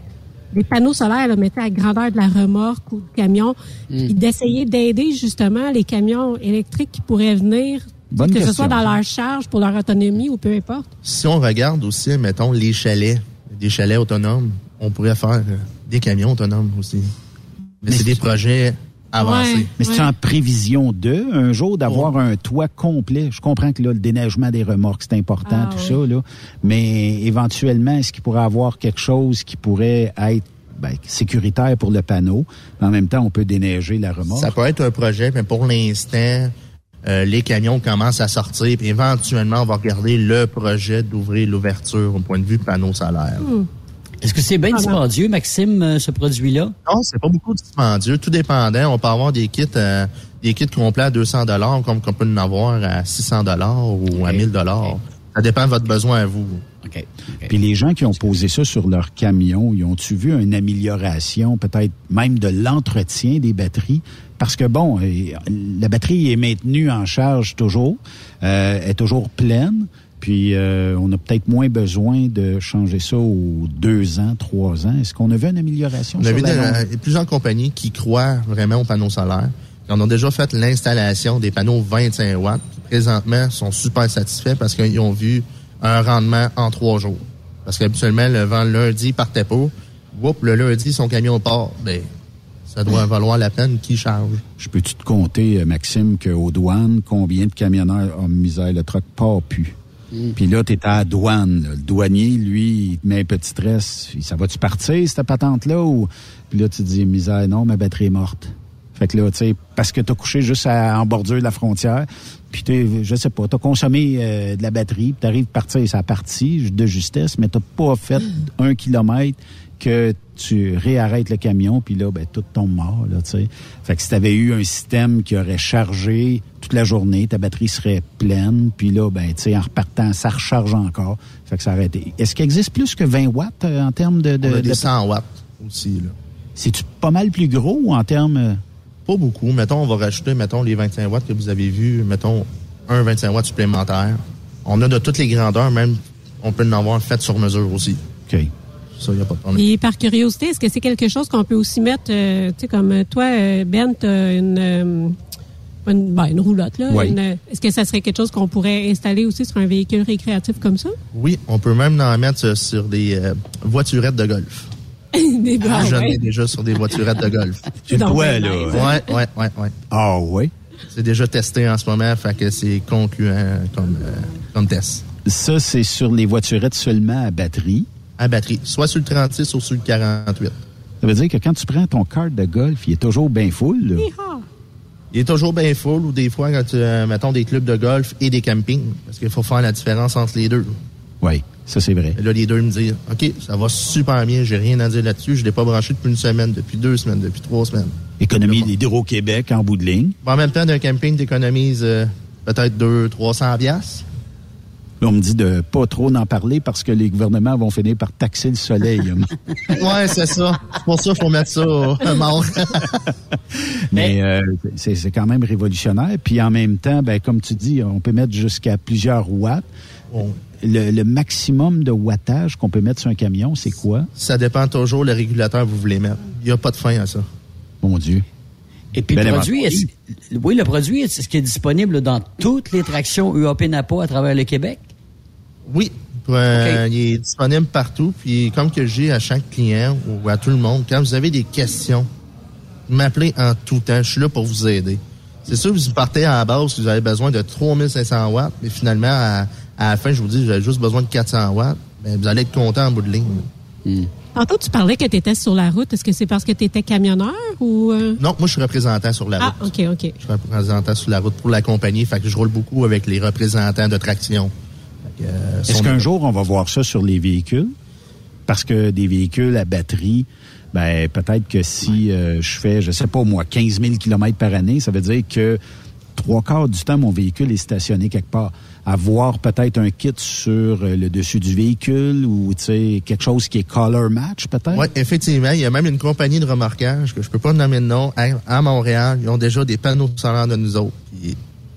des panneaux solaires là, mettez à grandeur de la remorque ou du camion, puis d'essayer d'aider justement les camions électriques qui pourraient venir, Bonne que ce soit dans leur charge, pour leur autonomie ou peu importe? Si on regarde aussi, mettons, les chalets, des chalets autonomes, on pourrait faire euh, des camions autonomes aussi. Mais, c'est des projets avancés. Mais c'est en prévision de un jour d'avoir un toit complet? Je comprends que là, le déneigement des remorques, c'est important, Ah, tout oui. ça, là. Mais éventuellement, est-ce qu'il pourrait avoir quelque chose qui pourrait être ben, sécuritaire pour le panneau, mais en même temps, on peut déneiger la remorque? Ça peut être un projet, mais pour l'instant, euh, les camions commencent à sortir, puis éventuellement, on va regarder le projet d'ouvrir l'ouverture au point de vue panneau solaire. Est-ce que c'est bien dispendieux, Maxime, euh, ce produit-là? Non, c'est pas beaucoup dispendieux. Tout dépendant. On peut avoir des kits, euh, des kits complets à 200 dollars, comme qu'on peut en avoir à 600 dollars ou à 1000 dollars. Ça dépend de votre besoin à vous. Puis les gens qui ont posé ça sur leur camion, ils ont-tu vu une amélioration, peut-être même de l'entretien des batteries? Parce que bon, euh, la batterie est maintenue en charge toujours, euh, est toujours pleine, puis euh, on a peut-être moins besoin de changer ça aux deux ans, trois ans. Est-ce qu'on a vu une amélioration? On a sur vu de- euh, plusieurs compagnies qui croient vraiment aux panneaux solaires. Ils ont déjà fait l'installation des panneaux 25 watts. Présentement, ils sont super satisfaits parce qu'ils ont vu un rendement en trois jours. Parce qu'habituellement, le vent lundi partait pas. Whoop, le lundi, son camion part. Ben, ça doit valoir la peine qu'il charge. Je peux-tu te compter, euh, Maxime, qu'aux douanes, combien de camionneurs ont misère, le truck part plus? Puis là, t'es à la douane. là. Le douanier, lui, il te met un petit stress. Ça va-tu partir, cette patente-là? Ou... Puis là, tu te dis, misère, non, ma batterie est morte. Fait que là, tu sais, parce que t'as couché juste à- en bordure de la frontière, puis t'es, je sais pas, t'as consommé euh, de la batterie, puis t'arrives à partir sa partie de justesse, mais t'as pas fait un kilomètre que tu réarrêtes le camion, puis là, ben, tout tombe mort, là, tu sais. Fait que si t'avais eu un système qui aurait chargé toute la journée, ta batterie serait pleine, puis là, ben, tu sais, en repartant, ça recharge encore. Fait que ça aurait été... Est-ce qu'il existe plus que 20 watts euh, en termes de... de On a des de- 100 watts aussi, là. C'est-tu pas mal plus gros ou en termes... euh, Pas beaucoup. Mettons, on va rajouter, mettons, les 25 watts que vous avez vus, mettons, un 25 watts supplémentaire. On a de toutes les grandeurs, même, on peut en avoir fait sur mesure aussi. OK. Ça, il n'y a pas de problème. Et par curiosité, est-ce que c'est quelque chose qu'on peut aussi mettre, euh, tu sais, comme euh, toi, euh, Ben, t'as une, euh, une, ben, une roulotte, là. Oui. Une, Est-ce que ça serait quelque chose qu'on pourrait installer aussi sur un véhicule récréatif comme ça? Oui, on peut même en mettre sur des euh, voiturettes de golf. Des Ah, J'en ai déjà sur des voiturettes de golf. Bien nice. Ouais, ouais, ouais, ouais. Ah oui? C'est déjà testé en ce moment, fait que c'est concluant comme, euh, comme test. Ça, c'est sur les voiturettes seulement à batterie. À batterie. Soit sur le 36 ou sur le 48. Ça veut dire que quand tu prends ton cart de golf, il est toujours bien full. là. Il est toujours bien full ou des fois quand tu, euh, mettons, des clubs de golf et des campings. Parce qu'il faut faire la différence entre les deux. Oui, ça c'est vrai. Et là, les deux me disent, OK, ça va super bien, j'ai rien à dire là-dessus, je l'ai pas branché depuis une semaine, depuis deux semaines, depuis trois semaines. Économie d'Hydro-Québec en bout de ligne. Bon, en même temps, d'un camping, t'économises euh, peut-être 200, 300 piastres. Là, on me dit de pas trop en parler parce que les gouvernements vont finir par taxer le soleil. ouais, c'est ça. C'est pour ça qu'il faut mettre ça mort. Mais euh, c'est c'est quand même révolutionnaire. Puis en même temps, ben, comme tu dis, on peut mettre jusqu'à plusieurs watts. Le, le maximum de wattage qu'on peut mettre sur un camion, c'est quoi? ça dépend toujours le régulateur que vous voulez mettre. Il n'y a pas de fin à ça. Mon Dieu. Et puis Bel le produit, est, oui, le produit, est ce qui est disponible dans toutes les tractions UAP Napa à travers le Québec? Oui. Euh, Il est disponible partout. Puis comme que j'ai à chaque client ou à tout le monde, quand vous avez des questions, m'appelez en tout temps. Je suis là pour vous aider. C'est sûr, vous partez à la base, vous avez besoin de 3500 watts, mais finalement, à, à la fin, je vous dis, vous avez juste besoin de 400 watts. Ben, vous allez être content en bout de ligne. Tantôt, tu parlais que tu étais sur la route. Est-ce que c'est parce que tu étais camionneur ou... euh? Non, moi, je suis représentant sur la route. Ah, OK, OK. Je suis représentant sur la route pour la compagnie. Fait que je roule beaucoup avec les représentants de traction. Euh, Est-ce qu'un jour, on va voir ça sur les véhicules? Parce que des véhicules à batterie, ben peut-être que si euh, je fais, je sais pas moi, 15 000 km par année, ça veut dire que trois quarts du temps, mon véhicule est stationné quelque part. Avoir peut-être un kit sur euh, le dessus du véhicule ou tu sais quelque chose qui est color match peut-être? Oui, effectivement. Il y a même une compagnie de remorquage que je peux pas nommer de nom à, Montréal. Ils ont déjà des panneaux solaires de nous autres.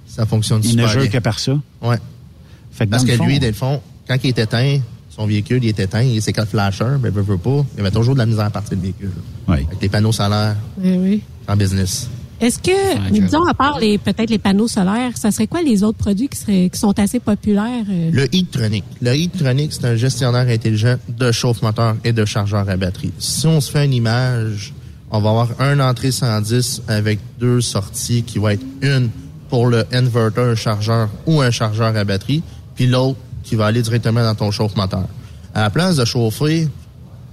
Ça fonctionne Il ne super jure bien. que par ça? Que Parce dans que fond- lui, dans le fond, quand il est éteint, son véhicule, il est éteint, il quatre flashers, ben, veut, veut pas, il y avait toujours de la misère à partir du véhicule. Oui. Avec les panneaux solaires Oui, oui. en business. Est-ce que, disons, à part les peut-être les panneaux solaires, ça serait quoi les autres produits qui, seraient, qui sont assez populaires? euh? Le e-tronic. Le e-tronic, c'est un gestionnaire intelligent de chauffe-moteur et de chargeur à batterie. Si on se fait une image, on va avoir un entrée 110 avec deux sorties qui va être une pour le inverter, un chargeur ou un chargeur à batterie, puis l'autre qui va aller directement dans ton chauffe-moteur. À la place de chauffer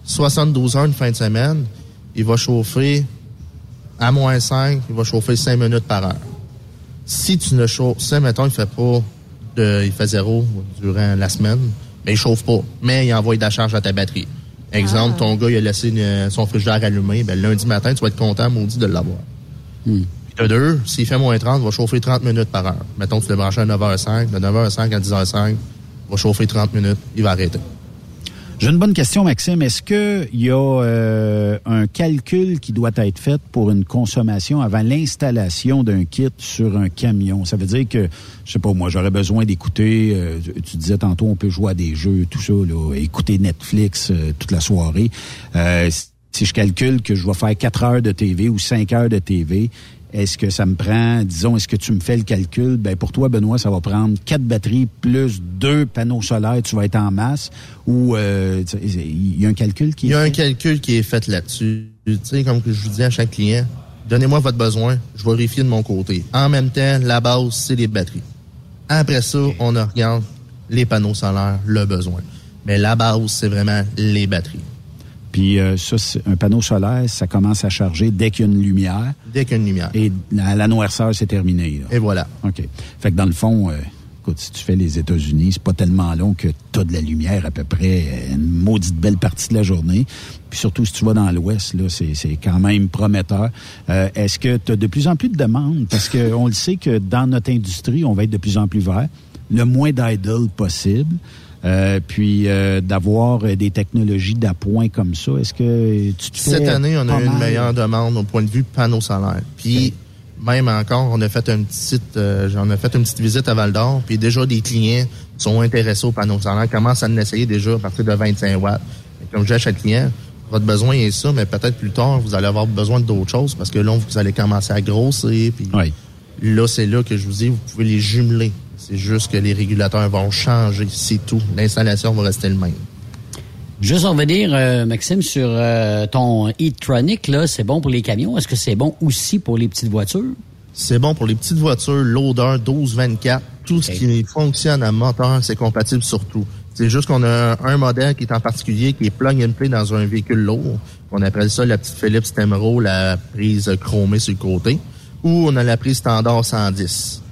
72 heures une fin de semaine, il va chauffer à moins 5, il va chauffer 5 minutes par heure. Si tu ne chauffes, si, mettons, il fait pas de, il fait zéro durant la semaine, mais il chauffe pas. Mais il envoie de la charge à ta batterie. Exemple, ton gars, il a laissé une- son frigidaire allumé, ben, lundi matin, tu vas être content, maudit, de l'avoir. Puis de deux, s'il fait moins 30, il va chauffer 30 minutes par heure. Mettons, tu le branches à 9h05, de 9h05 à 10h05, il va chauffer 30 minutes, il va arrêter. J'ai une bonne question, Maxime. Est-ce qu'il y a euh, un calcul qui doit être fait pour une consommation avant l'installation d'un kit sur un camion? Ça veut dire que, je sais pas, moi, j'aurais besoin d'écouter, euh, tu disais tantôt, on peut jouer à des jeux, tout ça, là, écouter Netflix euh, toute la soirée. Euh, si je calcule que je vais faire 4 heures de TV ou 5 heures de TV, est-ce que ça me prend, disons, est-ce que tu me fais le calcul? Ben pour toi, Benoît, ça va prendre quatre batteries plus deux panneaux solaires, tu vas être en masse. Ou euh, il y a un calcul qui Il y a est un calcul qui est fait là-dessus. Tu sais, comme que je vous dis à chaque client, donnez-moi votre besoin, je vais vérifier de mon côté. En même temps, la base, c'est les batteries. Après ça, on regarde les panneaux solaires, le besoin. Mais la base, c'est vraiment les batteries. Puis euh, ça, c'est un panneau solaire, ça commence à charger dès qu'il y a une lumière. Dès qu'il y a une lumière. Et la, la noirceur, c'est terminé. là. Et voilà. OK. Fait que dans le fond, euh, écoute, si tu fais les États-Unis, c'est pas tellement long que tu as de la lumière à peu près euh, une maudite belle partie de la journée. Puis surtout, si tu vas dans l'Ouest, là, c'est, c'est quand même prometteur. Euh, est-ce que tu as de plus en plus de demandes? Parce que on le sait que dans notre industrie, on va être de plus en plus vert. Le moins d'idle possible. Euh, puis euh, d'avoir euh, des technologies d'appoint comme ça, est-ce que tu te Cette année, on a eu une meilleure demande au point de vue panneaux solaires. Puis, même encore, on a fait une petite, euh, j'en ai fait une petite visite à Val d'Or, puis déjà des clients sont intéressés aux panneaux solaires, commencent à en essayer déjà à partir de 25 watts. Et comme je dis à chaque client, votre besoin est ça, mais peut-être plus tard, vous allez avoir besoin d'autres choses parce que là, vous allez commencer à grossir. Puis là, c'est là que je vous dis, vous pouvez les jumeler. C'est juste que les régulateurs vont changer, c'est tout. L'installation va rester le même. Juste revenir, euh, Maxime, sur euh, ton e-tronic, là, c'est bon pour les camions? Est-ce que c'est bon aussi pour les petites voitures? C'est bon pour les petites voitures, loader 12-24. Tout ce qui fonctionne à moteur, c'est compatible sur tout. C'est juste qu'on a un modèle qui est en particulier, qui est plug and play dans un véhicule lourd. On appelle ça la petite Philips Stemro, la prise chromée sur le côté. Ou on a la prise standard 110.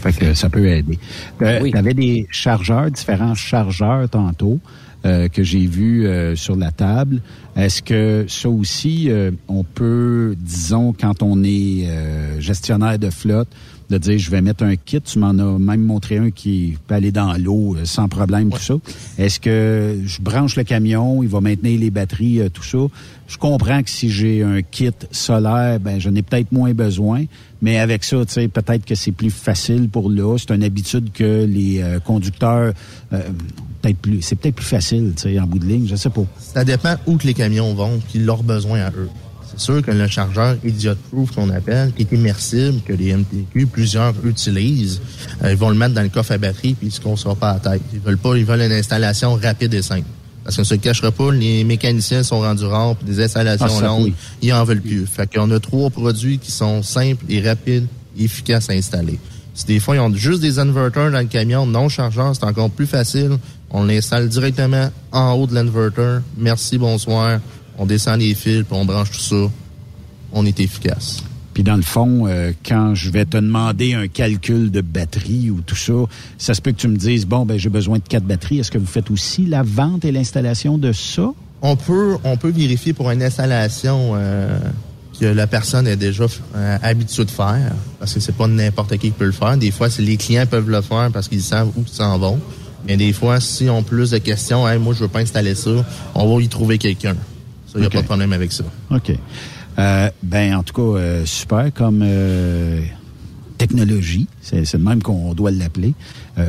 Fait que ça peut aider. Euh, Tu avais des chargeurs, différents chargeurs tantôt euh, que j'ai vus euh, sur la table. Est-ce que ça aussi, euh, on peut, disons, quand on est euh, gestionnaire de flotte, de dire je vais mettre un kit, tu m'en as même montré un qui peut aller dans l'eau euh, sans problème, tout ça. Est-ce que je branche le camion, il va maintenir les batteries, tout ça? Je comprends que si j'ai un kit solaire, ben j'en ai peut-être moins besoin, mais avec ça, tu sais, peut-être que c'est plus facile pour là. C'est une habitude que les euh, conducteurs, euh, peut-être plus, c'est peut-être plus facile, tu sais, en bout de ligne, je sais pas. Ça dépend où que les camions vont, puis leurs besoins à eux. C'est sûr que le chargeur idiot-proof qu'on appelle, qui est immersible, que les MTQ, plusieurs utilisent, euh, ils vont le mettre dans le coffre à batterie, puis ils se cassera pas la tête. Ils veulent pas, ils veulent une installation rapide et simple. Parce qu'on se le cachera pas, les mécaniciens sont rendus rares, puis des installations Ah, longues, ils en veulent plus. Fait qu'on a trois produits qui sont simples et rapides, et efficaces à installer. Si des fois, ils ont juste des inverters dans le camion non chargeurs, c'est encore plus facile. On l'installe directement en haut de l'inverter. Merci, bonsoir. On descend les fils, puis on branche tout ça. On est efficace. Puis dans le fond, euh, quand je vais te demander un calcul de batterie ou tout ça, ça se peut que tu me dises, bon, ben j'ai besoin de quatre batteries. Est-ce que vous faites aussi la vente et l'installation de ça? On peut, on peut vérifier pour une installation euh, que la personne est déjà euh, habituée de faire, parce que c'est pas n'importe qui qui peut le faire. Des fois, c'est les clients peuvent le faire parce qu'ils savent où ils s'en vont. Mais des fois, si on plus de questions, hey, moi je veux pas installer ça, on va y trouver quelqu'un. Ça, il n'y a pas de problème avec ça. OK. Euh, ben, en tout cas, euh, super comme euh, technologie. C'est le même qu'on doit l'appeler.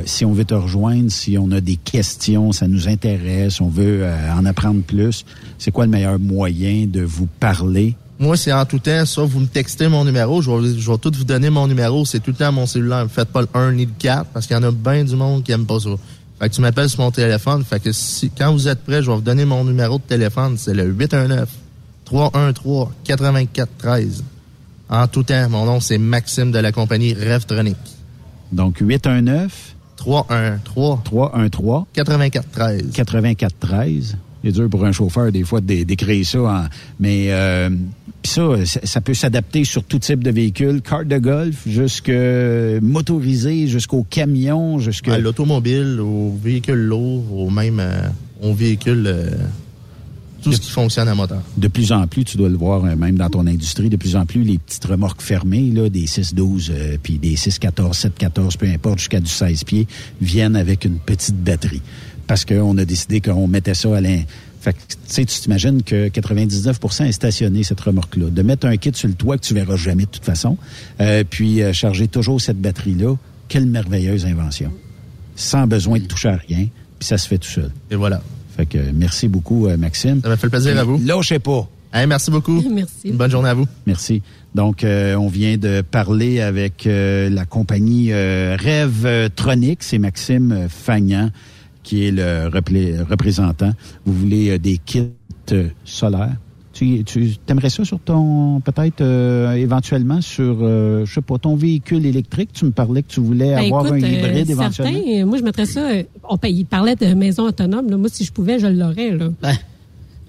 Si on veut te rejoindre, si on a des questions, ça nous intéresse, on veut en apprendre plus, c'est quoi le meilleur moyen de vous parler? Moi, c'est en tout temps, ça, vous me textez mon numéro, je vais, tout vous donner mon numéro, c'est tout le temps mon cellulaire. Faites pas le 1 ni le 4, parce qu'il y en a bien du monde qui aime pas ça. Fait que tu m'appelles sur mon téléphone, fait que si, quand vous êtes prêt, je vais vous donner mon numéro de téléphone, c'est le 819-313-8413. En tout temps, mon nom, c'est Maxime de la compagnie Revtronic. Donc, 819 313 313 8413. 8413. C'est dur pour un chauffeur, des fois, d'é- d'écrire ça. en- mais euh, pis ça, ça, peut s'adapter sur tout type de véhicule, carte de golf, jusque motorisé, jusqu'au camion, jusque... À l'automobile, au véhicule lourd, au même euh, au véhicule, euh, tout ce qui fonctionne à moteur. De plus en plus, tu dois le voir euh, même dans ton industrie, de plus en plus, les petites remorques fermées, là, des 6-12, euh, puis des 6-14, 7-14, peu importe, jusqu'à du 16 pieds, viennent avec une petite batterie. Parce qu'on a décidé qu'on mettait ça à l'in... Fait que, tu sais, tu t'imagines que 99% est stationné, cette remorque-là. De mettre un kit sur le toit que tu verras jamais de toute façon, euh, puis euh, charger toujours cette batterie-là, quelle merveilleuse invention. Sans besoin de toucher à rien, puis ça se fait tout seul. Et voilà. Fait que merci beaucoup, euh, Maxime. Ça m'a fait plaisir à vous. Lâchez pas. Hey, merci beaucoup. Merci. Une bonne journée à vous. Merci. Donc, euh, on vient de parler avec euh, la compagnie euh, Rêve Tronic. C'est Maxime Fagnan qui est le représentant. Vous voulez euh, des kits solaires? Tu, tu aimerais ça sur ton, peut-être euh, éventuellement sur, euh, je sais pas, ton véhicule électrique? Tu me parlais que tu voulais Ben, avoir écoute, un euh, hybride éventuellement? certains, euh, moi, je mettrais ça. On, il parlait de maison autonome. là. Moi, si je pouvais, je l'aurais. là.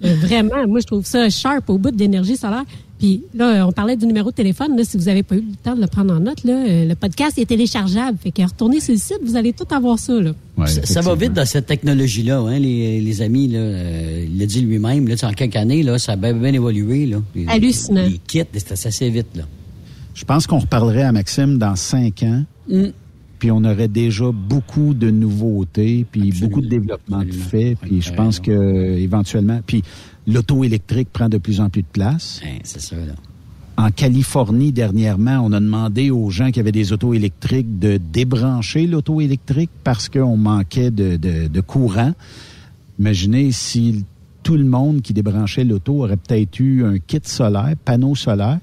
Euh, vraiment, moi, je trouve ça sharp au bout de l'énergie solaire. Puis là, on parlait du numéro de téléphone. Là, si vous n'avez pas eu le temps de le prendre en note, là, euh, le podcast est téléchargeable. Fait que retournez sur le site, vous allez tout avoir ça. Là. ça, ça va vite dans cette technologie-là, hein, les, les amis. Là, euh, il l'a dit lui-même. Là, en quelques années, là, ça a bien, bien évolué. Là. Les, Hallucinant. Les kits, c'est assez vite. Là. Je pense qu'on reparlerait à Maxime dans cinq ans. Mm. Puis on aurait déjà beaucoup de nouveautés, puis beaucoup de développement de fait. Puis je pense que éventuellement, puis l'auto électrique prend de plus en plus de place. c'est ça. Là. En Californie, dernièrement, on a demandé aux gens qui avaient des autos électriques de débrancher l'auto électrique parce qu'on manquait de, de- de courant. Imaginez si tout le monde qui débranchait l'auto aurait peut-être eu un kit solaire, panneau solaire.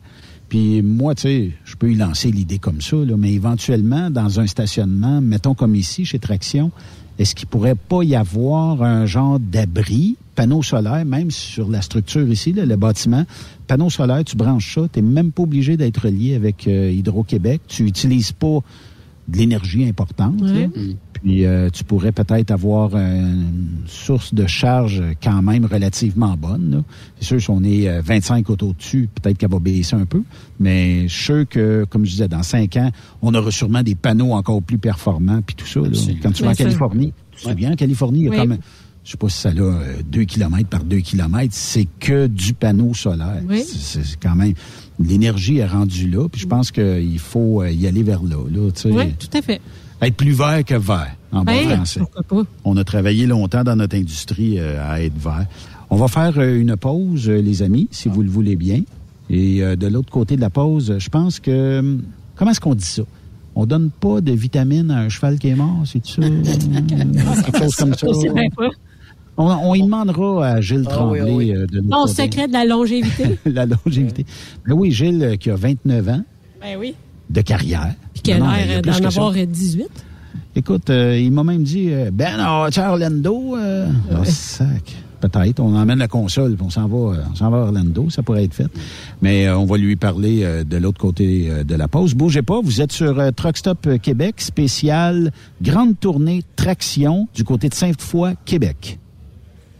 Puis moi, tu sais, je peux y lancer l'idée comme ça, là, mais éventuellement, dans un stationnement, mettons comme ici, chez Traction, est-ce qu'il pourrait pas y avoir un genre d'abri, panneau solaire, même sur la structure ici, là, le bâtiment, panneau solaire, tu branches ça, tu n'es même pas obligé d'être relié avec euh, Hydro-Québec, tu n'utilises pas de l'énergie importante, là. Ouais. puis euh, tu pourrais peut-être avoir une source de charge quand même relativement bonne. C'est sûr, si on est euh, 25 autos dessus, peut-être qu'elle va baisser un peu, mais je suis sûr que, comme je disais, dans cinq ans, on aura sûrement des panneaux encore plus performants, puis tout ça. là. Quand tu vas en. Californie, tu te souviens, en Californie, il y a Oui. comme, je sais pas si ça a 2 km par 2 km, c'est que du panneau solaire. Oui. C'est quand même, l'énergie est rendue là, puis je pense qu'il faut euh, y aller vers là. là tu sais. Oui, tout à fait. Être plus vert que vert, en bon français. pourquoi pas? On a travaillé longtemps dans notre industrie euh, à être vert. On va faire euh, une pause, euh, les amis, si vous le voulez bien. Et euh, de l'autre côté de la pause, je pense que... hum, Comment est-ce qu'on dit ça? On donne pas de vitamines à un cheval qui est mort, c'est ça? Quelque chose comme ça. On, on y demandera à Gilles Ah Tremblay oui, oui. euh, de nous donner secret de la longévité. la longévité. Ben oui, Gilles, euh, qui a 29 ans ben oui. de carrière. Puis qui a mais l'air d'en avoir euh, 18. Écoute, euh, il m'a même dit, euh, Ben, oh, tu sais, Orlando, euh, oh, sac. peut-être. On emmène la console, puis on s'en va, on s'en va à Orlando, ça pourrait être fait. Mais euh, on va lui parler euh, de l'autre côté euh, de la pause. Bougez pas, vous êtes sur euh, Truck Stop Québec, spécial grande tournée traction du côté de Sainte-Foy, Québec.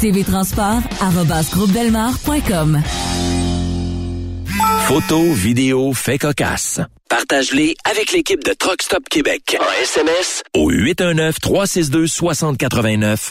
cvtransport.com Photos, vidéos, faits cocasse. Partage-les avec l'équipe de Truck Stop Québec. En SMS au 819-362-6089.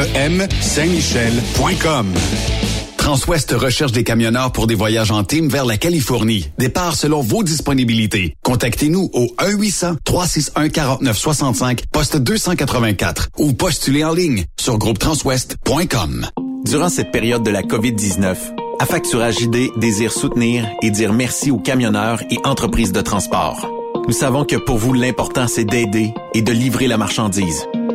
REM Saint-Michel.com. Transwest recherche des camionneurs pour des voyages en team vers la Californie. Départ selon vos disponibilités. Contactez-nous au 1-800-361-4965, poste 284 ou postulez en ligne sur groupetranswest.com. Durant cette période de la COVID-19, Affacturage ID désire soutenir et dire merci aux camionneurs et entreprises de transport. Nous savons que pour vous, l'important, c'est d'aider et de livrer la marchandise.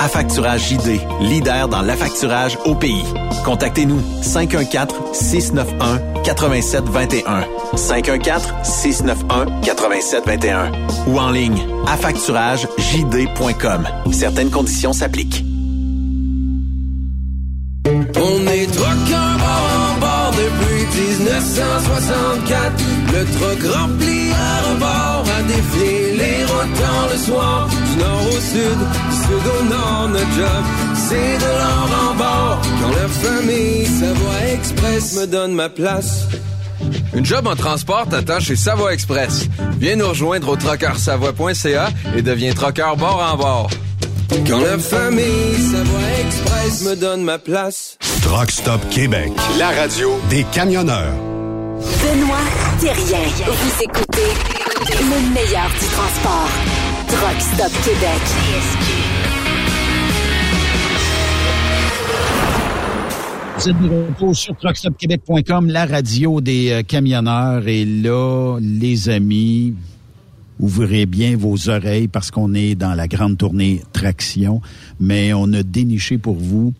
Affacturage JD, leader dans l'affacturage au pays. Contactez-nous 514-691-8721. 514-691-8721. Ou en ligne, affacturagejd.com. Certaines conditions s'appliquent. On est bord en bord depuis 1964. Le truck rempli à rebord défié routants le soir. Du nord au sud, du sud au nord, notre job, c'est de l'or en bord. Quand la famille Savoie Express me donne ma place. Une job en transport t'attend chez Savoie Express. Viens nous rejoindre au trockeursavoie.ca et deviens trockeur bord en bord. Quand la famille Savoie Express me donne ma place. Truck Stop Québec, la radio des camionneurs. Benoît Thérien. Vous écoutez le meilleur du transport. Truck Stop Québec. Vous êtes de sur truckstopquebec.com, la radio des euh, camionneurs. Et là, les amis, ouvrez bien vos oreilles parce qu'on est dans la grande tournée Traction. Mais on a déniché pour vous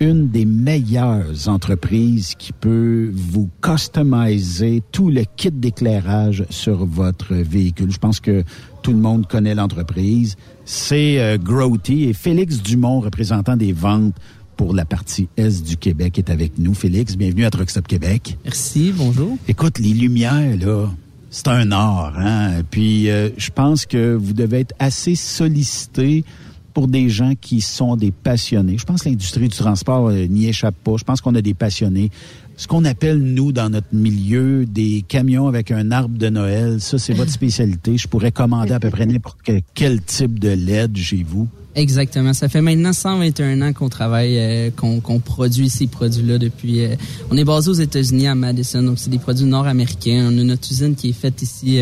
une des meilleures entreprises qui peut vous customiser tout le kit d'éclairage sur votre véhicule. Je pense que tout le monde connaît l'entreprise. C'est euh, Growty et Félix Dumont, représentant des ventes pour la partie Est du Québec, est avec nous. Félix, bienvenue à Truckstop Québec. Merci, bonjour. Écoute, les lumières, là, c'est un art. Hein? Puis, euh, je pense que vous devez être assez sollicité pour des gens qui sont des passionnés. Je pense que l'industrie du transport euh, n'y échappe pas. Je pense qu'on a des passionnés. Ce qu'on appelle, nous, dans notre milieu, des camions avec un arbre de Noël, ça, c'est votre spécialité. Je pourrais commander à peu près n'importe quel, type de LED chez vous. Exactement. Ça fait maintenant 121 ans qu'on travaille, euh, qu'on produit ces produits-là depuis. euh, on est basé aux États-Unis à Madison, donc c'est des produits nord-américains. On a notre usine qui est faite ici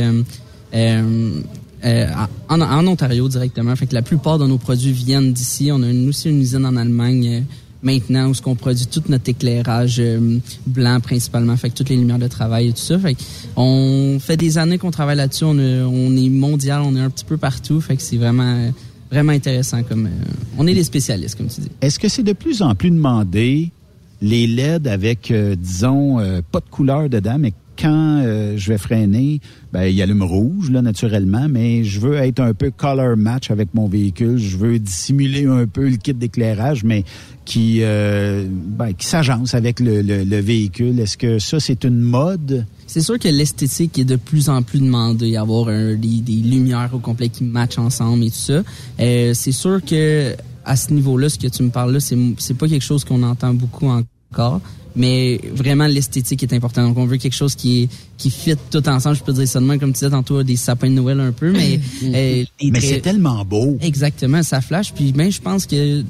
euh, euh, en, Ontario directement. Fait que la plupart de nos produits viennent d'ici. On a aussi une usine en Allemagne. euh, Maintenant, où ce qu'on produit tout notre éclairage euh, blanc principalement, fait que toutes les lumières de travail et tout ça. Fait que on fait des années qu'on travaille là-dessus. On, est mondial, on est un petit peu partout. Fait que c'est vraiment vraiment intéressant comme on est des spécialistes comme tu dis. Est-ce que c'est de plus en plus demandé les LED avec, disons, pas de couleur dedans, mais quand euh, je vais freiner, ben il allume rouge là naturellement, mais je veux être un peu color match avec mon véhicule. Je veux dissimuler un peu le kit d'éclairage, mais qui euh, ben, qui s'agence avec le, le- le véhicule. Est-ce que ça c'est une mode? C'est sûr que l'esthétique est de plus en plus demandée, avoir un, des, des lumières au complet qui matchent ensemble et tout ça. Euh, c'est sûr que à ce niveau-là, ce que tu me parles là, c'est pas quelque chose qu'on entend beaucoup encore, mais vraiment l'esthétique est importante. Donc on veut quelque chose qui qui fit tout ensemble. Je peux dire même, comme tu disais tantôt, des sapins de Noël un peu, mais euh, Mais c'est tellement beau. Exactement, ça flash. Puis ben, je pense que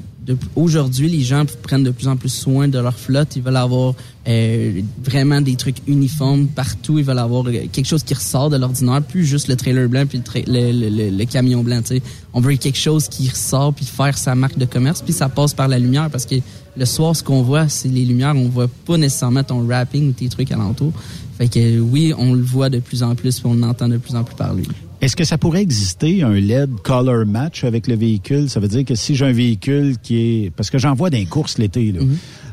aujourd'hui, les gens prennent de plus en plus soin de leur flotte. Ils veulent avoir euh, vraiment des trucs uniformes partout. Ils veulent avoir euh, quelque chose qui ressort de l'ordinaire, plus juste le trailer blanc puis le, tra- le, le- le- le camion blanc. tu sais. On veut quelque chose qui ressort puis faire sa marque de commerce. Puis ça passe par la lumière parce que le soir, ce qu'on voit, c'est les lumières. On voit pas nécessairement ton wrapping ou tes trucs alentour. Fait que oui, on le voit de plus en plus, puis on l'entend de plus en plus parler. Est-ce que ça pourrait exister un LED color match avec le véhicule? Ça veut dire que si j'ai un véhicule qui est... Parce que j'en vois dans les courses l'été, là.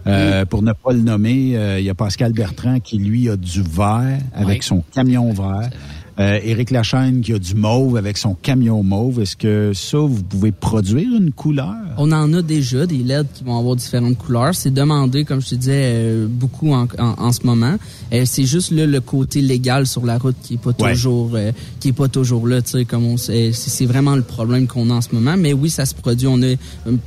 Euh, pour ne pas le nommer, euh, il y a Pascal Bertrand qui, lui, a du vert avec son camion vert. Euh, Éric Lachaine qui a du mauve avec son camion mauve. Est-ce que ça, vous pouvez produire une couleur? On en a déjà des LED qui vont avoir différentes couleurs. C'est demandé, comme je te disais, euh, beaucoup en, en, en ce moment. Euh, c'est juste là, le côté légal sur la route qui est pas Ouais. toujours euh, qui est pas toujours là. Tu sais, comme on sait, c'est c'est vraiment le problème qu'on a en ce moment. Mais oui, ça se produit. On a, euh,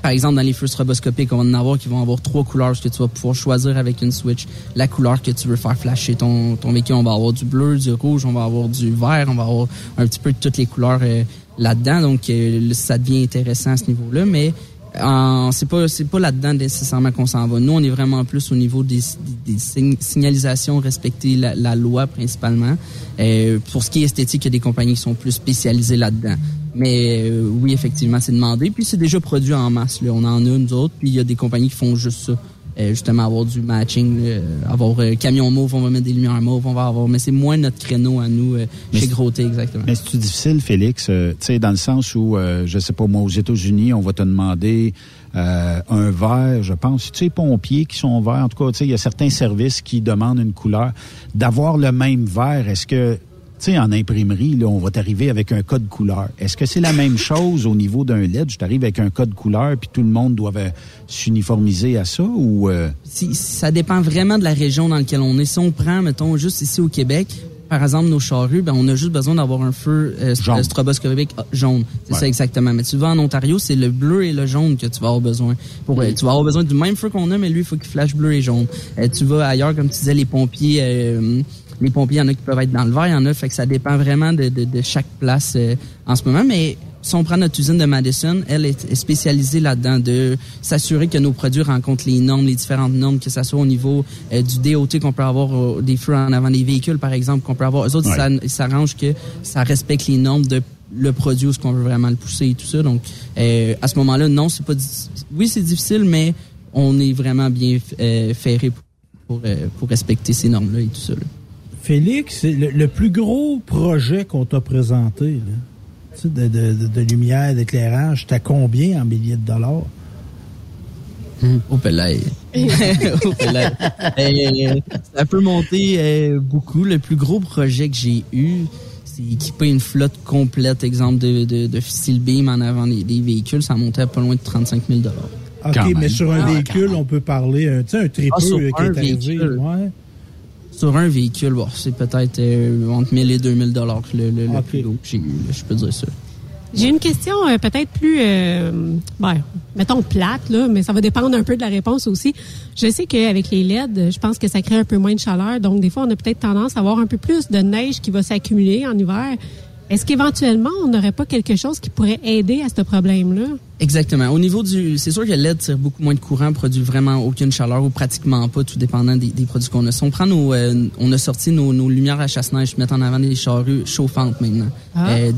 par exemple, dans les feux stroboscopiques, on va en avoir qui vont avoir trois couleurs parce que tu vas pouvoir choisir avec une switch la couleur que tu veux faire flasher ton ton véhicule. On va avoir du bleu, du rouge, on va avoir du on va avoir un petit peu toutes les couleurs euh, là-dedans. Donc, euh, ça devient intéressant à ce niveau-là. Mais c'est pas c'est pas là-dedans nécessairement qu'on s'en va. Nous, on est vraiment plus au niveau des, des, des sign- signalisations, respecter la, loi principalement. Euh, pour ce qui est esthétique, il y a des compagnies qui sont plus spécialisées là-dedans. Mais oui, effectivement, c'est demandé. Puis c'est déjà produit en masse. On en a nous autres. Puis il y a des compagnies qui font juste ça. Euh, justement, avoir du matching, euh, avoir euh, camion mauve, on va mettre des lumières mauves, on va avoir. Mais c'est moins notre créneau à nous euh, chez Groté, exactement. Mais c'est difficile, Félix, euh, tu sais, dans le sens où, euh, je sais pas, moi, aux États-Unis, on va te demander euh, un verre, je pense, tu sais, pompiers qui sont verts, en tout cas, tu sais, il y a certains services qui demandent une couleur. D'avoir le même verre, est-ce que, tu sais, en imprimerie, là, on va t'arriver avec un code couleur. Est-ce que c'est la même chose au niveau d'un LED? Je t'arrive avec un code couleur, puis tout le monde doit euh, s'uniformiser à ça, ou... euh, Si- ça dépend vraiment de la région dans laquelle on est. Si on prend, mettons, juste ici au Québec, par exemple, nos charrues, ben, on a juste besoin d'avoir un feu euh, Jaune. stroboscopique ah, jaune. C'est Ouais. ça exactement. Mais tu vas en Ontario, c'est le bleu et le jaune que tu vas avoir besoin. Pour, euh, tu vas avoir besoin du même feu qu'on a, mais lui, il faut qu'il flash bleu et jaune. Euh, tu vas ailleurs, comme tu disais, les pompiers... les pompiers, il y en a qui peuvent être dans le vert, il y en a, fait que ça dépend vraiment de, de, de chaque place euh, en ce moment. Mais si on prend notre usine de Madison, elle est spécialisée là-dedans de s'assurer que nos produits rencontrent les normes, les différentes normes, que ça soit au niveau euh, du DOT qu'on peut avoir euh, des feux en avant des véhicules, par exemple, qu'on peut avoir. Eux autres, Ouais. ils s'arrangent que ça respecte les normes de le produit où ce qu'on veut vraiment le pousser et tout ça. Donc, euh, à ce moment-là, non, c'est pas. Oui, c'est difficile, mais on est vraiment bien euh, ferré pour, pour, euh, pour respecter ces normes-là et tout ça. là. Félix, c'est le, le plus gros projet qu'on t'a présenté, là, tu sais, de, de, de, de lumière, d'éclairage, t'as combien en milliers de dollars? Au Pelay. Euh, ça peut monter euh, beaucoup. Le plus gros projet que j'ai eu, c'est équiper une flotte complète, exemple de, de, de steel beam en avant des, des véhicules. Ça montait à pas loin de 35 000 OK, mais sur un Ah, véhicule, on peut parler, un, tu sais, un tripeux Ah, sur euh, qui un est arrivé. véhicule. Ouais. Sur un véhicule, bon, c'est peut-être euh, entre 1000 et 2000 dollars le, le, le plus gros que j'ai eu. là, Je peux dire ça. J'ai une question euh, peut-être plus, euh, ben, mettons plate, là, mais ça va dépendre un peu de la réponse aussi. Je sais qu'avec les LED, je pense que ça crée un peu moins de chaleur. Donc, des fois, on a peut-être tendance à avoir un peu plus de neige qui va s'accumuler en hiver. Est-ce qu'éventuellement, on n'aurait pas quelque chose qui pourrait aider à ce problème-là? Exactement. Au niveau du, c'est sûr que le LED tire beaucoup moins de courant, produit vraiment aucune chaleur ou pratiquement pas, tout dépendant des, des produits qu'on a. Si on prend nos, euh, on a sorti nos, nos lumières à chasse-neige, mettre en avant des charrues chauffantes maintenant, Ah. euh,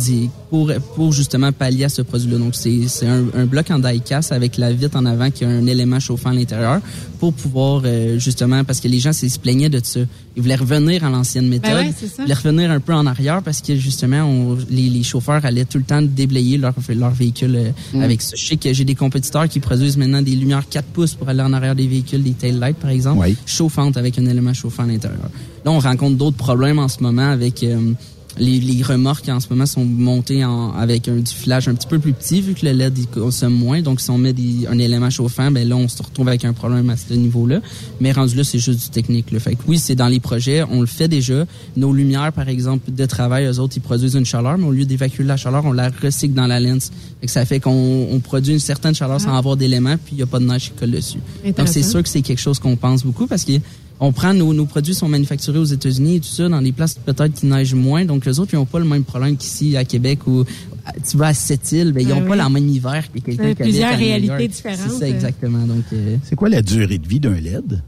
pour pour justement pallier à ce produit-là. Donc c'est c'est un, un bloc en die-cast avec la vitre en avant qui a un élément chauffant à l'intérieur pour pouvoir euh, justement parce que les gens se plaignaient de ça. Ils voulaient revenir à l'ancienne méthode, Ben ouais, ils voulaient revenir un peu en arrière parce que justement on, les, les chauffeurs allaient tout le temps déblayer leur leur véhicule euh, Mm. avec ça. Je sais que j'ai des compétiteurs qui produisent maintenant des lumières 4 pouces pour aller en arrière des véhicules, des tail lights par exemple, Oui. chauffantes avec un élément chauffant à l'intérieur. Là, on rencontre d'autres problèmes en ce moment avec euh, les, les remorques en ce moment sont montées en, avec un du flash un petit peu plus petit vu que le LED il consomme moins. Donc si on met des, un élément chauffant, ben là on se retrouve avec un problème à ce niveau-là. Mais rendu là, c'est juste du technique. Là. Fait que oui, c'est dans les projets, on le fait déjà. Nos lumières, par exemple, de travail, eux autres, ils produisent une chaleur, mais au lieu d'évacuer la chaleur, on la recycle dans la lens. Fait que ça fait qu'on on produit une certaine chaleur sans Ah. avoir d'éléments, puis il n'y a pas de neige qui colle dessus. Donc c'est sûr que c'est quelque chose qu'on pense beaucoup parce que on prend nos, nos produits sont manufacturés aux États-Unis et tout ça dans des places peut-être qui neigent moins donc les autres ils n'ont pas le même problème qu'ici à Québec où ah, tu vas à cette île ben ils n'ont pas ouais. le même hiver que quelqu'un Ouais, qui plusieurs réalités différentes. C'est ça exactement donc euh, C'est quoi la durée de vie d'un LED?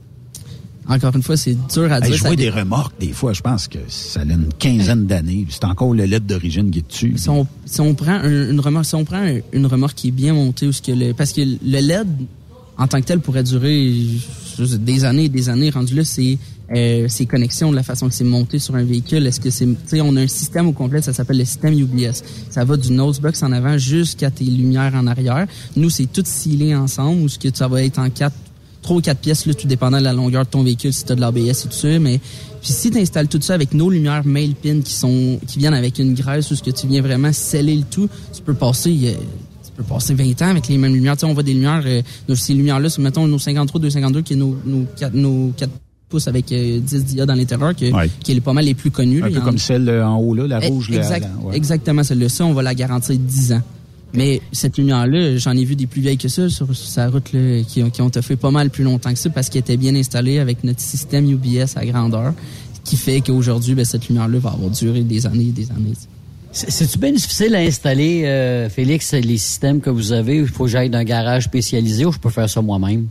encore une fois c'est dur à Hey, dire je ça vois des remorques, des fois, je pense que ça a une quinzaine d'années. C'est encore le LED d'origine qui est dessus. si on, si on prend un- une remorque si on prend un- une remorque qui est bien montée ou ce que le parce que le LED en tant que tel pourrait durer des années et des années rendu là c'est euh, ses connexions de la façon que c'est monté sur un véhicule est-ce que c'est tu sais on a un système au complet ça s'appelle le système UBS ça va du nosebox en avant jusqu'à tes lumières en arrière nous c'est tout scellé ensemble ou ce que ça va être en quatre trois ou quatre pièces, là, tout dépendant de la longueur de ton véhicule, si tu as de l'ABS et tout ça. Mais puis si tu installes tout ça avec nos lumières mail pin qui sont qui viennent avec une graisse ou ce que tu viens vraiment sceller le tout, tu peux passer peux passer 20 ans avec les mêmes lumières. Tu sais, on voit des lumières, euh, nos- ces lumières-là, mettons nos 53, 252, qui est nos, nos, 4, nos 4 pouces avec euh, 10 diodes à l'intérieur, Ouais. qui est pas mal les plus connus. là. Un peu en- comme celle euh, en haut, là, la Eh, rouge. là, exact- là, ouais. Exactement, celle-là. On va la garantir 10 ans. Mais cette lumière-là, j'en ai vu des plus vieilles que ça sur, sur sa route là, qui, ont- qui ont fait pas mal plus longtemps que ça parce qu'elle était bien installée avec notre système UBS à grandeur, qui fait qu'aujourd'hui, ben, cette lumière-là va avoir duré des années et des années. C'est- C'est-tu bien difficile à installer, euh, Félix, les systèmes que vous avez? Il faut que j'aille d'un garage spécialisé ou je peux faire ça moi-même?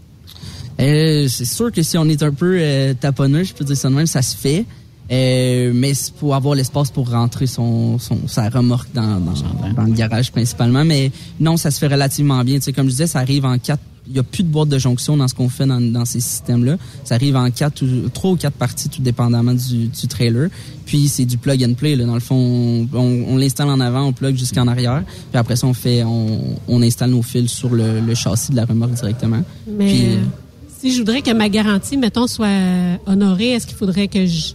Euh, c'est sûr que si on est un peu euh, taponneux, je peux dire ça de même, ça se fait. Euh, mais faut avoir l'espace pour rentrer son, son sa remorque dans, dans, dans le garage principalement. Mais non, ça se fait relativement bien. Tu sais, comme je disais, ça arrive en quatre. Il n'y a plus de boîte de jonction dans ce qu'on fait dans, dans ces systèmes-là. Ça arrive en quatre ou trois ou quatre parties, tout dépendamment du, du trailer. Puis c'est du plug and play. Là. Dans le fond, on, on, on l'installe en avant, on plug jusqu'en arrière. Puis après ça, on fait, on, on installe nos fils sur le, le châssis de la remorque directement. Mais Puis, euh, si je voudrais que ma garantie, mettons, soit honorée, est-ce qu'il faudrait que je...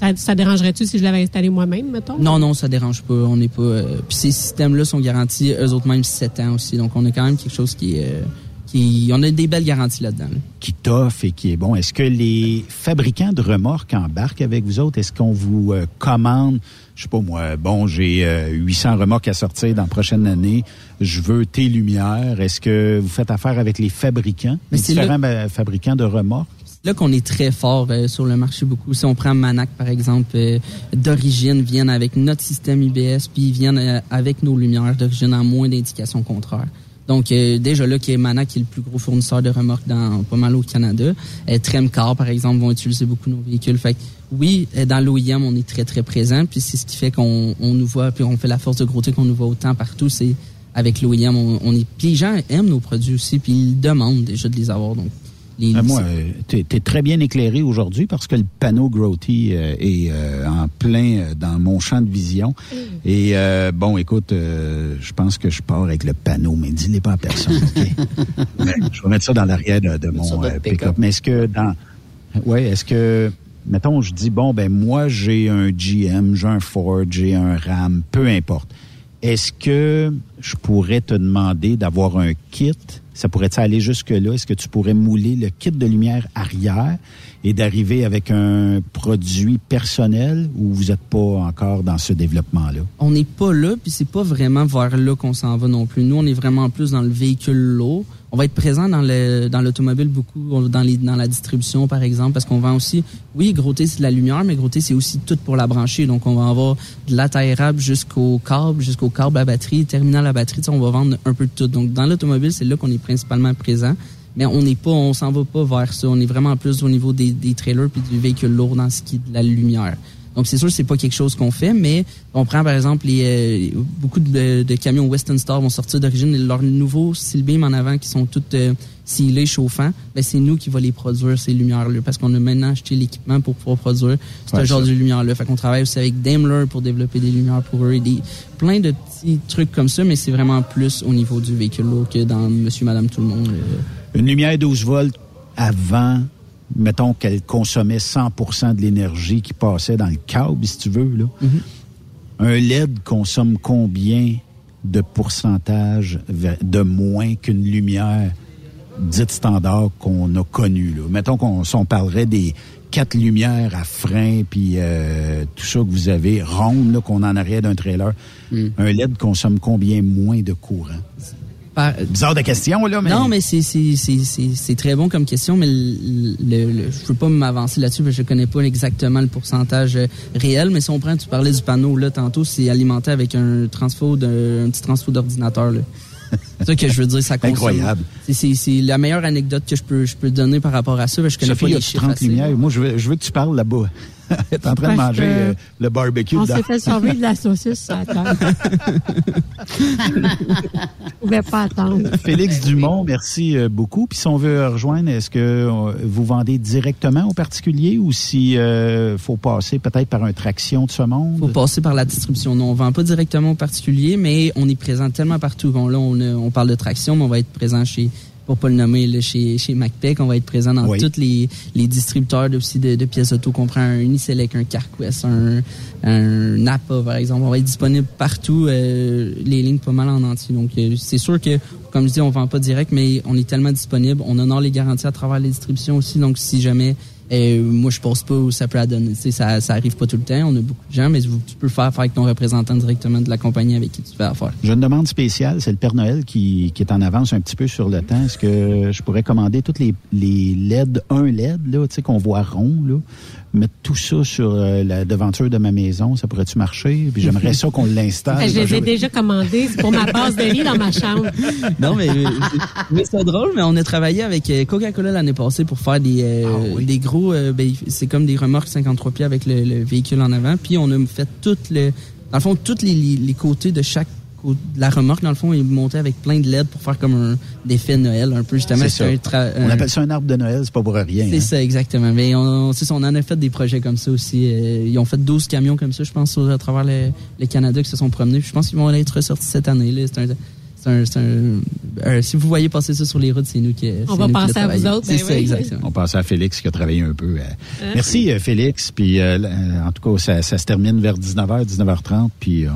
Ça, ça dérangerait-tu si je l'avais installé moi-même, mettons? Non, non, ça dérange pas. On n'est pas. euh, puis ces systèmes-là sont garantis eux autres même 7 ans aussi. Donc on a quand même quelque chose qui est. euh, qui, on a des belles garanties là-dedans. là. qui t'offre et qui est bon. Est-ce que les fabricants de remorques embarquent avec vous autres? Est-ce qu'on vous euh, commande, je sais pas moi, bon, j'ai euh, 800 remorques à sortir dans la prochaine année, je veux tes lumières. Est-ce que vous faites affaire avec les fabricants, Mais les c'est différents euh, fabricants de remorques? Là qu'on est très fort euh, sur le marché beaucoup. Si on prend Manac par exemple, euh, d'origine viennent avec notre système IBS, puis ils viennent euh, avec nos lumières d'origine en moins d'indications contraires. Donc euh, déjà là, qui est Manac qui est le plus gros fournisseur de remorques dans pas mal au Canada. Euh, Tremcar par exemple vont utiliser beaucoup nos véhicules. Fait que, oui, euh, dans l'OIM on est très très présent, puis c'est ce qui fait qu'on on nous voit, puis on fait la force de gros qu'on nous voit autant partout. C'est avec l'OIM, on, on est. Puis les gens aiment nos produits aussi, puis ils demandent déjà de les avoir. Donc les, Euh, moi, tu es, très bien éclairé aujourd'hui parce que le panneau Growty euh, est euh, en plein euh, dans mon champ de vision. Et euh, bon, écoute, euh, je pense que je pars avec le panneau, mais dis-les pas à personne. ok? Mais je vais mettre ça dans l'arrière de, de mon euh, pick-up. Mais est-ce que dans, ouais, est-ce que mettons, je dis bon, ben moi j'ai un GM, j'ai un Ford, j'ai un Ram, peu importe. Est-ce que je pourrais te demander d'avoir un kit? Ça pourrait aller jusque-là? Est-ce que tu pourrais mouler le kit de lumière arrière et d'arriver avec un produit personnel ou vous n'êtes pas encore dans ce développement-là? on n'est pas là, puis c'est pas vraiment vers là qu'on s'en va non plus. Nous, on est vraiment plus dans le véhicule lourd. On va être présent dans le dans l'automobile beaucoup, dans les dans la distribution par exemple, parce qu'on vend aussi. Oui, gros T c'est de la lumière, mais gros T c'est aussi tout pour la brancher. Donc on va avoir de l'attairable jusqu'au câble, jusqu'au câble à batterie, terminal à batterie. On va vendre un peu de tout. Donc dans l'automobile, c'est là qu'on est principalement présent. Mais on n'est pas, on s'en va pas vers ça. On est vraiment plus au niveau des, des trailers puis du véhicule lourd dans ce qui est de la lumière. Donc c'est sûr que c'est pas quelque chose qu'on fait, mais on prend par exemple les euh, beaucoup de, de camions Western Star vont sortir d'origine leurs nouveaux steel beam en avant qui sont toutes euh, scellés chauffants. Ben c'est nous qui va les produire ces lumières là parce qu'on a maintenant acheté l'équipement pour pouvoir produire ce Ouais, genre ça. de lumière là. Fait qu'on travaille aussi avec Daimler pour développer des lumières pour eux et des plein de petits trucs comme ça, mais c'est vraiment plus au niveau du véhicule lourd que dans Monsieur Madame tout le monde. euh. Une lumière 12 volts avant, mettons qu'elle consommait 100% de l'énergie qui passait dans le câble, si tu veux, là. Un LED consomme combien de pourcentage de moins qu'une lumière dite standard qu'on a connue, là? Mettons qu'on on parlerait des quatre lumières à frein puis euh, tout ça que vous avez rondes là qu'on en arrière d'un trailer. Un LED consomme combien moins de courant? Par- Bizarre de question, là, mais... Non, mais c'est c'est c'est c'est c'est très bon comme question, mais le, le, le- je peux pas m'avancer là-dessus parce que je connais pas exactement le pourcentage euh, réel. Mais si on prend, tu parlais du panneau là tantôt, c'est alimenté avec un transfo d'un un petit transfo d'ordinateur là. C'est ça que je veux dire, ça consomme. Incroyable. C'est- C'est c'est la meilleure anecdote que je peux je peux donner par rapport à ça. parce que Je connais Sophie, pas les chiffres. 30 assez. lumières. Moi, je veux, je veux que tu parles là-bas. En train de manger euh, le barbecue. On s'est fait sauver de la saucisse à table. Je pouvais pas attendre. Félix Dumont, merci euh, beaucoup. Puis si on veut rejoindre, est-ce que euh, vous vendez directement aux particuliers ou si euh, faut passer peut-être par un traction de ce monde? faut passer par la distribution. Non, on vend pas directement aux particuliers, mais on est présent tellement partout. Bon, là, on parle de traction, mais on va être présent chez pour pas le nommer, là, chez, chez MacPac. On va être présent dans Oui. tous les, les distributeurs de, aussi de, de pièces auto, qu'on prend un Uniselect, un CarQuest, un, un Napa, par exemple. On va être disponible partout, euh, les lignes pas mal en entier. Donc, euh, c'est sûr que, comme je dis, on vend pas direct, mais on est tellement disponible. On honore les garanties à travers les distributions aussi. Donc, si jamais euh, moi, je pense pas où ça peut la donner. Ça, ça arrive pas tout le temps. On a beaucoup de gens, mais tu peux faire, faire avec ton représentant directement de la compagnie avec qui tu fais affaire. J'ai une demande spéciale, c'est le Père Noël qui, qui est en avance un petit peu sur le temps. Est-ce que je pourrais commander toutes les, les LED, un LED, là, tu sais, qu'on voit rond, là, mettre tout ça sur euh, la devanture de ma maison, ça pourrait-tu marcher? Puis j'aimerais ça qu'on l'installe. Je les ai déjà commandés. C'est pour ma base de lit dans ma chambre. Non, mais, mais c'est drôle, mais on a travaillé avec euh, Coca-Cola l'année passée pour faire des, euh, des gros, euh, ben, c'est comme des remorques 53 pieds avec le, le véhicule en avant. Puis on a fait tout le, dans le fond, tous les, les, les côtés de chaque de la remorque, dans le fond, est monté avec plein de LED pour faire comme un effet Noël, un peu justement. Ça. un On appelle ça un arbre de Noël, c'est pas pour rien. C'est hein. ça, exactement. Mais on, c'est ça, on en a fait des projets comme ça aussi. Euh, ils ont fait 12 camions comme ça, je pense, à travers le, le Canada qui se sont promenés. Puis je pense qu'ils vont être ressortis cette année. Là. C'est un, un, un- euh, si vous voyez passer ça sur les routes, c'est nous qui. On va penser à vous autres, C'est ben ça, oui. exactement. On passe à Félix qui a travaillé un peu. euh. Hein? Merci euh, Félix. Puis euh, en tout cas, ça, ça se termine vers 19h, 19h30. Puis euh,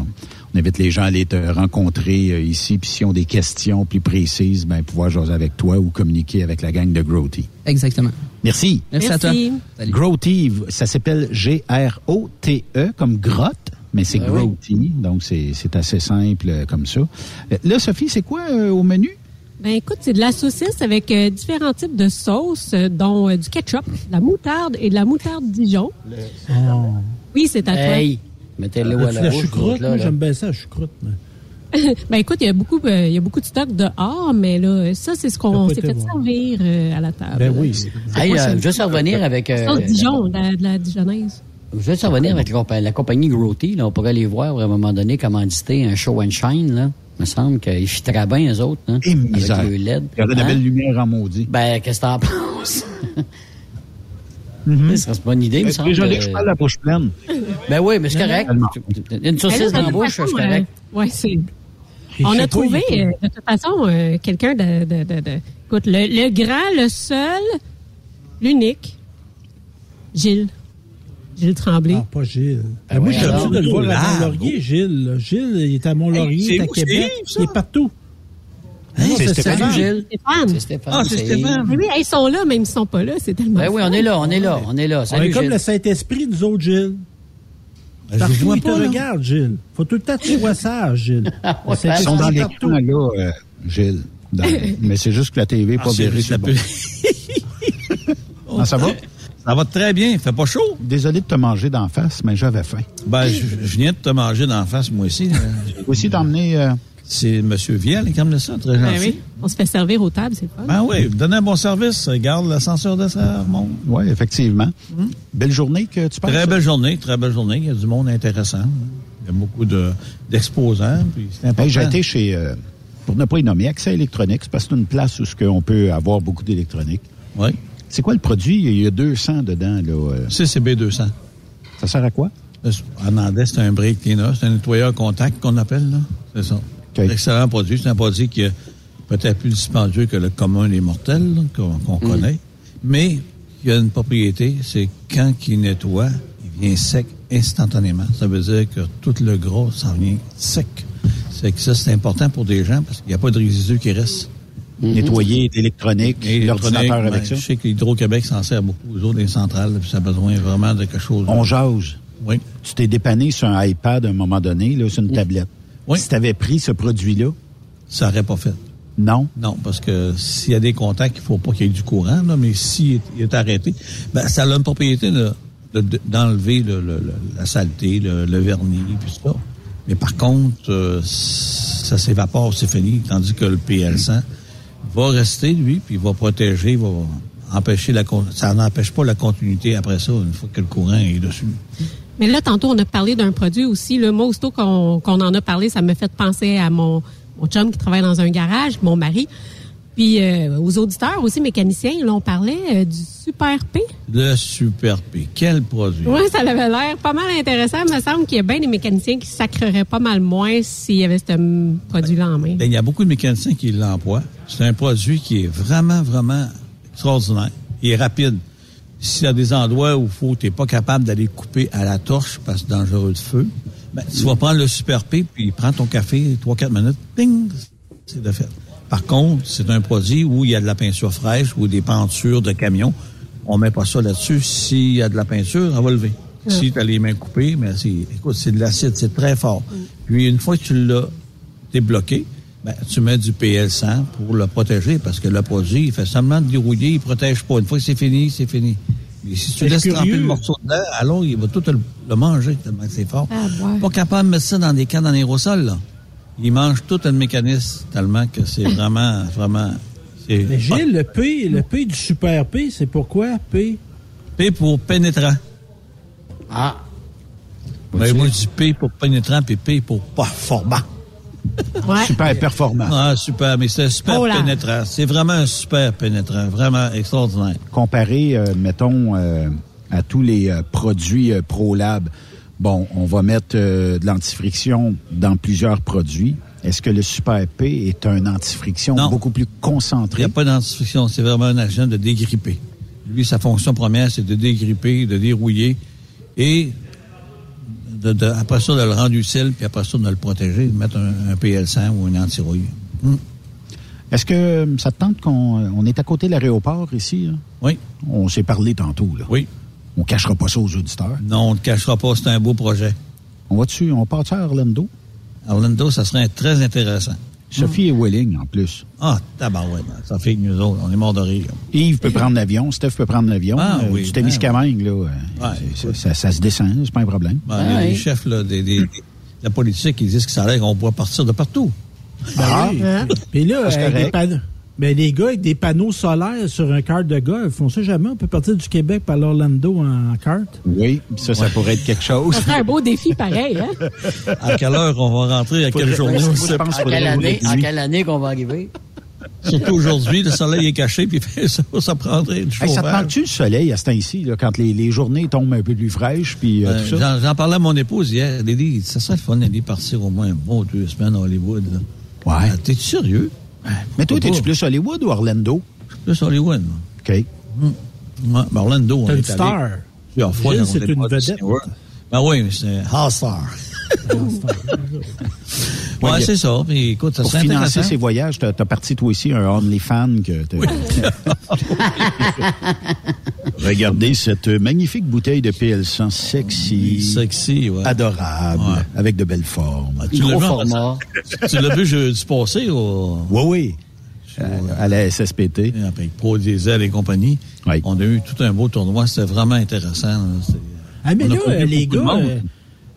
on invite les gens à aller te rencontrer euh, ici. Puis s'ils ont des questions plus précises, ben pouvoir jaser avec toi ou communiquer avec la gang de Growty. Exactement. Merci. Merci à toi. Merci. Salut. Growty, ça s'appelle G-R-O-T-E E comme grotte. Mais c'est Ben Ah oui. Donc c'est c'est assez simple euh, comme ça. Euh, Là, Sophie, c'est quoi euh, au menu? Ben écoute, c'est de la saucisse avec euh, différents types de sauces, euh, dont euh, du ketchup, de la moutarde et de la moutarde Dijon. Oui, c'est à toi. Hey, mettez-le à la la bouche. choucroute? là, là. j'aime bien ça, la choucroute. moi. ben écoute, il y a beaucoup, euh, il y a beaucoup de stock dehors, mais là, ça c'est ce qu'on s'est fait servir euh, à la table. Ben oui. Hey, euh, juste revenir avec. euh, Sauce Dijon, de la, de la dijonnaise. Je vais te revenir avec la, compa- la compagnie Growty. Là, on pourrait les voir à un moment donné commanditer un show and shine. Là. Il me semble qu'ils fitteraient bien, eux autres. Hein, Et avec le LED. Regardez la Hein? belle lumière en maudit. Ben, qu'est-ce que t'en penses? Ça serait une bonne idée, il me semble. Déjà, euh, que je parle la bouche pleine. Ben oui, mais c'est correct. Une saucisse dans la bouche, c'est correct. Oui, c'est. On a trouvé, euh, de toute façon, euh, quelqu'un de, de, de, de- Écoute, le, le grand, le seul, l'unique, Gilles. Gilles Tremblay. Ah, pas Gilles. Ben moi, j'ai alors. l'habitude de le voir à Mont-Laurier, Gilles. là. Gilles, il est à Mont-Laurier, Hey, il est à Québec, ça? il est partout. Hein, Non, c'est Stéphane. Stéphane. Gilles. Stéphane. C'est Stéphane. Ah, c'est Stéphane. Mais oui, ils sont là, mais ils ne sont pas là. C'est tellement. Ben oui, on est là, on est là, on est là. On est Salut, comme Gilles. le Saint-Esprit, nous autres, Gilles. Ben, je Partout, vois il te pas, là. regarde, Gilles. Faut tout le temps que tu sois sage, Gilles. Ouais, Le Ils sont dans l'écran, partout. là, euh, Gilles. Dans- mais c'est juste que la TV n'est Ah, pas ça peut- bon. Ah, ça va? Ça va très bien. Fait pas chaud? Désolé de te manger d'en face, mais j'avais faim. Ben, je, je viens de te manger d'en face, moi aussi. J'ai aussi t'emmener... euh, C'est M. Viel qui me ça, très Ben gentil. oui. On se fait servir aux tables, c'est fun. Ben oui, donnez un bon service. Regarde l'ascenseur de ça remonte. oui, effectivement. Belle journée que tu passes. Très belle journée, très belle journée. Il y a du monde intéressant. Il y a beaucoup de- d'exposants. puis c'est important. Hey, J'ai été chez, euh, pour ne pas y nommer, Accès électronique. C'est parce que c'est une place où on peut avoir beaucoup d'électronique. Oui. C'est quoi le produit? Il y a 200 dedans. Là, euh. CCB 200. Ça sert à quoi? En anglais, c'est un break cleaner. C'est un nettoyeur contact qu'on appelle. là. C'est ça. Excellent produit. C'est un produit qui est peut-être plus dispendieux que le commun des mortels qu'on qu'on connaît. Mais il y a une propriété, c'est quand il nettoie, il vient sec instantanément. Ça veut dire que tout le gras s'en vient sec. C'est que ça, c'est important pour des gens parce qu'il n'y a pas de résidus qui restent. Nettoyer d'électronique, l'ordinateur Électronique, avec ben, ça. Je sais que l'Hydro-Québec s'en sert beaucoup aux autres des centrales, puis ça a besoin vraiment de quelque chose. On jase. Oui. Tu t'es dépanné sur un iPad à un moment donné, là, sur une tablette. Si tu avais pris ce produit-là? Ça n'aurait pas fait. Non? Non, parce que s'il y a des contacts, il faut pas qu'il y ait du courant, là, mais s'il est, il est arrêté, ben, ça a une propriété de- de- de- d'enlever le- le- le- la saleté, le, le vernis, puis ça. Mais par contre, euh, ça s'évapore, c'est fini, tandis que le PL100 va rester, lui, puis il va protéger, va empêcher la ça n'empêche pas la continuité après ça, une fois que le courant est dessus. Mais là, tantôt, on a parlé d'un produit aussi. Le moi, aussitôt qu'on qu'on en a parlé, ça me fait penser à mon, mon chum qui travaille dans un garage, mon mari. Puis euh, aux auditeurs aussi, mécaniciens, là, on parlait euh, du Super P. Le Super P. Quel produit? Oui, ça avait l'air pas mal intéressant. Il me semble qu'il y a bien des mécaniciens qui sacreraient pas mal moins s'il y avait ce produit-là en main. Ben, il y a beaucoup de mécaniciens qui l'emploient. C'est un produit qui est vraiment, vraiment extraordinaire. Il est rapide. S'il y a des endroits où faut, tu n'es pas capable d'aller couper à la torche parce que c'est dangereux de feu, ben, tu vas prendre le Super P, puis prends ton café, 3-4 minutes, ping, c'est de fait. Par contre, c'est un produit où il y a de la peinture fraîche ou des pentures de camion. On met pas ça là-dessus. S'il y a de la peinture, on va lever. Si tu as les mains coupées, mais c'est, écoute, c'est de l'acide, c'est très fort. Puis une fois que tu l'as débloqué, ben, tu mets du PL100 pour le protéger parce que le produit, il fait seulement de dérouiller, il protège pas. Une fois que c'est fini, c'est fini. Mais si tu laisses tremper le morceau dedans, alors il va tout le, le manger tellement que c'est fort. Ah, ouais. Pas capable de mettre ça dans des cannes en aérosol, là. Il mange tout le mécanisme tellement que c'est vraiment, vraiment... c'est- Mais Gilles, le P, le P du Super P, c'est pourquoi P? P pour pénétrant. Ah. Ben, moi, je dis P pour pénétrant, puis P pour performant. Ouais. Super performant. Ah, super, mais c'est un super Oh pénétrant. C'est vraiment un super pénétrant, vraiment extraordinaire. Comparé, euh, mettons, euh, à tous les euh, produits euh, ProLab, bon, on va mettre euh, de l'antifriction dans plusieurs produits. Est-ce que le Super P est un antifriction Non. beaucoup plus Il n'y concentré? a pas d'identification, c'est vraiment un agent de dégripper. Lui, sa fonction première, c'est de dégripper, de dérouiller et de, de- après ça, de le rendre utile, puis après ça, de le protéger, de mettre un, un PL100 ou un anti-rouille. Hmm. Est-ce que ça te tente qu'on on est à côté de l'aéroport ici? là? Oui. On s'est parlé tantôt. Là. Oui. On cachera pas ça aux auditeurs. Non, on ne cachera pas, c'est un beau projet. On va dessus, on part à Orlando? Orlando, ça serait très intéressant. Sophie et Welling, en plus. Ah, tabarouette, ça fait que nous autres, on est morts de rire. Yves peut prendre l'avion, Steph peut prendre l'avion. Ah, Euh, oui, du Témiscamingue, là, euh, Ouais. ça, ça se descend, c'est pas un problème. Ben, il y a des chefs là, des, des- de la politique qui disent que ça a l'air qu'on pourrait partir de partout. Ah, oui. Puis là, avec des panneaux. Ben, les gars avec des panneaux solaires sur un kart de golf, on sait jamais, on peut partir du Québec par l'Orlando en kart. Oui, ça, ça pourrait être quelque chose. Ça serait un beau défi pareil, hein? À quelle heure on va rentrer, à quelle journée, qu'il quelle, année, dire. quelle année qu'on va arriver? Surtout aujourd'hui, le soleil est caché, puis ça, ça prendrait du Hey, ça te manque-tu le soleil à ce temps-ci, quand les, les journées tombent un peu plus fraîches, puis euh, Euh, tout ça? J'en parlais à mon épouse hier. Elle dit, ça serait le fun d'aller partir au moins un bon deux semaines à Hollywood. Là. Ouais. Ah, T'es sérieux? Mais toi, t'es-tu plus Hollywood ou Orlando? Plus Hollywood. moi. OK. Ouais, ben Orlando, on est une star. plusieurs fois. Gilles, c'est une vedette. Ben oui, mais c'est un All Star. ouais, Ouais, c'est ça. Puis écoute, ça Pour financer ces voyages, t'as as parti toi aussi un OnlyFans que t'as- Regardez cette magnifique bouteille de PL100 sexy, Sexy, ouais. adorable, Ouais. avec de belles formes. Tu l'as Gros vu format. Tu l'as vu jeudi passé au... Oui, oui. Euh, à la SSPT. avec Pro Diesel et compagnie. Oui. On a eu tout un beau tournoi. C'était vraiment intéressant. Ah, mais là, les gars, euh,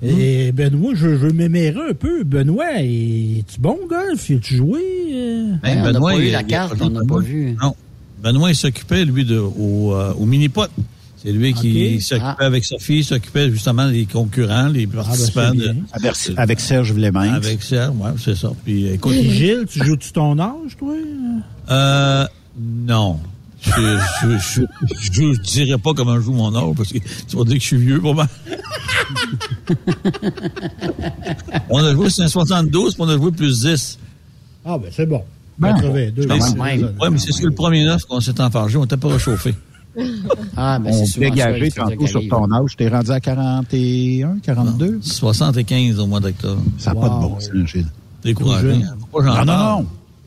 euh, Benoît, je, je m'émérais un peu. Benoît, es-tu bon au golf? As-tu joué? euh? Ben, on n'a Benoît, pas eu la carte, on n'a pas vu. Non. Benoît, il s'occupait, lui, de, au, euh, au mini-pot. C'est lui qui s'occupait Ah. avec Sophie, il s'occupait justement des concurrents, les participants. c'est de- bien. Avec, avec Serge Vleminck. avec Serge, ouais, c'est ça. Puis, écoute, Puis Gilles, tu joues-tu ton âge, toi? euh, non. Je, je, je, je, dirais pas comment je joue mon âge parce que tu vas dire que je suis vieux, pas mal. on a joué c'est un 72, puis on a joué plus 10. Ah, ben c'est bon. Bon. 82. Mais c'est sur le premier neuf qu'on s'est enfargé, on était pas réchauffé. Ah, ben On souvent ça, dire tantôt sur ton âge. T'es rendu à 41, 42? 75 au mois d'octobre. Ça n'a pas de bon sens, Gilles. Découragé. hein? Non, non, non.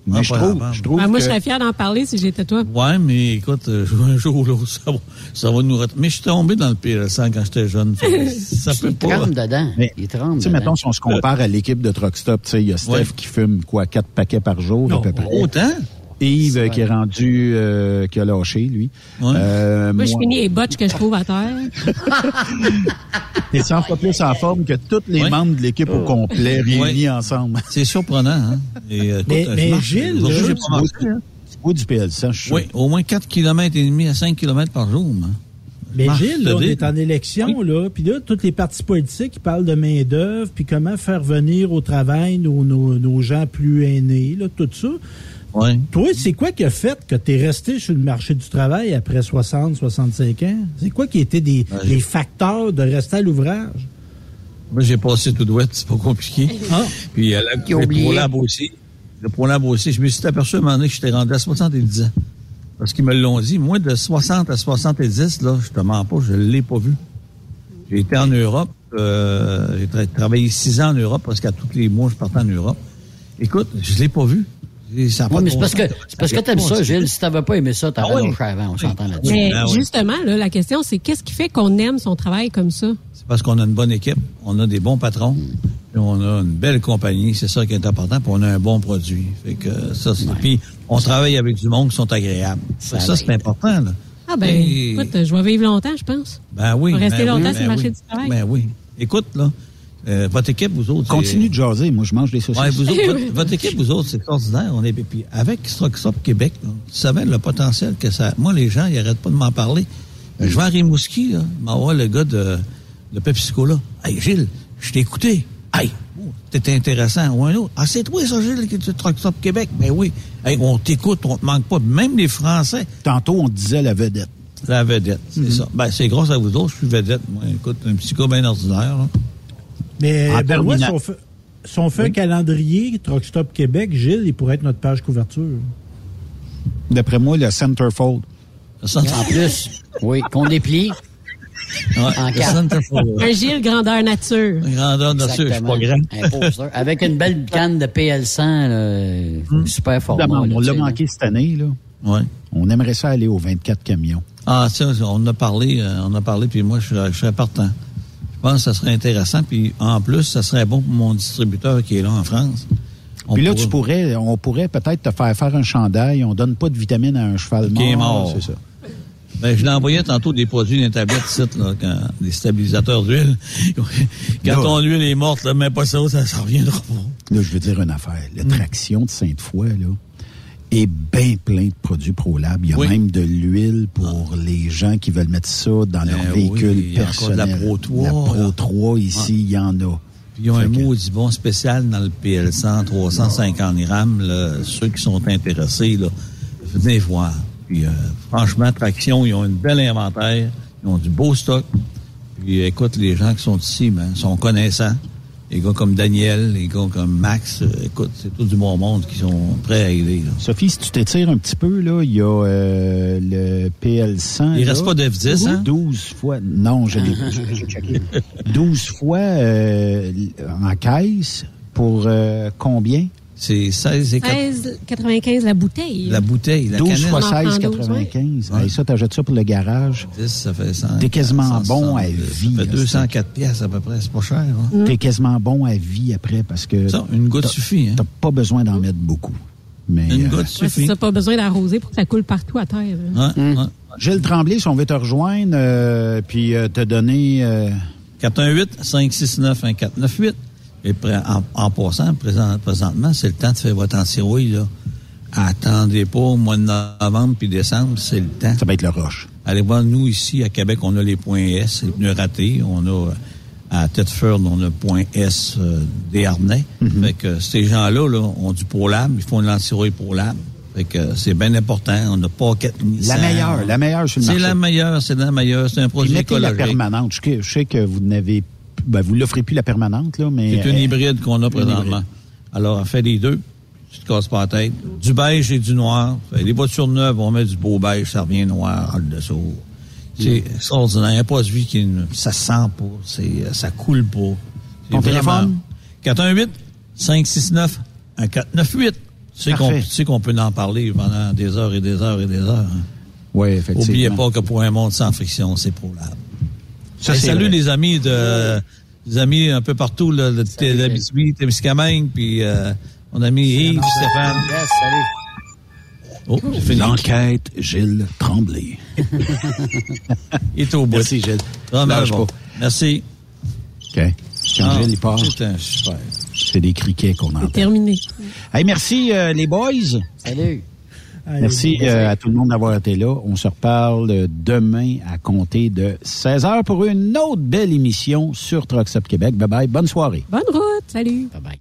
Mais Ah, je trouve, je trouve Ah, moi, que- je serais fière d'en parler si j'étais toi. Ouais, mais écoute, euh, un jour ou l'autre, ça va, ça va nous Mais je suis tombé dans le PL100 quand j'étais jeune. Ça peut Il pas. trempe dedans. Mais, il sais, dedans. mettons, si on se compare à l'équipe de Truck Stop, tu sais, il y a Steph Ouais. qui fume, quoi, quatre paquets par jour, à peu près. Autant? Yves, euh, qui est rendu, euh, qui a lâché, lui. Ouais. Euh, Moi, je moi, finis les botches que je trouve à terre. t'es 100 fois plus en forme que tous les Ouais. membres de l'équipe au complet réunis Ouais. ensemble. C'est surprenant, hein? Et, euh, Mais- écoute, mais je marche- Gilles, Tu pas marché, hein? du PL100, je suis Oui, au moins 4 km et demi à 5 km par jour. moi. Mais Marche, Gilles, là, on est en élection, là, puis là, tous les partis politiques parlent de main-d'œuvre, puis comment faire venir au travail nos, nos, nos gens plus aînés, là, tout ça. Ouais. Toi, c'est quoi qui a fait que tu es resté sur le marché du travail après 60, 65 ans? C'est quoi qui étaient des, Ben, des facteurs de rester à l'ouvrage? Moi, j'ai passé tout douette, c'est pas compliqué. Ah. Puis euh, la, Qui a le. ProLab aussi. Le ProLab aussi. Je me suis aperçu à un moment donné que j'étais rendu à 70 ans. Parce qu'ils me l'ont dit. Moi, de 60 à 70, là, je te mens pas, je l'ai pas vu. J'ai été en Europe. euh, j'ai tra- travaillé six ans en Europe, parce qu'à tous les mois, je partais en Europe. Écoute, je l'ai pas vu. Ça Oui, mais c'est parce que, c'est parce que t'aimes ça, Gilles. Si t'avais pas aimé ça, t'aurais Ah oui. avant. On s'entend là-dessus. Mais Ah oui. justement, là, la question, c'est qu'est-ce qui fait qu'on aime son travail comme ça? C'est parce qu'on a une bonne équipe, on a des bons patrons, puis on a une belle compagnie, c'est ça qui est important, puis on a un bon produit. Fait que ça, c'est- puis on travaille avec du monde qui sont agréables. Ça, ça, c'est important, là. Ah ben, Et- écoute, je vais vivre longtemps, je pense. Ben oui. On va rester ben longtemps oui, sur le ben marché oui. du travail. Ben oui. Écoute, là, euh, votre équipe, vous autres. Continue de jaser. Moi, je mange des saucisses. Ouais, vous autres, votre, votre équipe, vous autres, c'est extraordinaire. On est, puis avec Stop Québec, là, tu savais le potentiel que ça. Moi, les gens, ils arrêtent pas de m'en parler. Euh, Je vais à Rimouski, là, m'envoie le gars de, de PepsiCo, là. Hey, Gilles, je t'ai écouté. Hey, oh, t'étais intéressant. Ou un autre. Ah, c'est toi, ça, Gilles, qui est de Truck Stop Québec? Ben oui. Hey, on t'écoute, on te manque pas. Même les Français. Tantôt, on disait la vedette. La vedette, c'est Mhm. ça. Ben, c'est grâce à vous autres, je suis vedette. Moi, écoute, un petit gars bien ordinaire, là. Mais En Benoît, si on fait, si on fait un calendrier Truck Stop Québec, Gilles, il pourrait être notre page couverture. D'après moi, le centerfold. En plus, oui, qu'on déplie en le. Un Gilles grandeur nature. Grandeur nature, je suis pas grand. Avec une belle canne de PL100, là, super fort. On l'a manqué cette année, là. Ouais. On aimerait ça aller aux 24 camions. Ah, ça, on en a parlé, euh, on a parlé, puis moi, je, serais partant. Je pense que ça serait intéressant, puis en plus, ça serait bon pour mon distributeur qui est là en France. On Puis là, pourra- tu pourrais, on pourrait peut-être te faire faire un chandail. On donne pas de vitamines à un cheval mort. Qui est mort. C'est ça. Ben, je l'envoyais tantôt des produits d'une tablette ici, là, quand, des stabilisateurs d'huile. quand ton huile est morte, là, mais pas ça, ça, ça reviendra pas. Là, je veux dire une affaire. La traction de Sainte-Foy, là, est bien plein de produits ProLab. Il y a Oui. même de l'huile pour les gens qui veulent mettre ça dans leur oui, véhicule il y a encore de la personnel. Pro 3, La Pro là. 3, ici, il y en a. Puis ils ont un maudit bon spécial dans le PL100, 350 grammes. Là, ceux qui sont intéressés, là, venez voir. Puis, euh, franchement, Traction, ils ont une belle inventaire. Ils ont du beau stock. Puis, écoute, les gens qui sont ici, ben, sont connaissants. Les gars comme Daniel, les gars comme Max, euh, écoute, c'est tout du bon monde qui sont prêts à aider. là. Sophie, si tu t'étires un petit peu, là, il y a euh, le PL100. Il reste pas de F10, hein? 12 fois. Non, je l'ai checké. 12 fois euh, en caisse pour euh, combien? C'est 16 et 16,95 la bouteille. La bouteille, la 12 canette. fois On en prend 16,95. Ouais. Hey, ça, t'achètes ça pour le garage? 10, ça fait 100. T'es quasiment bon à 160, vie. Ça fait là, 204 pièces à peu près. C'est pas cher, hein? T'es quasiment bon à vie après parce que. Ça, une goutte t'as- suffit, hein? T'as pas besoin d'en mettre beaucoup. Mais, Une euh, goutte c'est suffit. ça, pas besoin d'arroser pour que ça coule partout à terre. Ouais, ouais. Gilles Tremblay, si on veut te rejoindre, euh, puis euh, te donner. euh, 418-569-1498. Et en, en passant, présent- présentement, c'est le temps de faire votre antirouille, là. Attendez pas au mois de novembre puis décembre, c'est le temps. ça va être le roche. Allez voir, nous, ici, à Québec, on a les points S, les pneus ratés. On a, à Thetford, on a point S euh, des harnais. Mhm. Fait que ces gens-là, là, ont du ProLab, ils font de l'antirouille ProLab. Fait que c'est bien important. On n'a pas quatre La meilleure, la meilleure sur le C'est la meilleure, c'est la meilleure. C'est un produit mettez la écologique. permanente. Je, sais- je sais que vous n'avez. Ben, vous l'offrez plus la permanente, là, mais. C'est une euh, hybride qu'on a présentement. Alors, on fait les deux. Tu te casses pas la tête. Du beige et du noir. Les voitures neuves, on met du beau beige, ça revient noir en dessous. C'est extraordinaire. Il n'y a pas de vie qui ne- ça sent pas. Euh, ça coule pas. Ton téléphone? 418 569 1498. Tu sais qu'on, peut en parler pendant des heures et des heures et des heures. hein. Oui, effectivement. Oubliez pas que pour un monde sans friction, c'est ProLab. Ça, Hey, c'est salut vrai. les amis de les amis un peu partout là, de l'Abitibi, Témiscamingue, puis euh, mon ami Yves, Stéphane. Yes, salut. Oh. L'enquête Gilles Tremblay. Il est au bout. Merci, Gilles. Lâche bon. Merci. OK. Quand Ah, Gilles, il part, c'est des criquets qu'on entend. Terminé. Hey, merci, euh, les boys. Salut. Merci euh, à tout le monde d'avoir été là. On se reparle euh, demain à compter de 16 heures pour une autre belle émission sur Trucks Up Québec. Bye bye. Bonne soirée. Bonne route. Salut. Bye bye.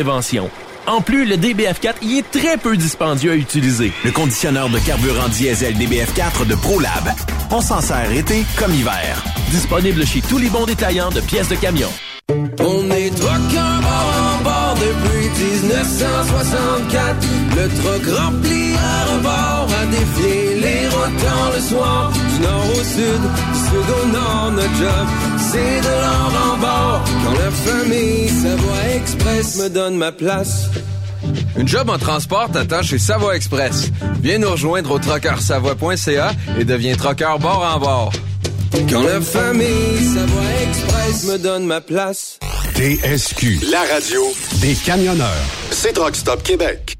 prévention. En plus, le DBF4 y est très peu dispendieux à utiliser. Le conditionneur de carburant diesel DBF4 de ProLab. On s'en sert été comme hiver. Disponible chez tous les bons détaillants de pièces de camion. On est bord en bord depuis 1964. Le truck rempli à rebord a défié les rotants le soir. Du nord au sud, du sud au nord, notre job, c'est de l'or en bord. Quand la famille Savoie Express me donne ma place. Une job en transport t'attend chez Savoie Express. Viens nous rejoindre au trockeursavoie.ca et deviens trockeur bord en bord. Quand la famille Savoie Express me donne ma place. TSQ. La radio des camionneurs. C'est Truck Stop Québec.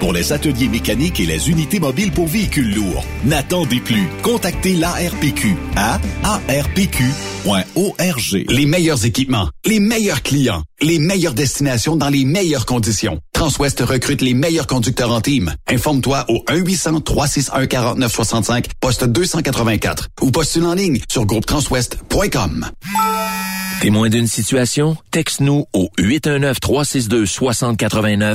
pour les ateliers mécaniques et les unités mobiles pour véhicules lourds. N'attendez plus. Contactez l'ARPQ à arpq.org. Les meilleurs équipements, les meilleurs clients, les meilleures destinations dans les meilleures conditions. Transwest recrute les meilleurs conducteurs en team. Informe-toi au 1-800-361-4965, poste 284 ou postule en ligne sur groupetranswest.com. Témoin d'une situation? Texte-nous au 819-362-6089,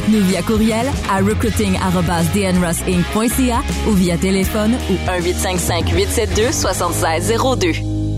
Contacte-nous via courriel à recruiting@dnrossinc.ca ou via téléphone au 1 855 872 7602.